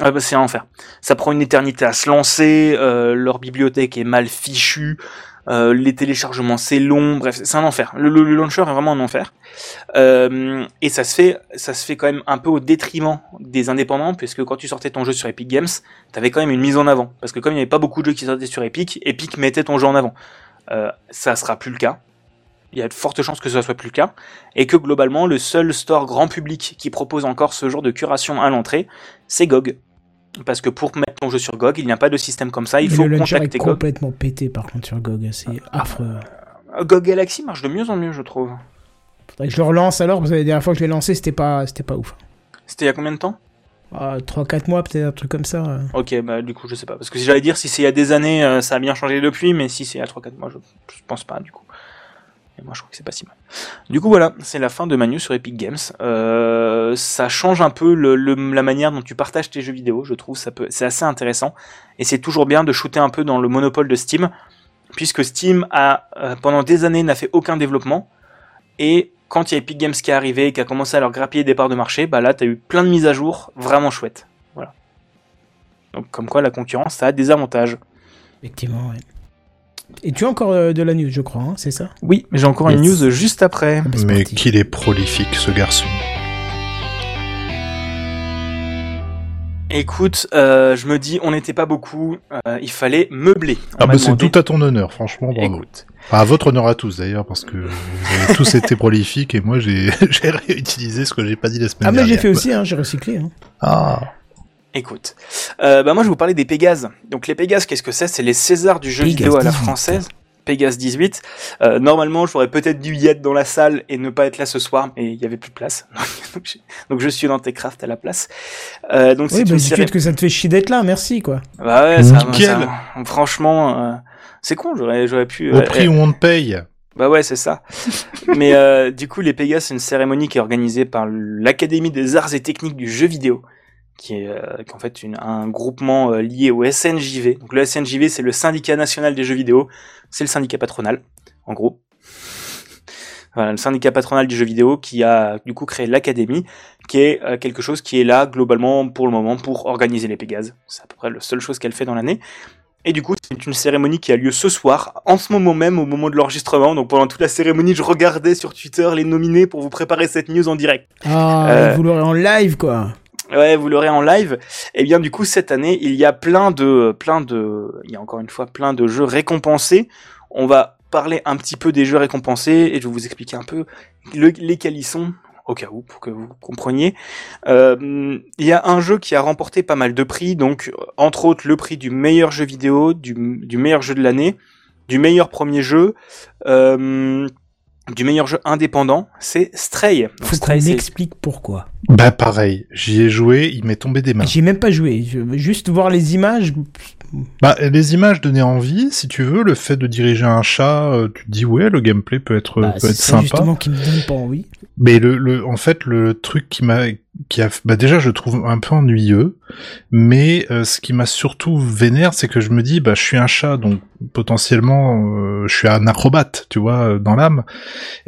Ah bah c'est un enfer. Ça prend une éternité à se lancer, euh, leur bibliothèque est mal fichue, euh, les téléchargements c'est long, bref, c'est un enfer. Le, launcher est vraiment un enfer. Euh, et ça se fait, ça se fait quand même un peu au détriment des indépendants, puisque quand tu sortais ton jeu sur Epic Games, t'avais quand même une mise en avant. Parce que comme il n'y avait pas beaucoup de jeux qui sortaient sur Epic, Epic mettait ton jeu en avant. Euh, ça sera plus le cas. Il y a de fortes chances que ce soit plus le cas. Et que globalement, le seul store grand public qui propose encore ce genre de curation à l'entrée, c'est GOG. Parce que pour mettre ton jeu sur GOG, il n'y a pas de système comme ça. Il Mais faut le launcher est contacter GOG. complètement pété par contre sur GOG, c'est affreux. Euh, GOG Galaxy marche de mieux en mieux, je trouve. Faudrait que je le relance alors, parce que la dernière fois que je l'ai lancé, c'était pas, c'était pas ouf. C'était il y a combien de temps? 3-4 mois peut-être, un truc comme ça. euh. Ok, bah du coup, je sais pas. Parce que si j'allais dire, si c'est il y a des années, euh, ça a bien changé depuis, mais si c'est il y a 3-4 mois, je, je pense pas, du coup. Moi, je trouve que c'est pas si mal. Du coup, voilà, c'est la fin de Manu sur Epic Games. Euh, ça change un peu la manière dont tu partages tes jeux vidéo, je trouve. Ça peut, c'est assez intéressant. Et c'est toujours bien de shooter un peu dans le monopole de Steam, puisque Steam a, euh, pendant des années, n'a fait aucun développement. Et quand il y a Epic Games qui est arrivé et qui a commencé à leur grappiller des parts de marché, bah là, t'as eu plein de mises à jour vraiment chouettes. Voilà. Donc, comme quoi, la concurrence, ça a des avantages. Effectivement, ouais. Et tu as encore euh, de la news, je crois, hein, c'est ça? Oui, mais j'ai encore une news juste après. Ah bah, Mais qu'il est prolifique, ce garçon. Écoute, euh, je me dis, on n'était pas beaucoup, euh, il fallait meubler. On Ah bah c'est demandé- tout à ton honneur, franchement, bravo. Écoute, Enfin, à votre honneur à tous d'ailleurs, parce que vous avez tous été prolifiques et moi j'ai réutilisé ce que j'ai pas dit la semaine Ah, mais dernière. j'ai fait aussi, hein, j'ai recyclé. Hein. Ah, Écoute, euh, bah moi je vais vous parler des Pégases. Donc les Pégases, qu'est-ce que c'est? C'est les Césars du jeu Pégase vidéo à la 18. française. Pégase 18. Euh, normalement, j'aurais peut-être dû y être dans la salle et ne pas être là ce soir, mais il y avait plus de place. donc, je, donc je suis dans Techcraft à la place. Euh, donc Oui, c'est bah, une série- que ça te fait chier d'être là, merci quoi. Bah ouais, ça, Nickel. ça- franchement, euh, c'est con. J'aurais, j'aurais pu. Au euh, prix où on te paye. Bah ouais, c'est ça. Mais euh, du coup, les Pégases, c'est une cérémonie qui est organisée par l'Académie des arts et techniques du jeu vidéo, qui est, euh, qui est en fait une, un groupement euh, lié au SNJV. Donc le SNJV, c'est le syndicat national des jeux vidéo. C'est le syndicat patronal, en gros. Voilà, le syndicat patronal du jeu vidéo qui a du coup créé l'Académie, qui est euh, quelque chose qui est là globalement pour le moment pour organiser les Pégases. C'est à peu près la seule chose qu'elle fait dans l'année. Et du coup, c'est une cérémonie qui a lieu ce soir, en ce moment même, au moment de l'enregistrement. Donc pendant toute la cérémonie, je regardais sur Twitter les nominés pour vous préparer cette news en direct. Ah, Euh. vous l'aurez en live quoi. Ouais, vous l'aurez en live. Et bien du coup, cette année, il y a plein de, plein de, il y a encore une fois plein de jeux récompensés. On va parler un petit peu des jeux récompensés et je vais vous expliquer un peu le- lesquels ils sont, au cas où, pour que vous compreniez. Euh, il y a un jeu qui a remporté pas mal de prix, donc entre autres le prix du meilleur jeu vidéo, du, du meilleur jeu de l'année, du meilleur premier jeu, euh, du meilleur jeu indépendant, c'est Stray. Donc, Faut qu'on Stray, m'explique pourquoi. Bah pareil, j'y ai joué, il m'est tombé des mains. J'ai même pas joué. Je veux juste voir les images. Bah les images donnaient envie, si tu veux, le fait de diriger un chat, euh, tu te dis ouais, le gameplay peut être, Bah, peut être ça sympa. justement qui me donne pas envie. Mais le, le, en fait, le truc qui m'a, qui a, bah déjà, je le trouve un peu ennuyeux. Mais euh, ce qui m'a surtout vénère, c'est que je me dis, bah, je suis un chat, donc potentiellement, euh, je suis un acrobate, tu vois, dans l'âme.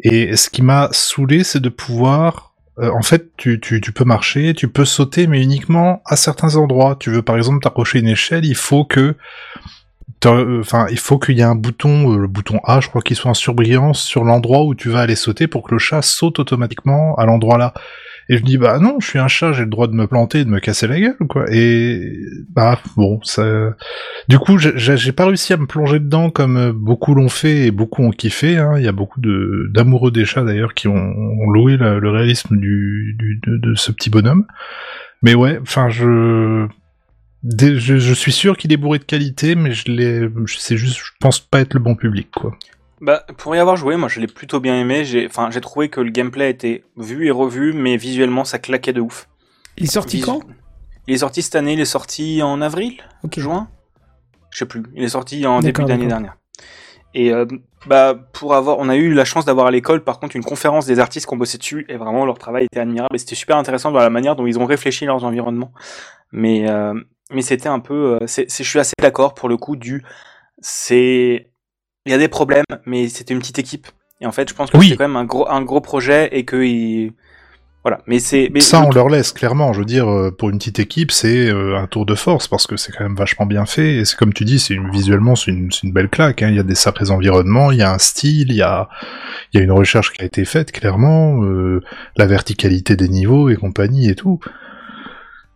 Et ce qui m'a saoulé, c'est de pouvoir, euh, en fait, tu, tu, peux marcher, tu peux sauter, mais uniquement à certains endroits. Tu veux, par exemple, t'approcher une échelle, il faut que euh, Enfin, il faut qu'il y ait un bouton, euh, le bouton A, je crois qu'il soit en surbrillance sur l'endroit où tu vas aller sauter pour que le chat saute automatiquement à l'endroit là. Et je me dis bah non, je suis un chat, j'ai le droit de me planter, de me casser la gueule quoi. Et bah bon, ça. Du coup, j'ai- pas réussi à me plonger dedans comme euh, beaucoup l'ont fait et beaucoup ont kiffé. Hein. Il y a beaucoup d'amoureux des chats d'ailleurs qui ont, loué le, réalisme de, ce petit bonhomme. Mais ouais, enfin je Je, je suis sûr qu'il est bourré de qualité, mais je l'ai, c'est juste, je pense pas être le bon public, quoi. Bah, pour y avoir joué, moi je l'ai plutôt bien aimé. J'ai, enfin, j'ai trouvé que le gameplay était vu et revu, mais visuellement ça claquait de ouf. Il est sorti Visu- quand? Il est sorti cette année, il est sorti en avril, Ok. juin, je sais plus. Il est sorti en début d'année dernière. Et euh, bah pour avoir, on a eu la chance d'avoir à l'école, par contre, une conférence des artistes qui ont bossé dessus, et vraiment leur travail était admirable. Et c'était super intéressant voir la manière dont ils ont réfléchi leurs environnements. Mais euh, mais c'était un peu, euh, c'est- je suis assez d'accord pour le coup du, c'est, il y a des problèmes, mais c'était une petite équipe. Et en fait, je pense que Oui. c'était quand même un gros un gros projet et que il... voilà. Mais c'est Ça, on leur laisse, clairement. Je veux dire, euh, pour une petite équipe, c'est euh, un tour de force, parce que c'est quand même vachement bien fait, et c'est comme tu dis, c'est une, visuellement, c'est une, c'est une belle claque, hein. Il y a des sacrés environnements, il y a un style, il y a, il y a une recherche qui a été faite, clairement, euh, la verticalité des niveaux et compagnie et tout.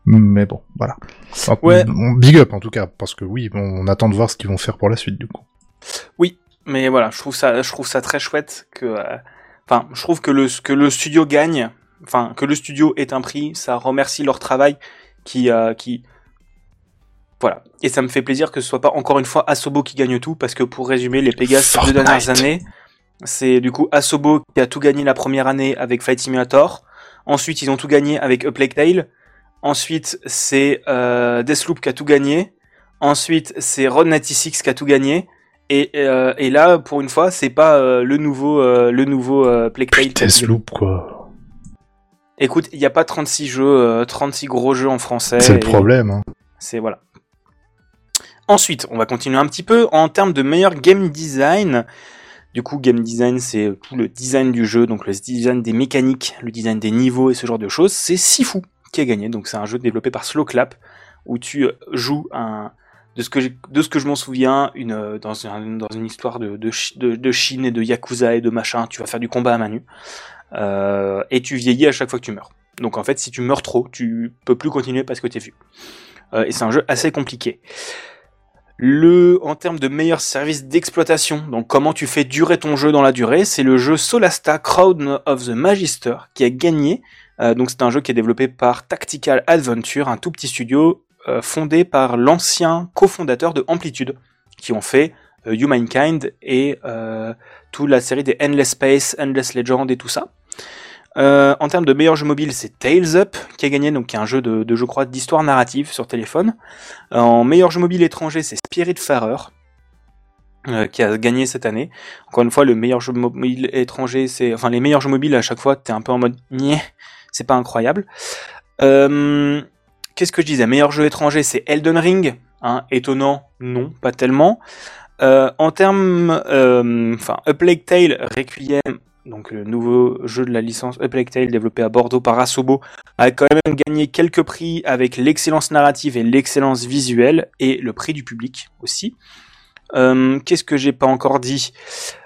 Mais bon, voilà. Ouais. Big up, en tout cas, parce que oui, on, attend de voir ce qu'ils vont faire pour la suite, du coup. Mais voilà, je trouve ça, je trouve ça très chouette que, euh, enfin, je trouve que le que le studio gagne, enfin que le studio ait un prix, ça remercie leur travail, qui euh, qui, voilà. Et ça me fait plaisir que ce soit pas encore une fois Asobo qui gagne tout, parce que pour résumer, les Pégases ces deux dernières années, c'est du coup Asobo qui a tout gagné la première année avec Flight Simulator. Ensuite, ils ont tout gagné avec A Plague Tale. Ensuite, c'est euh, Deathloop qui a tout gagné. Ensuite, c'est Road 96 qui a tout gagné. Et, euh, et là, pour une fois, c'est pas euh, le nouveau, euh, le nouveau euh, gagné. Deathloop, quoi. Écoute, il n'y a pas 36 jeux, euh, 36 gros jeux en français. C'est le problème, hein. C'est voilà. Ensuite, on va continuer un petit peu en termes de meilleur game design. Du coup, game design, c'est tout le design du jeu, donc le design des mécaniques, le design des niveaux et ce genre de choses. C'est Sifu qui a gagné. Donc, c'est un jeu développé par Slowclap où tu joues un, de ce que de ce que je m'en souviens, une euh, dans, un- dans une histoire de, de, de, Chine et de yakuza et de machin. Tu vas faire du combat à main nue Euh, et tu vieillis à chaque fois que tu meurs. Donc, en fait, si tu meurs trop, tu peux plus continuer parce que t'es vu. Euh, et c'est un jeu assez compliqué. Le, en termes de meilleur service d'exploitation, donc comment tu fais durer ton jeu dans la durée, c'est le jeu Solasta Crown of the Magister qui a gagné Euh, donc c'est un jeu qui est développé par Tactical Adventure, un tout petit studio euh, fondé par l'ancien cofondateur de Amplitude, qui ont fait euh, Humankind et euh, toute la série des Endless Space, Endless Legend et tout ça. En termes de meilleur jeu mobile, c'est Tales Up qui a gagné, donc qui est un jeu de, je crois d'histoire narrative sur téléphone. En meilleur jeu mobile étranger, c'est Spiritfarer euh, qui a gagné cette année. Encore une fois, le meilleur jeu mobile étranger, c'est enfin les meilleurs jeux mobiles à chaque fois, t'es un peu en mode Nyeh, c'est pas incroyable. Qu'est-ce que je disais? Meilleur jeu étranger, c'est Elden Ring. Hein, étonnant, non, pas tellement. Euh, en termes, euh, enfin, Plague Tale Requiem, donc le nouveau jeu de la licence A Plague Tale développé à Bordeaux par Asobo, a quand même gagné quelques prix avec l'excellence narrative et l'excellence visuelle et le prix du public aussi. Euh, Qu'est-ce que j'ai pas encore dit?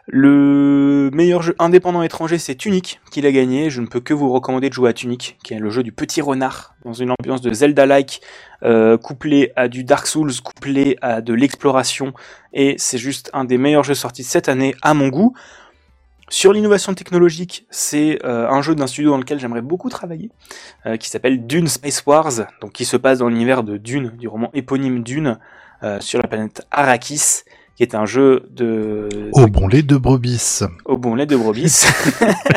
Le meilleur jeu indépendant étranger, c'est Tunic qui l'a gagné. Je ne peux que vous recommander de jouer à Tunic, qui est le jeu du petit renard dans une ambiance de Zelda-like, euh, couplé à du Dark Souls, couplé à de l'exploration, et c'est juste un des meilleurs jeux sortis cette année à mon goût. Sur l'innovation technologique, c'est euh, un jeu d'un studio dans lequel j'aimerais beaucoup travailler, qui s'appelle Dune Space Wars, donc qui se passe dans l'univers de Dune, du roman éponyme Dune, sur la planète Arrakis, qui est un jeu de... Au bon lait de brebis. Au bon lait de brebis.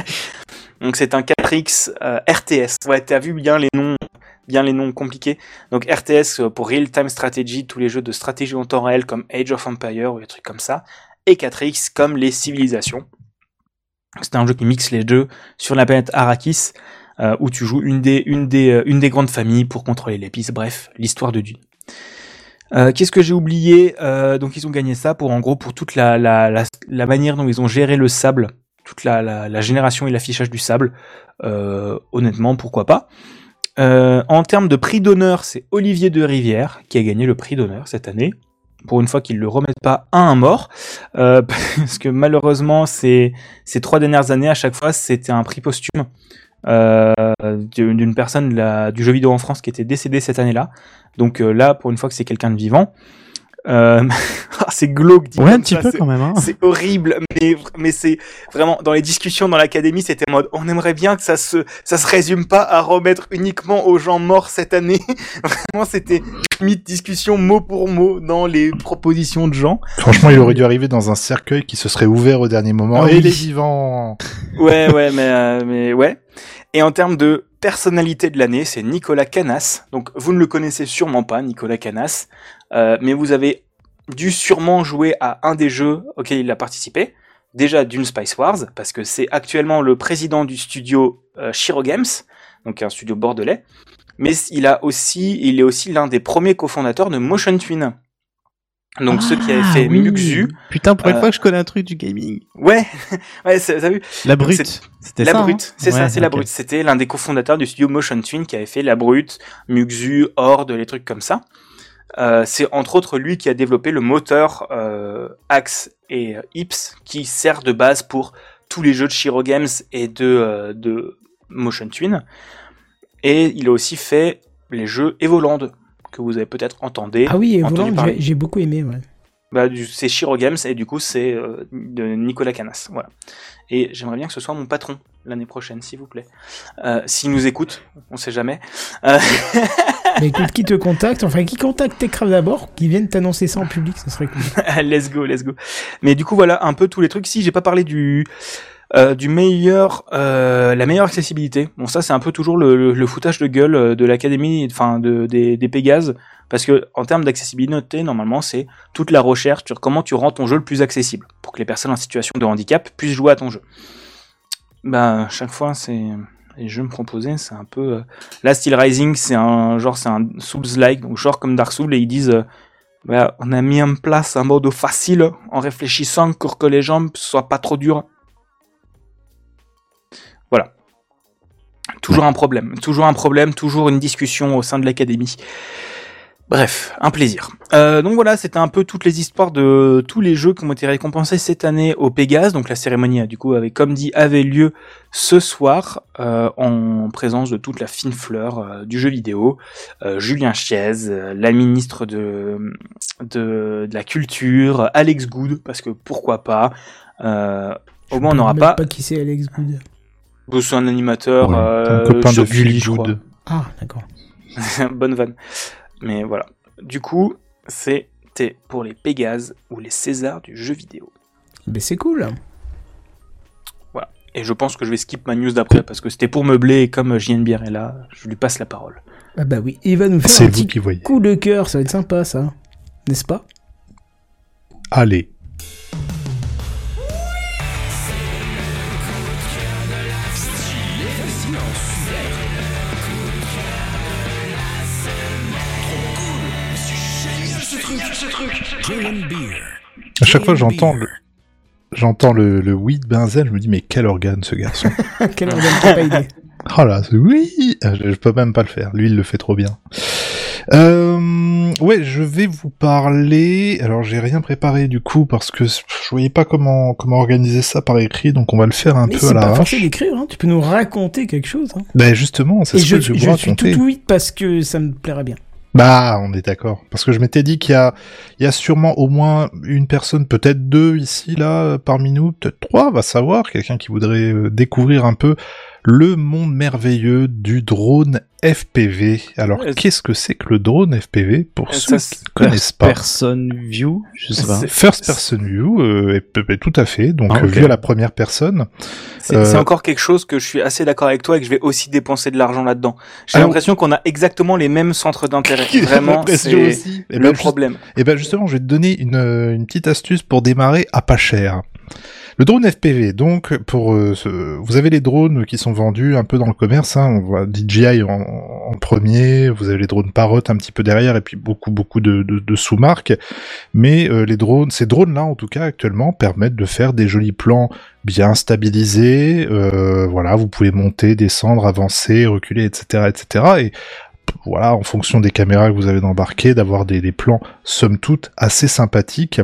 donc c'est un 4X euh, RTS. Ouais, t'as vu bien les noms, bien les noms compliqués. Donc RTS euh, pour Real Time Strategy, tous les jeux de stratégie en temps réel comme Age of Empire ou des trucs comme ça. Et 4X comme les civilisations. C'est un jeu qui mixe les deux sur la planète Arrakis, euh, où tu joues une des, une, des, euh, une des grandes familles pour contrôler l'épice. Bref, l'histoire de Dune. Euh, Qu'est-ce que j'ai oublié Euh, Donc ils ont gagné ça pour en gros pour toute la, la, la, la manière dont ils ont géré le sable, toute la, la, la génération et l'affichage du sable. Euh, honnêtement, pourquoi pas. Euh, en termes de prix d'honneur, c'est Olivier de Rivière qui a gagné le prix d'honneur cette année. Pour une fois qu'ils le remettent pas à un mort, euh, parce que malheureusement ces ces trois dernières années à chaque fois c'était un prix posthume d'une d'une personne du jeu vidéo en France qui était décédée cette année-là. Donc euh, là pour une fois que c'est quelqu'un de vivant, euh, ah, c'est glauque. dit Ouais, un petit ça, peu c'est- quand même. Hein. c'est horrible, mais, mais c'est vraiment dans les discussions dans l'académie, c'était en mode on aimerait bien que ça se ça se résume pas à remettre uniquement aux gens morts cette année. vraiment, c'était limite discussion mot pour mot dans les propositions de gens. Franchement, il aurait dû arriver dans un cercueil qui se serait ouvert au dernier moment. Ah Et oui. les vivants Ouais, ouais, mais euh, mais ouais. Et en termes de personnalité de l'année, c'est Nicolas Canas. Donc vous ne le connaissez sûrement pas, Nicolas Canas, euh, mais vous avez dû sûrement jouer à un des jeux auxquels il a participé. Déjà d'une Spice Wars, parce que c'est actuellement le président du studio euh, Shiro Games, donc un studio bordelais. Mais il a aussi, il est aussi l'un des premiers cofondateurs de Motion Twin. Donc ceux qui avaient Ah, fait oui. Muxu. Putain, pour une Euh, fois que je connais un truc du gaming. Ouais, ouais, t'as vu La brute. C'était La ça. Brute, hein c'est ça, c'est La. Brute. C'était l'un des cofondateurs du studio Motion Twin qui avait fait La Brute, Muxu, Horde, les trucs comme ça. Euh, c'est entre autres lui qui a développé le moteur euh, Axe et Ips qui sert de base pour tous les jeux de Shiro Games et de, euh, de Motion Twin. Et il a aussi fait les jeux Evoland que vous avez peut-être entendu. Ah oui, parler. j'ai beaucoup aimé. Ouais. Bah, du- c'est Shiro Games et du coup c'est euh, de Nicolas Canas. Voilà. Et j'aimerais bien que ce soit mon patron l'année prochaine, s'il vous plaît. Euh, S'il nous écoute, on sait jamais. Mais écoute, qui te contacte Enfin, qui contacte Techcraft d'abord Qui viennent t'annoncer ça en public, ça serait cool. let's go, let's go. Mais du coup voilà un peu tous les trucs. Si j'ai pas parlé du euh, du meilleur, euh, la meilleure accessibilité. Bon ça c'est un peu toujours le, le, le foutage de gueule euh, de l'académie, enfin de, des, des Pégases, parce que en termes d'accessibilité normalement c'est toute la recherche sur comment tu rends ton jeu le plus accessible pour que les personnes en situation de handicap puissent jouer à ton jeu. Bah chaque fois c'est les jeux me proposaient c'est un peu euh, là Steel Rising c'est un genre c'est un Souls-like donc genre comme Dark Souls et ils disent euh, bah, on a mis en place un mode facile en réfléchissant pour que les jambes soient pas trop dures. Voilà. Toujours un problème, toujours un problème, toujours une discussion au sein de l'académie. Bref, un plaisir. Euh, donc voilà, c'était un peu toutes les histoires de tous les jeux qui ont été récompensés cette année au Pégase. Donc la cérémonie, du coup, avait, comme dit, avait lieu ce soir euh, en présence de toute la fine fleur euh, du jeu vidéo. Euh, Julien Chiez, euh, la ministre de, de, de la culture, Alex Good, parce que pourquoi pas. Euh, au moins, on n'aura pas. pas qui c'est Alex Good. C'est un animateur. Ouais, euh, un copain de crois. Good. Ah, d'accord. Bonne vanne. Mais voilà. Du coup, c'était pour les Pégases ou les Césars du jeu vidéo. Mais c'est cool. Et je pense que je vais skip ma news d'après parce que c'était pour meubler et comme JNBR est là, je lui passe la parole. Ah bah oui, il va nous faire C'est un petit qui coup de cœur, ça va être sympa ça. N'est-ce pas? Allez. À chaque fois, j'entends le, j'entends le, le oui de Benzel, je me dis, mais quel organe ce garçon. Quel organe a pas aidé Oh là, oui Ah, je, je peux même pas le faire. Lui, il le fait trop bien. Euh, ouais, je vais vous parler. Alors, j'ai rien préparé du coup parce que je voyais pas comment comment organiser ça par écrit, donc on va le faire un Mais peu c'est à pas l'arrache. forcé d'écrire, hein. tu peux nous raconter quelque chose. Hein. Ben justement, c'est ce je, que je vais je vous suis raconter. tout oui parce que ça me plairait bien. Bah, on est d'accord. Parce que je m'étais dit qu'il y a, il y a sûrement au moins une personne, peut-être deux ici, là, parmi nous, peut-être trois, va savoir, quelqu'un qui voudrait euh, découvrir un peu le monde merveilleux du drone FPV. Alors, Ouais, qu'est-ce que c'est que le drone FPV pour ceux qui ne connaissent pas? Person view, je sais pas. C'est- First person view, euh, tout à fait. Donc, Ah, euh, à la première personne. C'est Euh, encore quelque chose que je suis assez d'accord avec toi et que je vais aussi dépenser de l'argent là-dedans. J'ai Alors- l'impression qu'on a exactement les mêmes centres d'intérêt. Vraiment, c'est aussi. Eh le ben, juste- problème. Et ben justement, je vais te donner une, une petite astuce pour démarrer à pas cher. Le drone FPV, donc pour euh, vous avez les drones qui sont vendus un peu dans le commerce. Hein, on voit DJI en, premier, vous avez les drones Parrot un petit peu derrière, et puis beaucoup beaucoup de, sous-marques. Mais euh, les drones, ces drones-là en tout cas actuellement permettent de faire des jolis plans bien stabilisés. euh, voilà, vous pouvez monter, descendre, avancer, reculer, etc., etc. Et voilà, en fonction des caméras que vous avez embarquées, d'avoir des, plans somme toute assez sympathiques.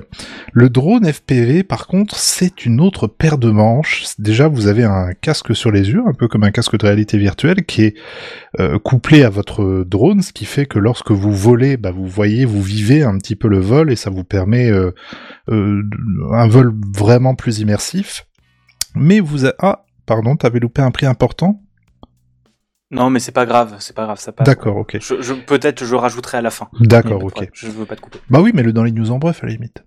Le drone FPV, par contre, c'est une autre paire de manches. Déjà, vous avez un casque sur les yeux, un peu comme un casque de réalité virtuelle, qui est euh, couplé à votre drone, ce qui fait que lorsque vous volez, bah, vous voyez, vous vivez un petit peu le vol et ça vous permet euh, euh, un vol vraiment plus immersif. Mais vous. Ah, pardon, t'avais loupé un prix important? Non, mais c'est pas grave, c'est pas grave, ça passe. D'accord, ok. Je, je- Peut-être je rajouterai à la fin. D'accord, ok. ouais, Je veux pas te couper. Bah oui, mais le dans les news en bref, à la limite.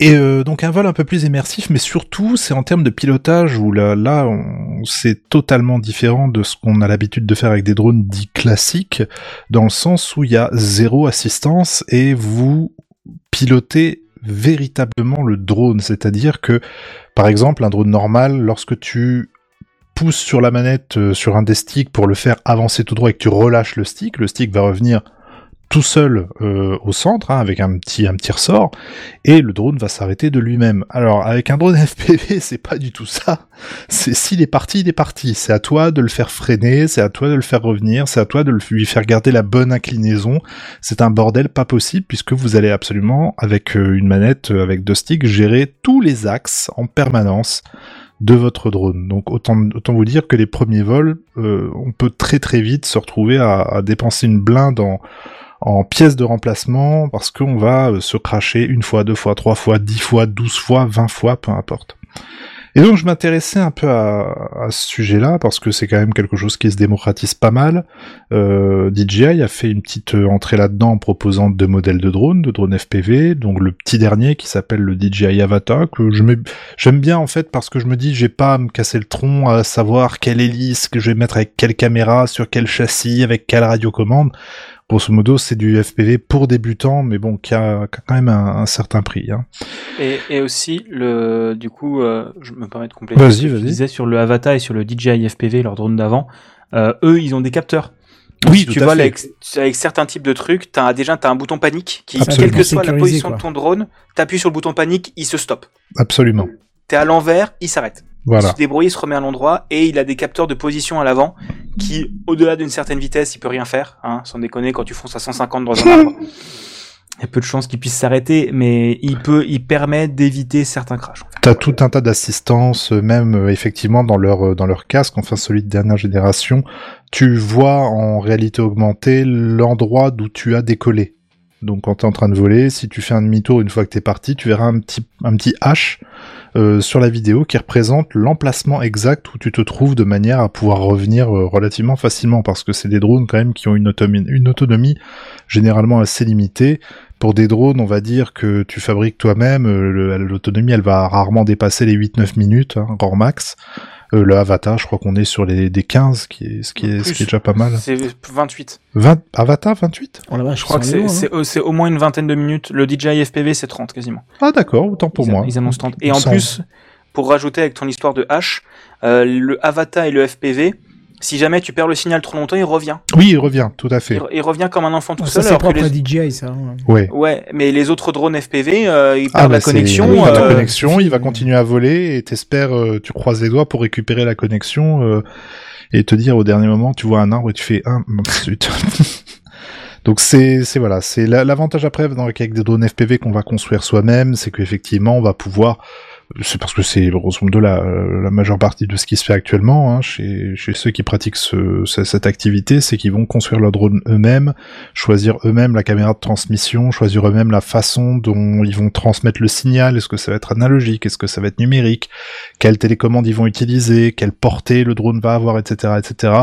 Et euh, donc un vol un peu plus immersif, mais surtout c'est en termes de pilotage où là, là c'est totalement différent de ce qu'on a l'habitude de faire avec des drones dits classiques, dans le sens où il y a zéro assistance et vous pilotez véritablement le drone, c'est-à-dire que par exemple un drone normal, lorsque tu pousses sur la manette euh, sur un des sticks pour le faire avancer tout droit et que tu relâches le stick, le stick va revenir tout seul euh, au centre hein, avec un petit un petit ressort et le drone va s'arrêter de lui-même. Alors avec un drone FPV, c'est pas du tout ça. C'est s'il est parti, il est parti. C'est à toi de le faire freiner, c'est à toi de le faire revenir, c'est à toi de lui faire garder la bonne inclinaison. C'est un bordel pas possible puisque vous allez absolument avec euh, une manette avec deux sticks gérer tous les axes en permanence de votre drone. Donc autant, autant vous dire que les premiers vols, euh, on peut très très vite se retrouver à, dépenser une blinde en, en pièces de remplacement parce qu'on va euh, se cracher une fois, deux fois, trois fois, dix fois, douze fois, vingt fois, peu importe. Et donc je m'intéressais un peu à, à ce sujet-là parce que c'est quand même quelque chose qui se démocratise pas mal. Euh, DJI a fait une petite euh, entrée là-dedans en proposant deux modèles de drones, de drones FPV, donc le petit dernier qui s'appelle le DJI Avata que j'aime bien en fait parce que je me dis j'ai pas à me casser le tronc à savoir quelle hélice que je vais mettre avec quelle caméra, sur quel châssis, avec quelle radiocommande. Grosso modo, c'est du FPV pour débutants, mais bon, qui a, qui a quand même un, un certain prix. Hein. Et, et aussi, le, du coup, euh, je me permets de compléter. Vas-y, ce que tu vas-y. disais sur le Avata et sur le DJI FPV, leur drone d'avant. Euh, eux, ils ont des capteurs. Oui, tu vois, avec, avec certains types de trucs, t'as déjà t'as un bouton panique qui, Absolument. quelle que soit la position quoi. de ton drone, t'appuies sur le bouton panique, il se stoppe. Absolument. T'es à l'envers, il s'arrête. Il Voilà. se débrouille, il se remet à l'endroit et il a des capteurs de position à l'avant qui, au-delà d'une certaine vitesse, il peut rien faire. Hein, sans déconner, quand tu fonces à 150 dans un arbre, il y a peu de chances qu'il puisse s'arrêter, mais il peut, il permet d'éviter certains crashs. en fait. T'as tout un tas d'assistances, euh, même euh, effectivement dans leur euh, dans leur casque, enfin celui de dernière génération, tu vois en réalité augmentée l'endroit d'où tu as décollé. Donc quand tu es en train de voler, si tu fais un demi-tour une fois que tu es parti, tu verras un petit, un petit H euh, sur la vidéo qui représente l'emplacement exact où tu te trouves de manière à pouvoir revenir euh, relativement facilement parce que c'est des drones quand même qui ont une autonomie, généralement assez limitée. Pour des drones, on va dire que tu fabriques toi-même, euh, l'autonomie elle va rarement dépasser les 8-9 minutes, hein, max. Euh, le Avatar, je crois qu'on est sur les des 15, qui est, ce, qui est, ce qui est déjà pas mal. C'est 28. 20, Avatar 28 Oh la vache, Je crois que c'est hein. c'est- au moins une vingtaine de minutes. Le DJI FPV, c'est 30 quasiment. Ah d'accord, autant pour ils, moi. Ils annoncent 30. Et en plus, pour rajouter avec ton histoire de H, euh, le Avatar et le FPV, si jamais tu perds le signal trop longtemps, il revient. Oui, il revient, tout à fait. Il, il revient comme un enfant tout Ah, ça, seul. c'est propre les- à DJI, ça. hein. Ouais. Ouais, mais les autres drones FPV, euh, ils Ah, perdent bah, la c'est- connexion. oui, perd la euh, connexion, il va continuer à voler et t'espères, euh, tu croises les doigts pour récupérer la connexion euh, et te dire au dernier moment, tu vois un arbre et tu fais un, zut. Donc c'est c'est voilà, c'est la- l'avantage après dans avec des drones FPV qu'on va construire soi-même, c'est qu'effectivement on va pouvoir c'est parce que c'est grosso modo la, la majeure partie de ce qui se fait actuellement hein, chez, chez ceux qui pratiquent ce, ce- cette activité, c'est qu'ils vont construire leur drone eux-mêmes, choisir eux-mêmes la caméra de transmission, choisir eux-mêmes la façon dont ils vont transmettre le signal, est-ce que ça va être analogique, est-ce que ça va être numérique, quelle télécommande ils vont utiliser, quelle portée le drone va avoir, etc., etc.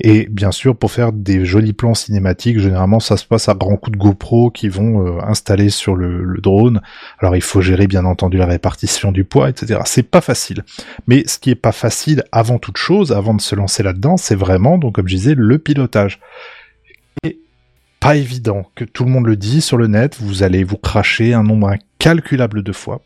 Et bien sûr, pour faire des jolis plans cinématiques, généralement ça se passe à grands coups de GoPro qui vont euh, installer sur le, le drone. Alors il faut gérer bien entendu la répartition du poids, etc. C'est pas facile. Mais ce qui est pas facile avant toute chose, avant de se lancer là-dedans, c'est vraiment, comme je disais, le pilotage. Et pas évident, que tout le monde le dit sur le net, vous allez vous cracher un nombre incalculable de fois.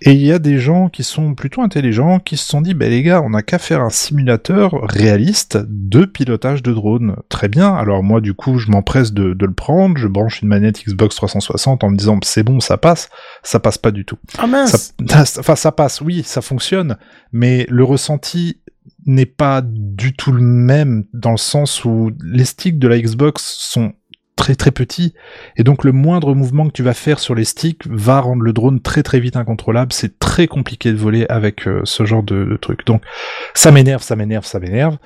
Et il y a des gens qui sont plutôt intelligents qui se sont dit, ben les gars, on n'a qu'à faire un simulateur réaliste de pilotage de drone. Très bien. Alors moi, du coup, je m'empresse de, de le prendre. Je branche une manette Xbox 360 en me disant, c'est bon, ça passe. Ça passe pas du tout. Ah mince Ça- enfin, ça passe, oui, ça fonctionne, mais le ressenti n'est pas du tout le même dans le sens où les sticks de la Xbox sont très très petits et donc le moindre mouvement que tu vas faire sur les sticks va rendre le drone très très vite incontrôlable. C'est très compliqué de voler avec euh, ce genre de, truc. Donc ça m'énerve, ça m'énerve, ça m'énerve.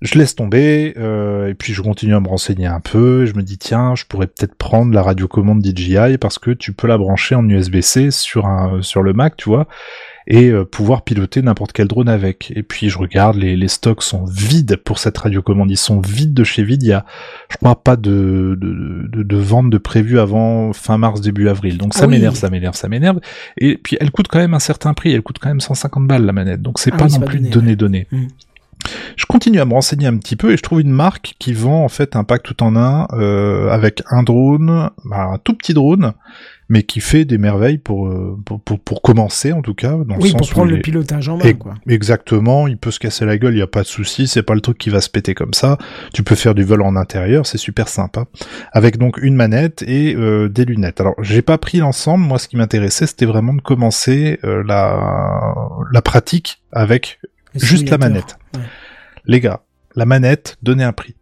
Je laisse tomber euh, et puis je continue à me renseigner un peu. Je me dis tiens, je pourrais peut-être prendre la radiocommande DJI parce que tu peux la brancher en USB-C sur un sur le Mac, tu vois, et euh, pouvoir piloter n'importe quel drone avec. Et puis je regarde, les, les stocks sont vides pour cette radiocommande. Ils sont vides de chez vide. Il y a, je crois, pas de de, de, de vente de prévu avant fin mars début avril. Donc ça oui. m'énerve, ça m'énerve, ça m'énerve. Et puis elle coûte quand même un certain prix. Elle coûte quand même 150 balles la manette. Donc c'est Ah pas oui, non plus donné, donné donné. Mm. Je continue à me renseigner un petit peu et je trouve une marque qui vend en fait un pack tout en un euh, avec un drone, bah, un tout petit drone, mais qui fait des merveilles pour euh, pour, pour, pour commencer en tout cas. Dans le Oui, sens pour prendre le est- pilotage en main, Et- quoi. Exactement, il peut se casser la gueule, il y a pas de souci, c'est pas le truc qui va se péter comme ça. Tu peux faire du vol en intérieur, c'est super sympa. Avec donc une manette et euh, des lunettes. Alors, j'ai pas pris l'ensemble, moi ce qui m'intéressait, c'était vraiment de commencer euh, la la pratique avec Le juste la manette. Ouais. Les gars, la manette, donnez un prix.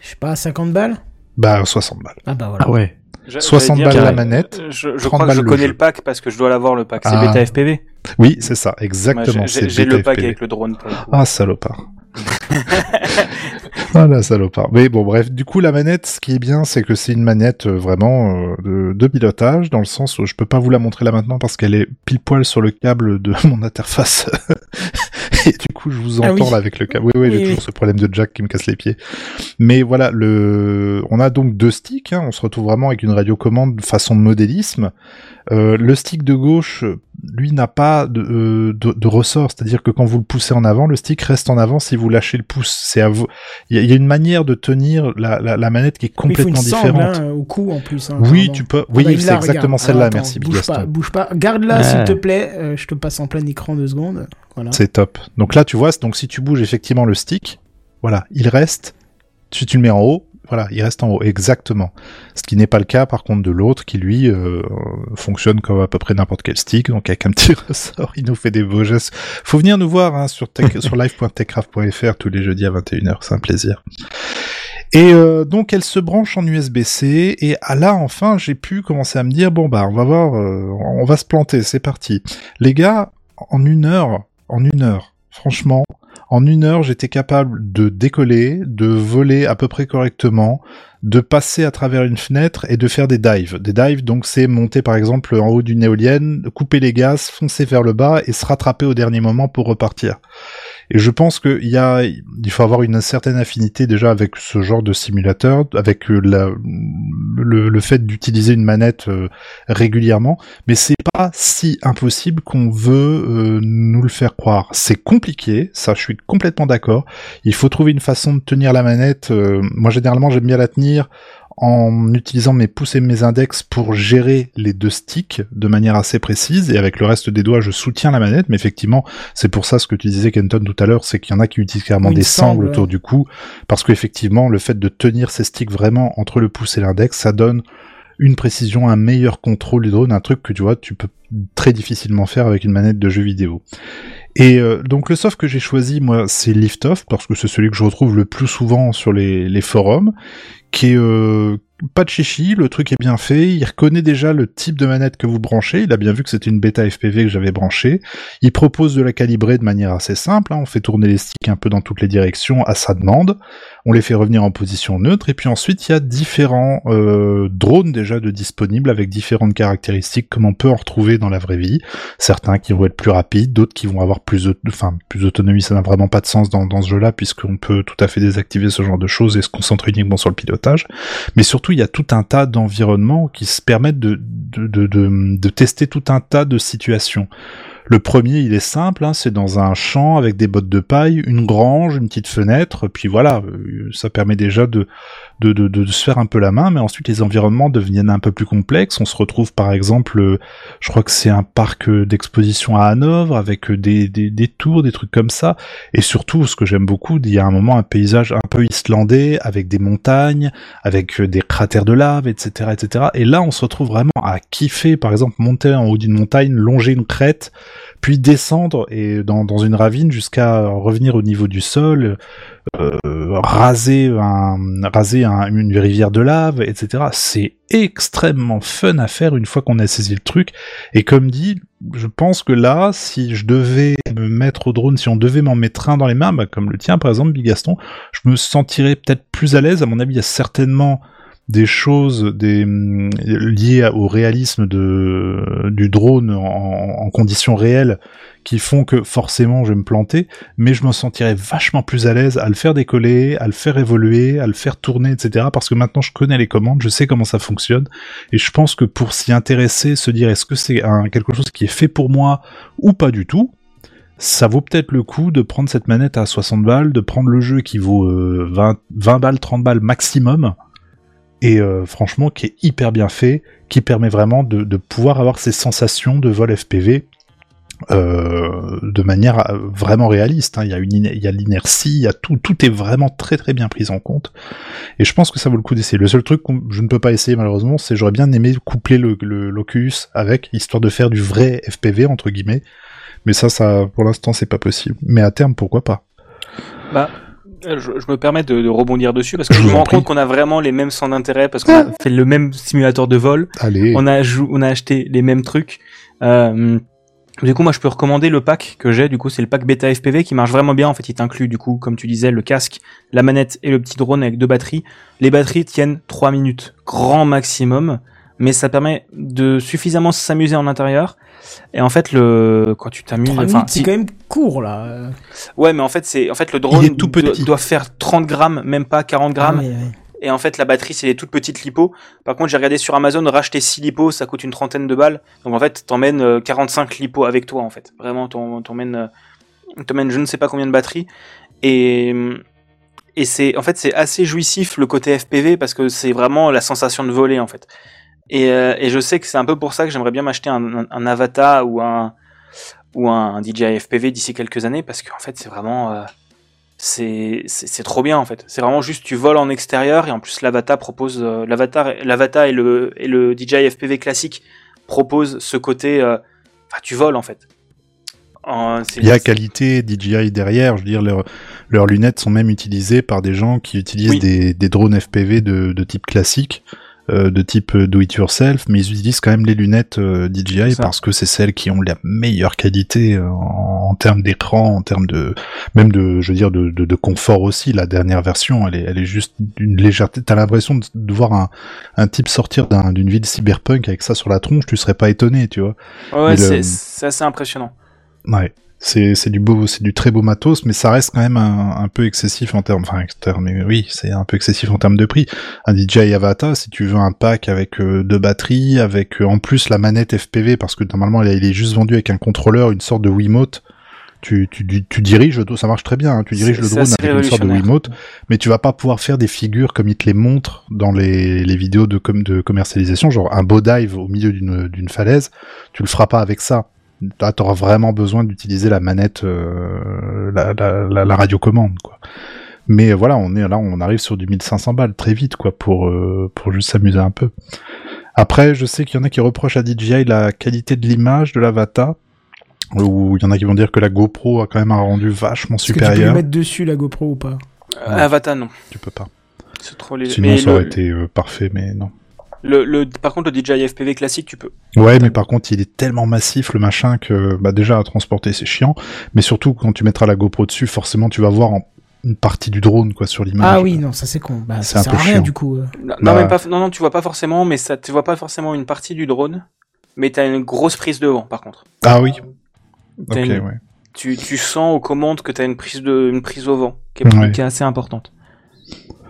Je sais pas, 50 balles? Bah 60 balles. Ah bah voilà. Ah ouais. J'a- 60 j'allais balles la euh, manette, Je, je 30 crois que je le connais le pack parce que je dois l'avoir le pack. C'est Ah. Beta FPV. Oui, c'est ça, exactement. j'ai- le pack FPV. avec le drone. Ah, salopard. ah la salopard. Mais bon, bref, du coup, la manette, ce qui est bien, c'est que c'est une manette euh, vraiment euh, de, de pilotage, dans le sens où je peux pas vous la montrer là maintenant parce qu'elle est pile poil sur le câble de mon interface. Et du coup, je vous Ah entends oui. là avec le câble. Oui, oui, j'ai Oui, toujours ce problème de jack qui me casse les pieds. Mais voilà, le, on a donc deux sticks. hein. On se retrouve vraiment avec une radiocommande façon modélisme. Euh, le stick de gauche, lui, n'a pas de, euh, de, de ressort, c'est-à-dire que quand vous le poussez en avant, le stick reste en avant si vous lâchez le pouce. C'est à vous. Il y, a- il y a une manière de tenir la, la, la manette qui est Oui, il faut une complètement sangle différente. hein, au cou en plus. hein, oui, tu peux. Ah Oui, bah, c'est exactement celle-là. Merci, bouge pas, bouge pas. Garde-la Ouais. s'il te plaît. Euh, je te passe en plein écran deux secondes. Voilà. C'est top. Donc là, tu vois, donc si tu bouges effectivement le stick, voilà, il reste. Si tu le mets en haut, voilà, il reste en haut, exactement. Ce qui n'est pas le cas, par contre, de l'autre, qui lui euh, fonctionne comme à peu près n'importe quel stick, donc avec un petit ressort, il nous fait des beaux gestes. Faut venir nous voir hein, sur, sur live.techcraft.fr tous les jeudis à 21h, c'est un plaisir. Et euh, donc elle se branche en USB-C et à là enfin j'ai pu commencer à me dire bon bah on va voir, euh, on va se planter, c'est parti. Les gars, en une heure, en une heure, franchement, En une heure, j'étais capable de décoller, de voler à peu près correctement, de passer à travers une fenêtre et de faire des dives. Des dives, donc, c'est monter par exemple en haut d'une éolienne, couper les gaz, foncer vers le bas et se rattraper au dernier moment pour repartir. Et je pense qu'il y a, il faut avoir une certaine affinité déjà avec ce genre de simulateur, avec euh, le, fait d'utiliser une manette euh, régulièrement, mais c'est pas si impossible qu'on veut euh, nous le faire croire. C'est compliqué, ça je suis complètement d'accord. Il faut trouver une façon de tenir la manette. moi généralement j'aime bien la tenir en utilisant mes pouces et mes index pour gérer les deux sticks de manière assez précise et avec le reste des doigts je soutiens la manette mais effectivement c'est pour ça ce que tu disais Kenton tout à l'heure c'est qu'il y en a qui utilisent carrément Une des sangle, sangles ouais. autour du cou parce qu'effectivement le fait de tenir ces sticks vraiment entre le pouce et l'index ça donne une précision, un meilleur contrôle du drone, un truc que tu vois, tu peux très difficilement faire avec une manette de jeu vidéo. Et euh, donc le soft que j'ai choisi, moi, c'est Liftoff, parce que c'est celui que je retrouve le plus souvent sur les, les forums, qui est euh, pas de chichi, le truc est bien fait, il reconnaît déjà le type de manette que vous branchez, il a bien vu que c'était une bêta FPV que j'avais branchée, il propose de la calibrer de manière assez simple, hein, on fait tourner les sticks un peu dans toutes les directions à sa demande, on les fait revenir en position neutre, et puis ensuite il y a différents euh, drones déjà de disponibles avec différentes caractéristiques comme on peut en retrouver dans la vraie vie, certains qui vont être plus rapides, d'autres qui vont avoir plus, de, enfin, plus d'autonomie, ça n'a vraiment pas de sens dans, dans ce jeu-là puisqu'on peut tout à fait désactiver ce genre de choses et se concentrer uniquement sur le pilotage, mais surtout il y a tout un tas d'environnements qui se permettent de, de, de, tester tout un tas de situations. Le premier, il est simple, hein, c'est dans un champ avec des bottes de paille, une grange, une petite fenêtre, puis voilà, euh, ça permet déjà de, de, de, de se faire un peu la main, mais ensuite les environnements deviennent un peu plus complexes. On se retrouve par exemple, euh, je crois que c'est un parc euh, d'exposition à Hanovre avec euh, des, des, des tours, des trucs comme ça, et surtout, ce que j'aime beaucoup, il y a un moment un paysage un peu islandais avec des montagnes, avec des cratères de lave, etc., etc. Et là, on se retrouve vraiment à kiffer, par exemple, monter en haut d'une montagne, longer une crête, puis descendre et dans, dans une ravine jusqu'à revenir au niveau du sol, euh, raser, un, raser un- une rivière de lave, etc. C'est extrêmement fun à faire une fois qu'on a saisi le truc. Et comme dit, je pense que là, si je devais me mettre au drone, si on devait m'en mettre un dans les mains, bah, comme le tien par exemple, Bigaston, je me sentirais peut-être plus à l'aise. À mon avis, il y a certainement des choses des, liées au réalisme de, du drone en, en conditions réelles qui font que forcément je vais me planter, mais je me sentirais vachement plus à l'aise à le faire décoller, à le faire évoluer, à le faire tourner, etc. Parce que maintenant je connais les commandes, je sais comment ça fonctionne, et je pense que pour s'y intéresser, se dire est-ce que c'est quelque chose qui est fait pour moi ou pas du tout, ça vaut peut-être le coup de prendre cette manette à 60 balles, de prendre le jeu qui vaut euh, 20, 20 balles, 30 balles maximum, et euh, franchement qui est hyper bien fait, qui permet vraiment de, pouvoir avoir ces sensations de vol FPV euh, de manière euh, vraiment réaliste. hein. Il y a une, il y a l'inertie, il y a tout, tout est vraiment très très bien pris en compte. Et je pense que ça vaut le coup d'essayer. Le seul truc que je ne peux pas essayer malheureusement, c'est j'aurais bien aimé coupler le, le l'Oculus avec, histoire de faire du vrai FPV entre guillemets. Mais ça, ça, pour l'instant, c'est pas possible. Mais à terme, pourquoi pas? Bah, je, je me permets de, de rebondir dessus parce que Je me en rends compte qu'on a vraiment les mêmes centres d'intérêt parce qu'on a fait le même simulateur de vol, Allez. on a on a acheté les mêmes trucs. Euh, du coup, moi, je peux recommander le pack que j'ai. Du coup, c'est le pack bêta FPV qui marche vraiment bien. En fait, il t'inclut du coup, comme tu disais, le casque, la manette et le petit drone avec deux batteries. Les batteries tiennent 3 minutes, grand maximum, mais ça permet de suffisamment s'amuser en intérieur. Et en fait, le quand tu t'amuses, enfin, c'est quand même court là. Euh, ouais, mais en fait, c'est en fait le drone est tout petit. doit faire 30 grammes, même pas 40 grammes. ah ouais. Et en fait, la batterie, c'est les toutes petites lipos. Par contre, j'ai regardé sur Amazon, racheter 6 lipos, ça coûte une trentaine de balles. Donc en fait, t'emmènes euh, 45 lipos avec toi, en fait. Vraiment, t'emmènes, euh, t'emmènes je ne sais pas combien de batteries. Et, et c'est, en fait, c'est assez jouissif le côté FPV parce que c'est vraiment la sensation de voler, en fait. Et, euh, et je sais que c'est un peu pour ça que j'aimerais bien m'acheter un, un, un Avata ou un, ou un DJI FPV d'ici quelques années parce qu'en fait, c'est vraiment, euh, c'est trop bien en fait. C'est vraiment juste tu voles en extérieur et en plus l'Avata propose euh, l'Avatar l'Avata et le et le DJI FPV classique propose ce côté euh, enfin tu voles en fait. En- Il y a qualité DJI derrière, je veux dire, leurs, leurs lunettes sont même utilisées par des gens qui utilisent Oui. des, des drones FPV de, de type classique, euh, de type euh, do it yourself, mais ils utilisent quand même les lunettes euh, DJI parce que c'est celles qui ont la meilleure qualité euh, en, en termes d'écran, en termes de même de je veux dire de, de, de confort aussi. La dernière version, elle est elle est juste d'une légèreté. T'as l'impression de, de voir un, un type sortir d'un- d'une ville cyberpunk avec ça sur la tronche, tu serais pas étonné, tu vois. Ouais, Mais c'est le- c'est assez impressionnant. Ouais. C'est, du beau, c'est du très beau matos, mais ça reste quand même un, un peu excessif en termes, enfin, mais oui, c'est un peu excessif en termes de prix. Un DJI Avata, si tu veux un pack avec euh, deux batteries, avec euh, en plus la manette FPV, parce que normalement il est- juste vendu avec un contrôleur, une sorte de Wiimote. Tu, tu, tu, tu diriges, le drone, ça marche très bien, hein, tu diriges le drone avec une sorte de. Wiimote, mais tu vas pas pouvoir faire des figures comme ils te les montrent dans les, les vidéos de, com- de commercialisation, genre un beau dive au milieu d'une, d'une falaise, tu le feras pas avec ça. Là, t'auras vraiment besoin d'utiliser la manette, euh, la, la, la, la radiocommande, quoi. Mais voilà, on est là, on arrive sur du 1500 balles très vite, quoi, pour euh, pour juste s'amuser un peu. Après, je sais qu'il y en a qui reprochent à DJI la qualité de l'image de l'Avata, ou il y en a qui vont dire que la GoPro a quand même un rendu vachement Est-ce que tu peux le supérieur. mettre dessus la GoPro ou pas? Euh, Avatar, non. Tu peux pas. C'est trop léger. Sinon, Mais ça le, aurait été euh, parfait, mais non. Le, le- par contre, le DJI FPV classique, tu peux. Ouais, mais par contre, il est tellement massif le machin que bah déjà à transporter c'est chiant, mais surtout quand tu mettras la GoPro dessus, forcément tu vas voir en- une partie du drone quoi sur l'image. Ah oui, non, ça c'est con. Bah, C'est ça un peu rien chiant. du coup. euh. Non, Bah- non, même pas, non, non, tu vois pas forcément, mais ça, tu vois pas forcément une partie du drone, mais t'as une grosse prise devant, par contre. Ah oui. Ok, une- ouais. tu, tu sens aux commandes que t'as une prise de, une prise au vent, qui est, Ouais. qui est assez importante.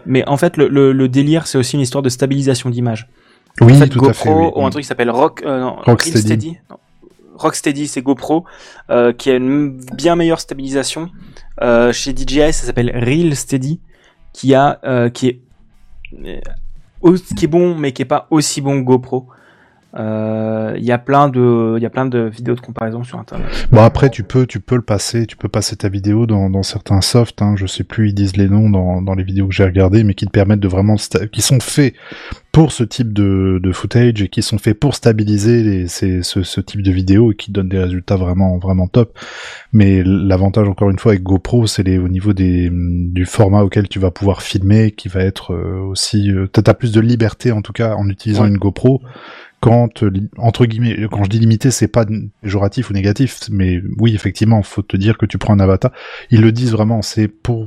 Mais en fait, le, le, le délire, c'est aussi une histoire de stabilisation d'image. Oui, en fait, tout GoPro à fait. oui. ont un truc qui s'appelle Rock, euh, non, Rocksteady. Steady. Rocksteady, c'est GoPro, euh, qui a une bien meilleure stabilisation. Euh, chez DJI, ça s'appelle Real Steady, qui a, euh, qui est, euh, qui est bon, mais qui est pas aussi bon que GoPro. Euh, Il y a plein de, il y a plein de vidéos de comparaison sur internet. Bon après tu peux tu peux le passer, tu peux passer ta vidéo dans, dans certains softs, hein, je sais plus ils disent les noms dans, dans les vidéos que j'ai regardées, mais qui te permettent de vraiment qui sont faits pour ce type de, de footage et qui sont faits pour stabiliser les, ces, ce, ce type de vidéo et qui donnent des résultats vraiment vraiment top. Mais l'avantage encore une fois avec GoPro, c'est les au niveau des du format auquel tu vas pouvoir filmer, qui va être euh, aussi euh, t'as t'as plus de liberté en tout cas en utilisant Ouais. une GoPro quand euh, entre guillemets quand je dis limité c'est pas péjoratif ou négatif mais oui effectivement faut te dire que tu prends un avatar. Ils le disent vraiment c'est pour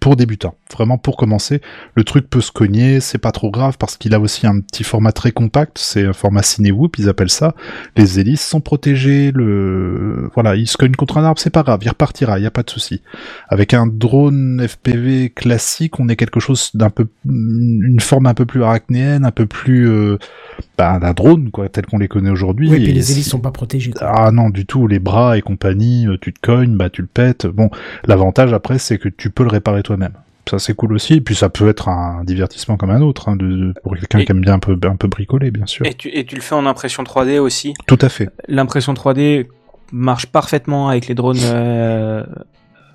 pour débutants. Vraiment pour commencer le truc peut se cogner c'est pas trop grave parce qu'il a aussi un petit format très compact c'est un format ciné-whoop ils appellent ça. Les hélices sont protégées le voilà il se cogne contre un arbre c'est pas grave il repartira il y a pas de souci. Avec un drone FPV classique on est quelque chose d'un peu une forme un peu plus arachnéenne un peu plus euh, d'un drone quoi tel qu'on les connaît aujourd'hui Oui, et puis les hélices sont pas protégées. quoi. ah non, du tout, les bras et compagnie, euh, tu te cognes, bah tu le pètes. Bon, l'avantage après, c'est que tu peux le réparer toi-même. Ça c'est cool aussi, et puis ça peut être un divertissement comme un autre, hein, de, de- pour quelqu'un qui aime bien un peu, un peu bricoler, bien sûr. Et tu, et tu le fais en impression 3D aussi? Tout à fait. L'impression 3D marche parfaitement avec les drones, euh,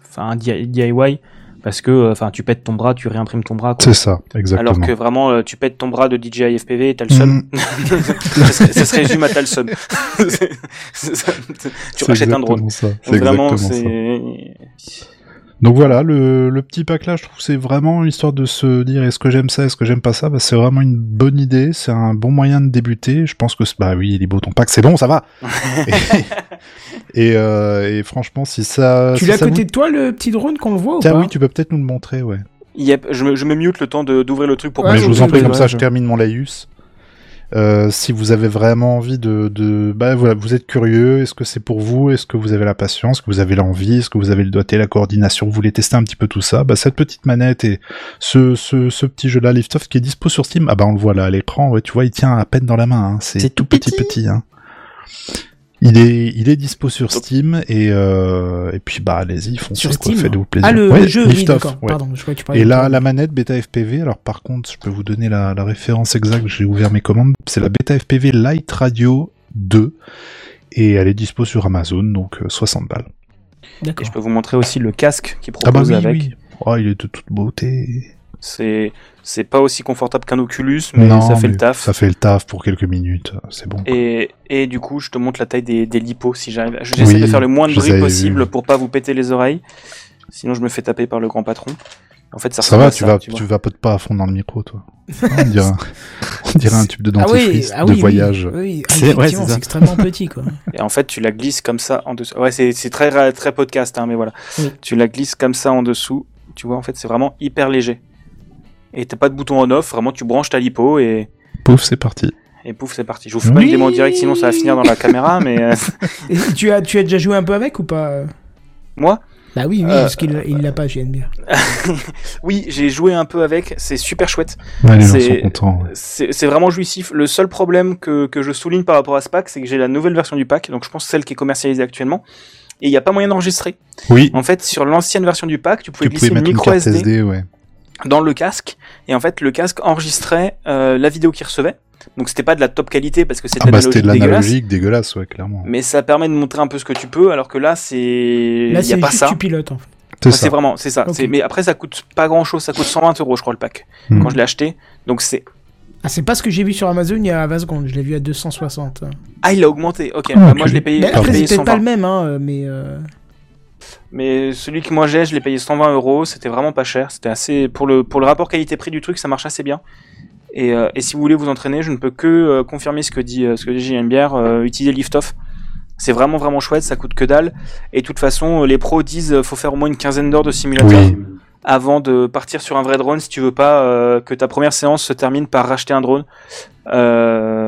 enfin DI- DIY, parce que, euh, enfin, tu pètes ton bras, tu réimprimes ton bras. C'est ça, exactement. Alors que vraiment, euh, tu pètes ton bras de DJI FPV, t'as le seum. Mm. ça, se résume à t'as le seum. Tu rachètes un drone. ça. Donc vraiment, c'est. Donc voilà, le, le petit pack là, je trouve que c'est vraiment une histoire de se dire est-ce que j'aime ça, est-ce que j'aime pas ça? Bah, c'est vraiment une bonne idée, c'est un bon moyen de débuter. Je pense que c'est- bah oui, les beaux ton pack, c'est bon, ça va. et, et, euh, et franchement, si ça, Tu si l'as à côté vous- de toi le petit drone qu'on le voit ou Tiens, pas? oui, tu peux peut-être nous le montrer, ouais. Yep, je me, je me mute le temps de- d'ouvrir le truc pour Ouais, Mais pas je vous en prie, comme ça, je- je termine mon laïus. Euh, si vous avez vraiment envie de, de bah voilà, vous êtes curieux, est-ce que c'est pour vous, est-ce que vous avez la patience, est-ce que vous avez l'envie, est-ce que vous avez le doigté, la coordination, vous voulez tester un petit peu tout ça, bah cette petite manette et ce, ce, ce petit jeu-là, Liftoff, qui est dispo sur Steam, ah bah on le voit là à l'écran, ouais, tu vois, il tient à peine dans la main, hein, c'est tout tout petit petit. petit, hein. Il est, il est dispo sur Steam et euh, et puis bah allez-y, foncez Sur quoi, Steam faites-vous plaisir. Ah, le, Ouais, le jeu, oui, d'accord. ouais. Pardon, je croyais que tu parlais Et là, la manette Beta FPV, alors par contre, je peux vous donner la, la référence exacte, j'ai ouvert mes commandes, c'est la Beta FPV Light Radio 2, et elle est dispo sur Amazon, donc euh, 60 balles. Et D'accord. je peux vous montrer aussi le casque qui Ah bah propose oui, avec. oui. Oh, il est de toute beauté. C'est c'est pas aussi confortable qu'un Oculus, mais Non, ça fait mais le taf. Ça fait le taf pour quelques minutes, c'est bon. Et, et du coup, je te montre la taille des, des lipos si j'arrive. J'essaie Oui, de faire le moins de bruit possible vus. pour pas vous péter les oreilles. Sinon, je me fais taper par le grand patron. En fait, ça, va, tu ça, vas, tu vas pas pas à fond dans le micro, toi. On dirait, un- on dirait un tube de Ah oui, dentifrice ah de voyage. Oui, oui. Ah, C'est- ouais, extrêmement petit, quoi. Et en fait, tu la glisses comme ça en dessous. Ouais, c'est c'est très très podcast, hein, mais voilà. Oui. Tu la glisses comme ça en dessous. Tu vois, en fait, c'est vraiment hyper léger. Et t'as pas de bouton on off. Vraiment, tu branches ta lipo et Pouf, c'est parti. et pouf, c'est parti. Je vous fais pas une démo en direct, sinon ça va finir dans la caméra. Mais euh, Et tu as, tu as déjà joué un peu avec ou pas euh moi, Bah oui, oui, Euh, parce qu'il il l'a pas, JNBR. oui, j'ai joué un peu avec. C'est super chouette. Ouais, les gens C'est- sont contents. ouais. C'est c'est vraiment jouissif. Le seul problème que, que je souligne par rapport à ce pack, c'est que j'ai la nouvelle version du pack, donc je pense celle qui est commercialisée actuellement. Et il n'y a pas moyen d'enregistrer. Oui, En fait, sur l'ancienne version du pack, tu pouvais tu glisser pouvais mettre une micro carte SD, SD, ouais. Dans le casque. Et en fait, le casque enregistrait euh, la vidéo qu'il recevait. Donc c'était pas de la top qualité parce que c'était Ah de bah c'était de l'analogique dégueulasse. dégueulasse, ouais, clairement. Mais ça permet de montrer un peu ce que tu peux, alors que là, c'est il Là, y a c'est pas juste ça. tu pilotes, en fait. C'est Enfin, vraiment, c'est ça. Mais après, ça coûte pas grand chose. Ça coûte 120 euros, je crois, le pack. Hmm. Quand je l'ai acheté. Donc c'est. Ah, c'est pas ce que j'ai vu sur Amazon il y a 20 secondes, je l'ai vu à 260. Ah, il a augmenté. Ok. Ah, Bah, moi, je l'ai payé. Mais après, c'est peut-être pas 120. le même, hein, euh, mais... euh, Mais celui que moi j'ai, je l'ai payé 120 euros. C'était vraiment pas cher. C'était assez pour le pour le rapport qualité-prix du truc, ça marche assez bien. Et, euh, et si vous voulez vous entraîner, je ne peux que euh, confirmer ce que dit euh, ce que dit JMBR. Utilisez Liftoff. C'est vraiment vraiment chouette. Ça coûte que dalle. Et de toute façon, les pros disent faut faire au moins une quinzaine d'heures de simulateur Oui. avant de partir sur un vrai drone si tu veux pas que ta première séance se termine par racheter un drone. Euh,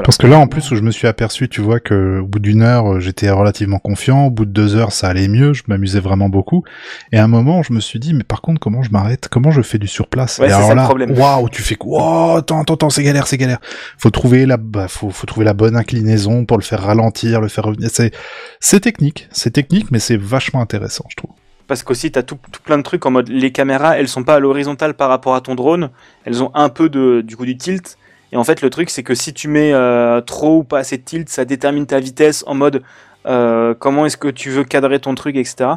voilà. Parce que là, en plus, où je me suis aperçu, tu vois, que au bout d'une heure, euh, j'étais relativement confiant. Au bout de deux heures, ça allait mieux. Je m'amusais vraiment beaucoup. Et à un moment, je me suis dit, mais par contre, comment je m'arrête? Comment je fais du surplace? Ouais, Et alors ça là, waouh, tu fais quoi? Wow, attends, attends, attends, c'est galère, c'est galère. Faut trouver la, bah, faut, faut trouver la bonne inclinaison pour le faire ralentir, le faire revenir. C'est, c'est technique, c'est technique, mais c'est vachement intéressant, je trouve. Parce qu'aussi, t'as tout, tout plein de trucs en mode les caméras, elles sont pas à l'horizontale par rapport à ton drone, elles ont un peu de, du coup du tilt. Et en fait, le truc, c'est que si tu mets euh, trop ou pas assez de tilt, ça détermine ta vitesse en mode euh, comment est-ce que tu veux cadrer ton truc, etc.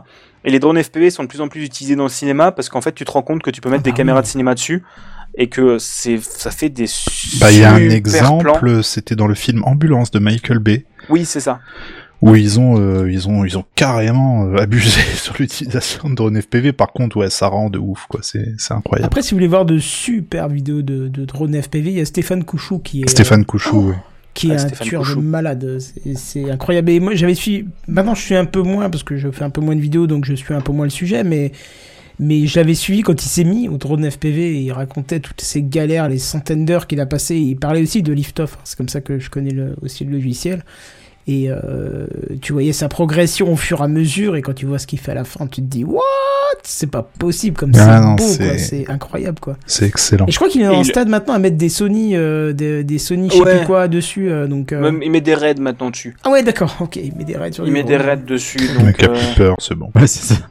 Et les drones FPV sont de plus en plus utilisés dans le cinéma parce qu'en fait, tu te rends compte que tu peux mettre Ah bah des caméras oui. de cinéma dessus et que c'est ça fait des Bah, il y a un super exemple, c'était dans le film Ambulance de Michael Bay. Oui, c'est ça. Où ils ont euh, ils ont ils ont carrément euh, abusé sur l'utilisation de drones FPV. Par contre, ouais, ça rend de ouf quoi. C'est c'est incroyable. Après, si vous voulez voir de super vidéos de, de drone FPV, il y a Stéphane Couchou qui est... Stéphane Couchou. ouais. qui est Ah, un Stéphane tueur de malade. C'est- C'est incroyable. Et moi, j'avais suivi. Maintenant, je suis un peu moins parce que je fais un peu moins de vidéos, donc je suis un peu moins le sujet, mais. Mais je l'avais suivi quand il s'est mis au drone FPV et il racontait toutes ces galères, les centaines d'heures qu'il a passées. Il parlait aussi de Liftoff, c'est comme ça que je connais le, aussi le logiciel. Et euh, tu voyais sa progression au fur et à mesure, et quand tu vois ce qu'il fait à la fin, tu te dis What? C'est pas possible comme Ah c'est c'est- quoi. C'est incroyable, quoi. C'est excellent. Et je crois qu'il est Et en il- stade maintenant à mettre des Sony, euh, des, des Sony, je sais plus quoi dessus. euh, donc, euh, Même, il met des raids maintenant dessus. Ah ouais, d'accord, ok, il met des raids sur Il met des raids dessus. Donc, mec a euh, plus peur, c'est bon. Ouais, c'est ça.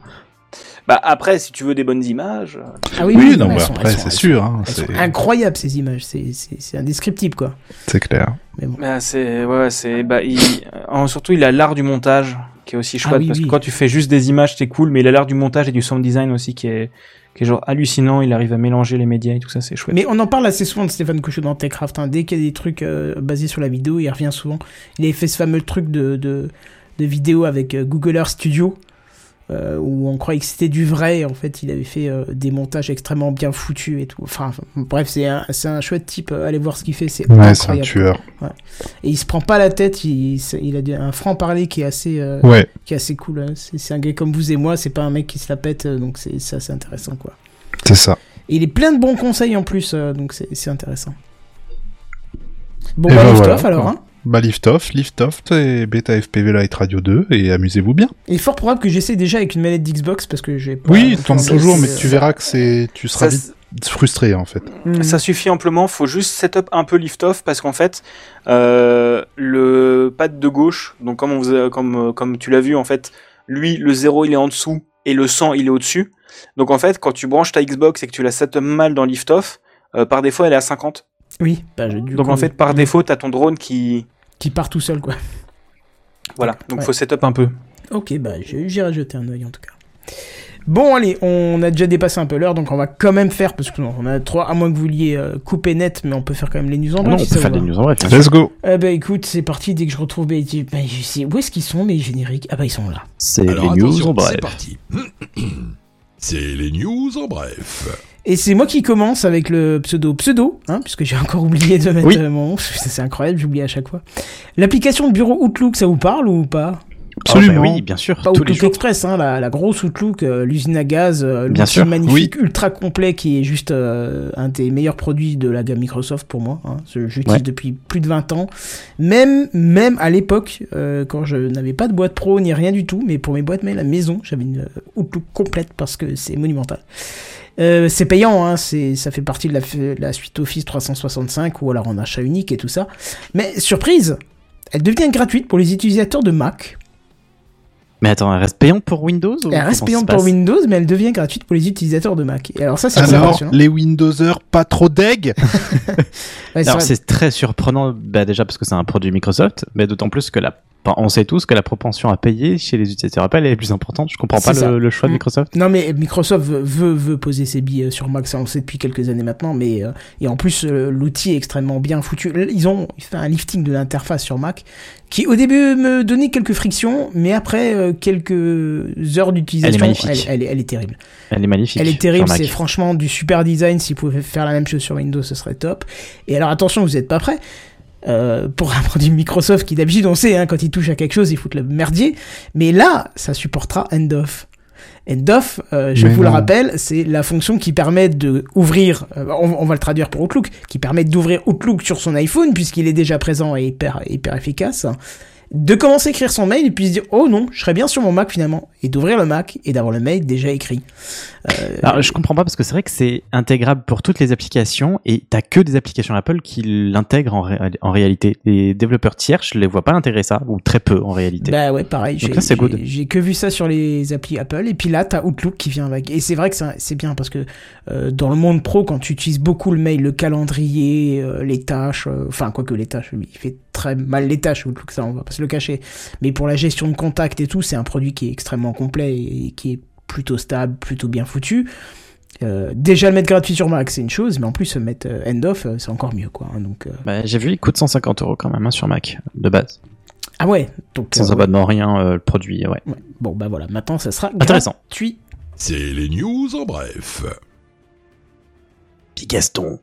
Bah après, si tu veux des bonnes images, euh, Ah oui, Oui, oui, non, mais sont- après, c'est sûr, hein, elles sont c'est- incroyables ces images, c'est- c'est c'est indescriptible quoi. C'est clair. Bah, c'est ouais, c'est bah il surtout il a l'art du montage qui est aussi chouette Ah oui, parce oui. que quand tu fais juste des images c'est cool mais il a l'art du montage et du sound design aussi qui est qui est genre hallucinant, il arrive à mélanger les médias et tout ça, c'est chouette. Mais on en parle assez souvent de Stéphane Couchot dans Techcraft. hein. Dès qu'il y a des trucs euh, basés sur la vidéo, il revient souvent. Il avait fait ce fameux truc de, de, de vidéo avec euh, Google Earth Studio. Euh, où on croyait que c'était du vrai, en fait il avait fait euh, des montages extrêmement bien foutus et tout. Enfin, enfin, bref, c'est un, c'est un chouette type, euh, allez voir ce qu'il fait, c'est Ouais, c'est un tueur. Et il se prend pas la tête, il, il a un franc-parler qui est assez, euh, Ouais. qui est assez cool. hein. C'est c'est un gars comme vous et moi, c'est pas un mec qui se la pète, donc c'est c'est assez intéressant quoi. C'est ça. Et il est plein de bons conseils en plus, donc c'est c'est intéressant. Bon, bah, ben voilà, alors. Hein. Bah, Lift Off, Lift Off et Beta FPV Light Radio 2 et amusez-vous bien. Il est fort probable que j'essaie déjà avec une manette d'Xbox parce que j'ai pas. Oui, de- toujours, mais euh, tu verras que c'est, tu seras Ça, vite frustré en fait. hmm. Ça suffit amplement, faut juste setup un peu lift off parce qu'en fait euh, le pad de gauche, donc comme on faisait, comme euh, comme tu l'as vu en fait, lui le 0 il est en dessous et le 100 il est au-dessus. Donc en fait quand tu branches ta Xbox et que tu la setup mal dans lift off, euh, par défaut elle est à 50. Oui, bah, du donc coup, en fait par défaut t'as ton drone qui Qui part tout seul quoi. voilà, donc Ouais. faut setup un peu. Ok, bah j'ai- j'irai jeter un œil en tout cas. Bon, allez, on a déjà dépassé un peu l'heure, donc on va quand même faire, parce que non, on a trois, à moins que vous vouliez euh, couper net, mais on peut faire quand même les news en Non, bref. on si peut faire des news en bref. Let's go. Eh bah écoute, c'est parti, dès que je retrouve. Bah, je- bah, je sais, où est-ce qu'ils sont mes génériques Ah bah ils sont là. C'est les news en bref. c'est parti. C'est les news en bref. Et c'est moi qui commence avec le pseudo pseudo, hein, puisque j'ai encore oublié de mettre Oui. mon nom. C'est incroyable, j'oublie à chaque fois. L'application de bureau Outlook, ça vous parle ou pas? Absolument. Oh, bah oui, bien sûr. Pas Outlook. Express, hein, la, la grosse Outlook, euh, l'usine à gaz, euh, Bien sûr, magnifique, ultra complet, qui est juste euh, un des meilleurs produits de la gamme Microsoft pour moi. Hein. J'utilise Ouais. depuis plus de 20 ans. Même, même à l'époque, euh, quand je n'avais pas de boîte pro ni rien du tout, mais pour mes boîtes mail à la maison, j'avais une Outlook complète parce que c'est monumental. Euh, c'est payant, hein, c'est, ça fait partie de la, f- la suite Office 365 ou alors en achat unique et tout ça. Mais surprise, elle devient gratuite pour les utilisateurs de Mac. Mais attends, elle reste payante pour Windows ou Elle reste payante pour Windows, mais elle devient gratuite pour les utilisateurs de Mac. Et alors ça, c'est Alors, les Windowsers pas trop deg. Ouais, Alors c'est très surprenant, bah, déjà parce que c'est un produit Microsoft, mais d'autant plus que la, enfin, on sait tous que la propension à payer chez les utilisateurs Apple est plus importante. Je comprends pas le, le choix de Mm. Microsoft. Non mais Microsoft veut, veut, poser ses billes sur Mac, ça on le sait depuis quelques années maintenant, mais euh, et en plus euh, l'outil est extrêmement bien foutu. Ils ont fait un lifting de l'interface sur Mac qui au début me donnait quelques frictions, mais après euh, quelques heures d'utilisation, Elle elle, elle est- elle est terrible. Elle est magnifique. Elle est terrible, c'est franchement du super design. S'ils pouvaient faire la même chose sur Windows, ce serait top. Et alors attention, vous n'êtes pas prêts. Euh, pour un produit Microsoft qui d'habitude on sait hein, quand il touche à quelque chose il fout le merdier. Mais là ça supportera end-off. End-off euh, je Mais vous le rappelle c'est la fonction qui permet de ouvrir euh, on, on va le traduire pour Outlook qui permet d'ouvrir Outlook sur son iPhone puisqu'il est déjà présent et hyper, hyper efficace de commencer à écrire son mail et puis se dire oh non je serais bien sur mon Mac finalement et d'ouvrir le Mac et d'avoir le mail déjà écrit Euh, Alors, je comprends pas parce que c'est vrai que c'est intégrable pour toutes les applications et t'as que des applications Apple qui l'intègrent en, ré- en réalité. Les développeurs tiers, je les vois pas intégrer ça ou très peu en réalité. Bah ouais, pareil. J'ai- que vu ça sur les applis Apple. Et puis là, t'as Outlook qui vient avec. Et c'est vrai que c'est c'est bien parce que euh, dans le monde pro, quand tu utilises beaucoup le mail, le calendrier, euh, les tâches, euh, enfin, quoique les tâches, il fait très mal les tâches, Outlook, ça, on va pas se le cacher. Mais pour la gestion de contact et tout, c'est un produit qui est extrêmement complet et qui est plutôt stable, plutôt bien foutu. Euh, déjà le mettre gratuit sur Mac, c'est une chose, mais en plus, le mettre euh, end-off, euh, c'est encore mieux, quoi. hein, donc, euh, Bah, J'ai vu, il coûte 150 euros quand même hein, sur Mac de base, Ah ouais, donc. sans euh, abonnement rien euh, le produit. Ouais. ouais. Bon, bah voilà, maintenant, ça sera Intéressant. gratuit. C'est les news en bref. Puis Gaston.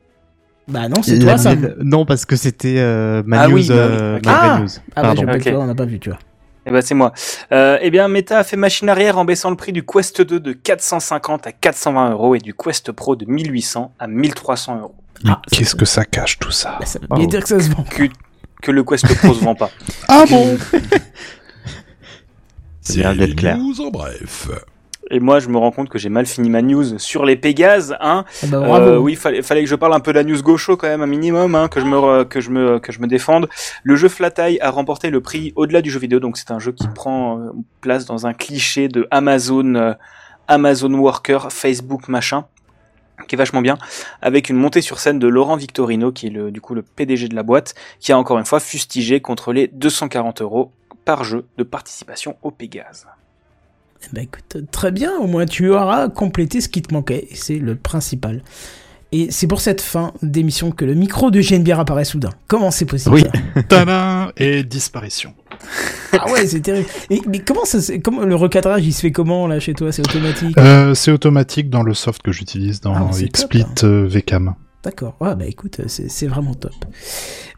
Bah non, c'est toi, ça. Non, parce que c'était euh, ma Ah news. oui, bah oui, euh, ok. ma vraie Ah news. Ah bah Pardon. j'ai pas Ok. vu, on n'a pas vu, tu vois. Eh ben c'est moi. Euh, eh bien, Meta a fait machine arrière en baissant le prix du Quest 2 de 450 à 420 euros et du Quest Pro de 1800 à 1300 euros. Ah, Qu'est-ce que ça cache tout ça Bah, ça veut bien dire que ça se vend. Que, que le Quest Pro se vend pas. Ah bon C'est bien d'être clair. news en bref. Et moi, je me rends compte que j'ai mal fini ma news sur les Pégases, hein. Ah bah. Euh, oui, fallait, fallait que je parle un peu de la news gaucho quand même, un minimum, hein, que je me, que je me, que je me défende. Le jeu Flat Eye a remporté le prix au-delà du jeu vidéo, donc c'est un jeu qui prend euh, place dans un cliché de Amazon, euh, Amazon Worker, Facebook machin, qui est vachement bien, avec une montée sur scène de Laurent Victorino, qui est le, du coup le PDG de la boîte, qui a encore une fois fustigé contre les 240 euros par jeu de participation au Pégase. Bah écoute, très bien, au moins tu auras complété ce qui te manquait, et c'est le principal. Et c'est pour cette fin d'émission que le micro de GNBR apparaît soudain. Comment c'est possible Oui. Et disparition. Ah ouais, c'est terrible. Et, mais comment ça, comment le recadrage, il se fait comment là chez toi? C'est automatique? Euh, c'est automatique dans le soft que j'utilise Ah, dans c'est XSplit top, euh, VCAM. D'accord. Ouais, bah écoute, c'est vraiment top.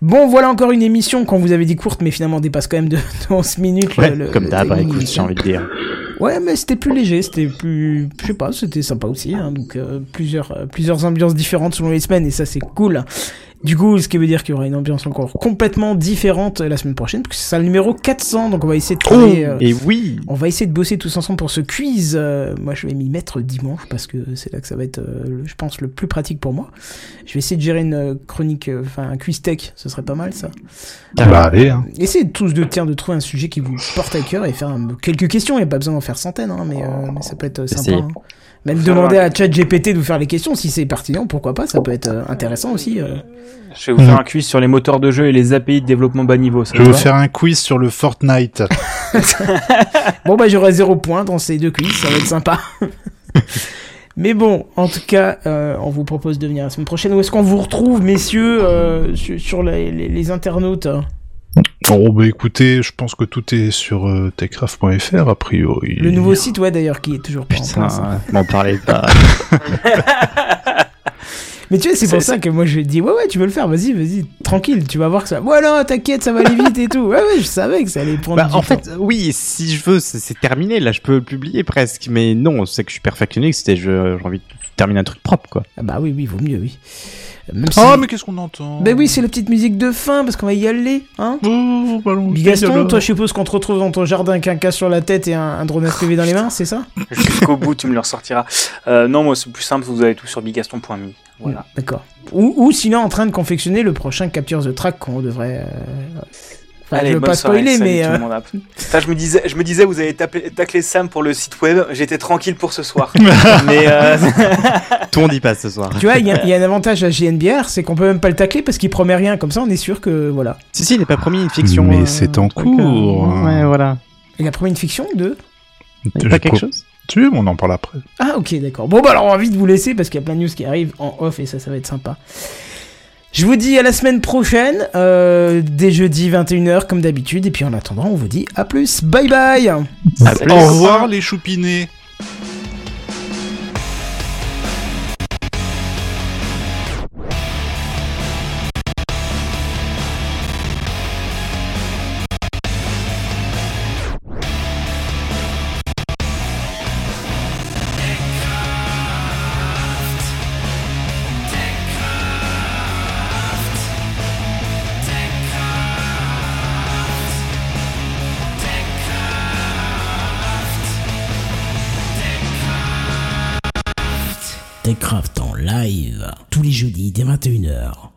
Bon, voilà encore une émission qu'on vous avait dit courte, mais finalement dépasse quand même de, de 11 minutes. Ouais, le- le- comme d'hab, écoute, j'ai envie de dire. Ouais, mais c'était plus léger, c'était plus, je sais pas, c'était sympa aussi. Hein, donc euh, plusieurs, euh, plusieurs ambiances différentes selon les semaines et ça c'est cool. Du coup, ce qui veut dire qu'il y aura une ambiance encore complètement différente la semaine prochaine, parce que c'est ça le numéro 400, donc on va essayer de trouver. euh, Et oui on va essayer de bosser tous ensemble pour ce quiz. Euh, moi, je vais m'y mettre dimanche parce que c'est là que ça va être, euh, je pense, le plus pratique pour moi. Je vais essayer de gérer une chronique, enfin un quiz tech, ce serait pas mal ça. Bah allez, hein. Essayez tous de tiens de trouver un sujet qui vous porte à cœur et faire quelques questions. Il n'y a pas besoin d'en faire centaines, hein, mais, euh, mais ça peut être sympa. Hein. Même demander faire à ChatGPT de vous faire les questions si c'est pertinent, pourquoi pas, ça peut être euh, intéressant aussi. euh. Je vais vous faire un quiz sur les moteurs de jeu et les API de développement bas niveau. Ça Je vais vous faire un quiz sur le Fortnite. Bon bah j'aurai zéro point dans ces deux quiz, ça va être sympa. Mais bon, en tout cas, euh, on vous propose de venir la semaine prochaine. Où est-ce qu'on vous retrouve, messieurs, euh, sur, sur les, les- les internautes Oh bah écoutez, je pense que tout est sur euh, techcraft.fr a priori. Le nouveau site, ouais, d'ailleurs, qui est toujours pas en place. hein. Putain, m'en parlez pas. Mais tu vois, c'est pour ça que moi je dis ouais ouais tu veux le faire, vas-y vas-y tranquille, tu vas voir que ça. Ouais non t'inquiète ça va aller vite et tout. Ouais ouais je savais que ça allait prendre. Bah, du en temps. fait, oui, si je veux, c'est terminé. Là, je peux le publier presque. Mais non, c'est que je suis perfectionniste. C'était, je- j'ai envie de terminer un truc propre, quoi. Ah bah oui oui vaut mieux oui. Même si. Ah mais qu'est-ce qu'on entend Bah oui c'est la petite musique de fin parce qu'on va y aller hein. Oh, ballon, Bigaston, toi je suppose qu'on te retrouve dans ton jardin avec un cas sur la tête et un, un drone FPV dans les mains, c'est ça? Jusqu'au bout, tu me le ressortiras. Euh, non, moi, c'est plus simple, vous avez tout sur bigaston.me. Voilà. D'accord. Ou, ou sinon en train de confectionner le prochain Capture the Track qu'on devrait. euh, Enfin, Allez, je veux pas soirée, spoiler mais. tout euh, le monde. Putain, je me disais, je me disais, vous avez tapé, taclé Sam pour le site web. J'étais tranquille pour ce soir. Mais euh, Tout monde y passe ce soir. Tu vois, il y, a- y a un avantage à JNBR, c'est qu'on peut même pas le tacler parce qu'il promet rien. Comme ça, on est sûr que voilà. Si, si, il n'est pas promis une fiction. Mais euh, c'est en truc, euh, cours. Ouais, voilà. Il a promis une fiction de. Il a pas quelque pas- chose? Tu veux, on en parle après. Ah, ok, d'accord. Bon, bah alors on va vite vous laisser parce qu'il y a plein de news qui arrivent en off et ça, ça va être sympa. Je vous dis à la semaine prochaine, euh, dès jeudi 21h comme d'habitude. Et puis en attendant, on vous dit à plus. Bye bye. Au revoir les choupinés Jeudis dès 21h.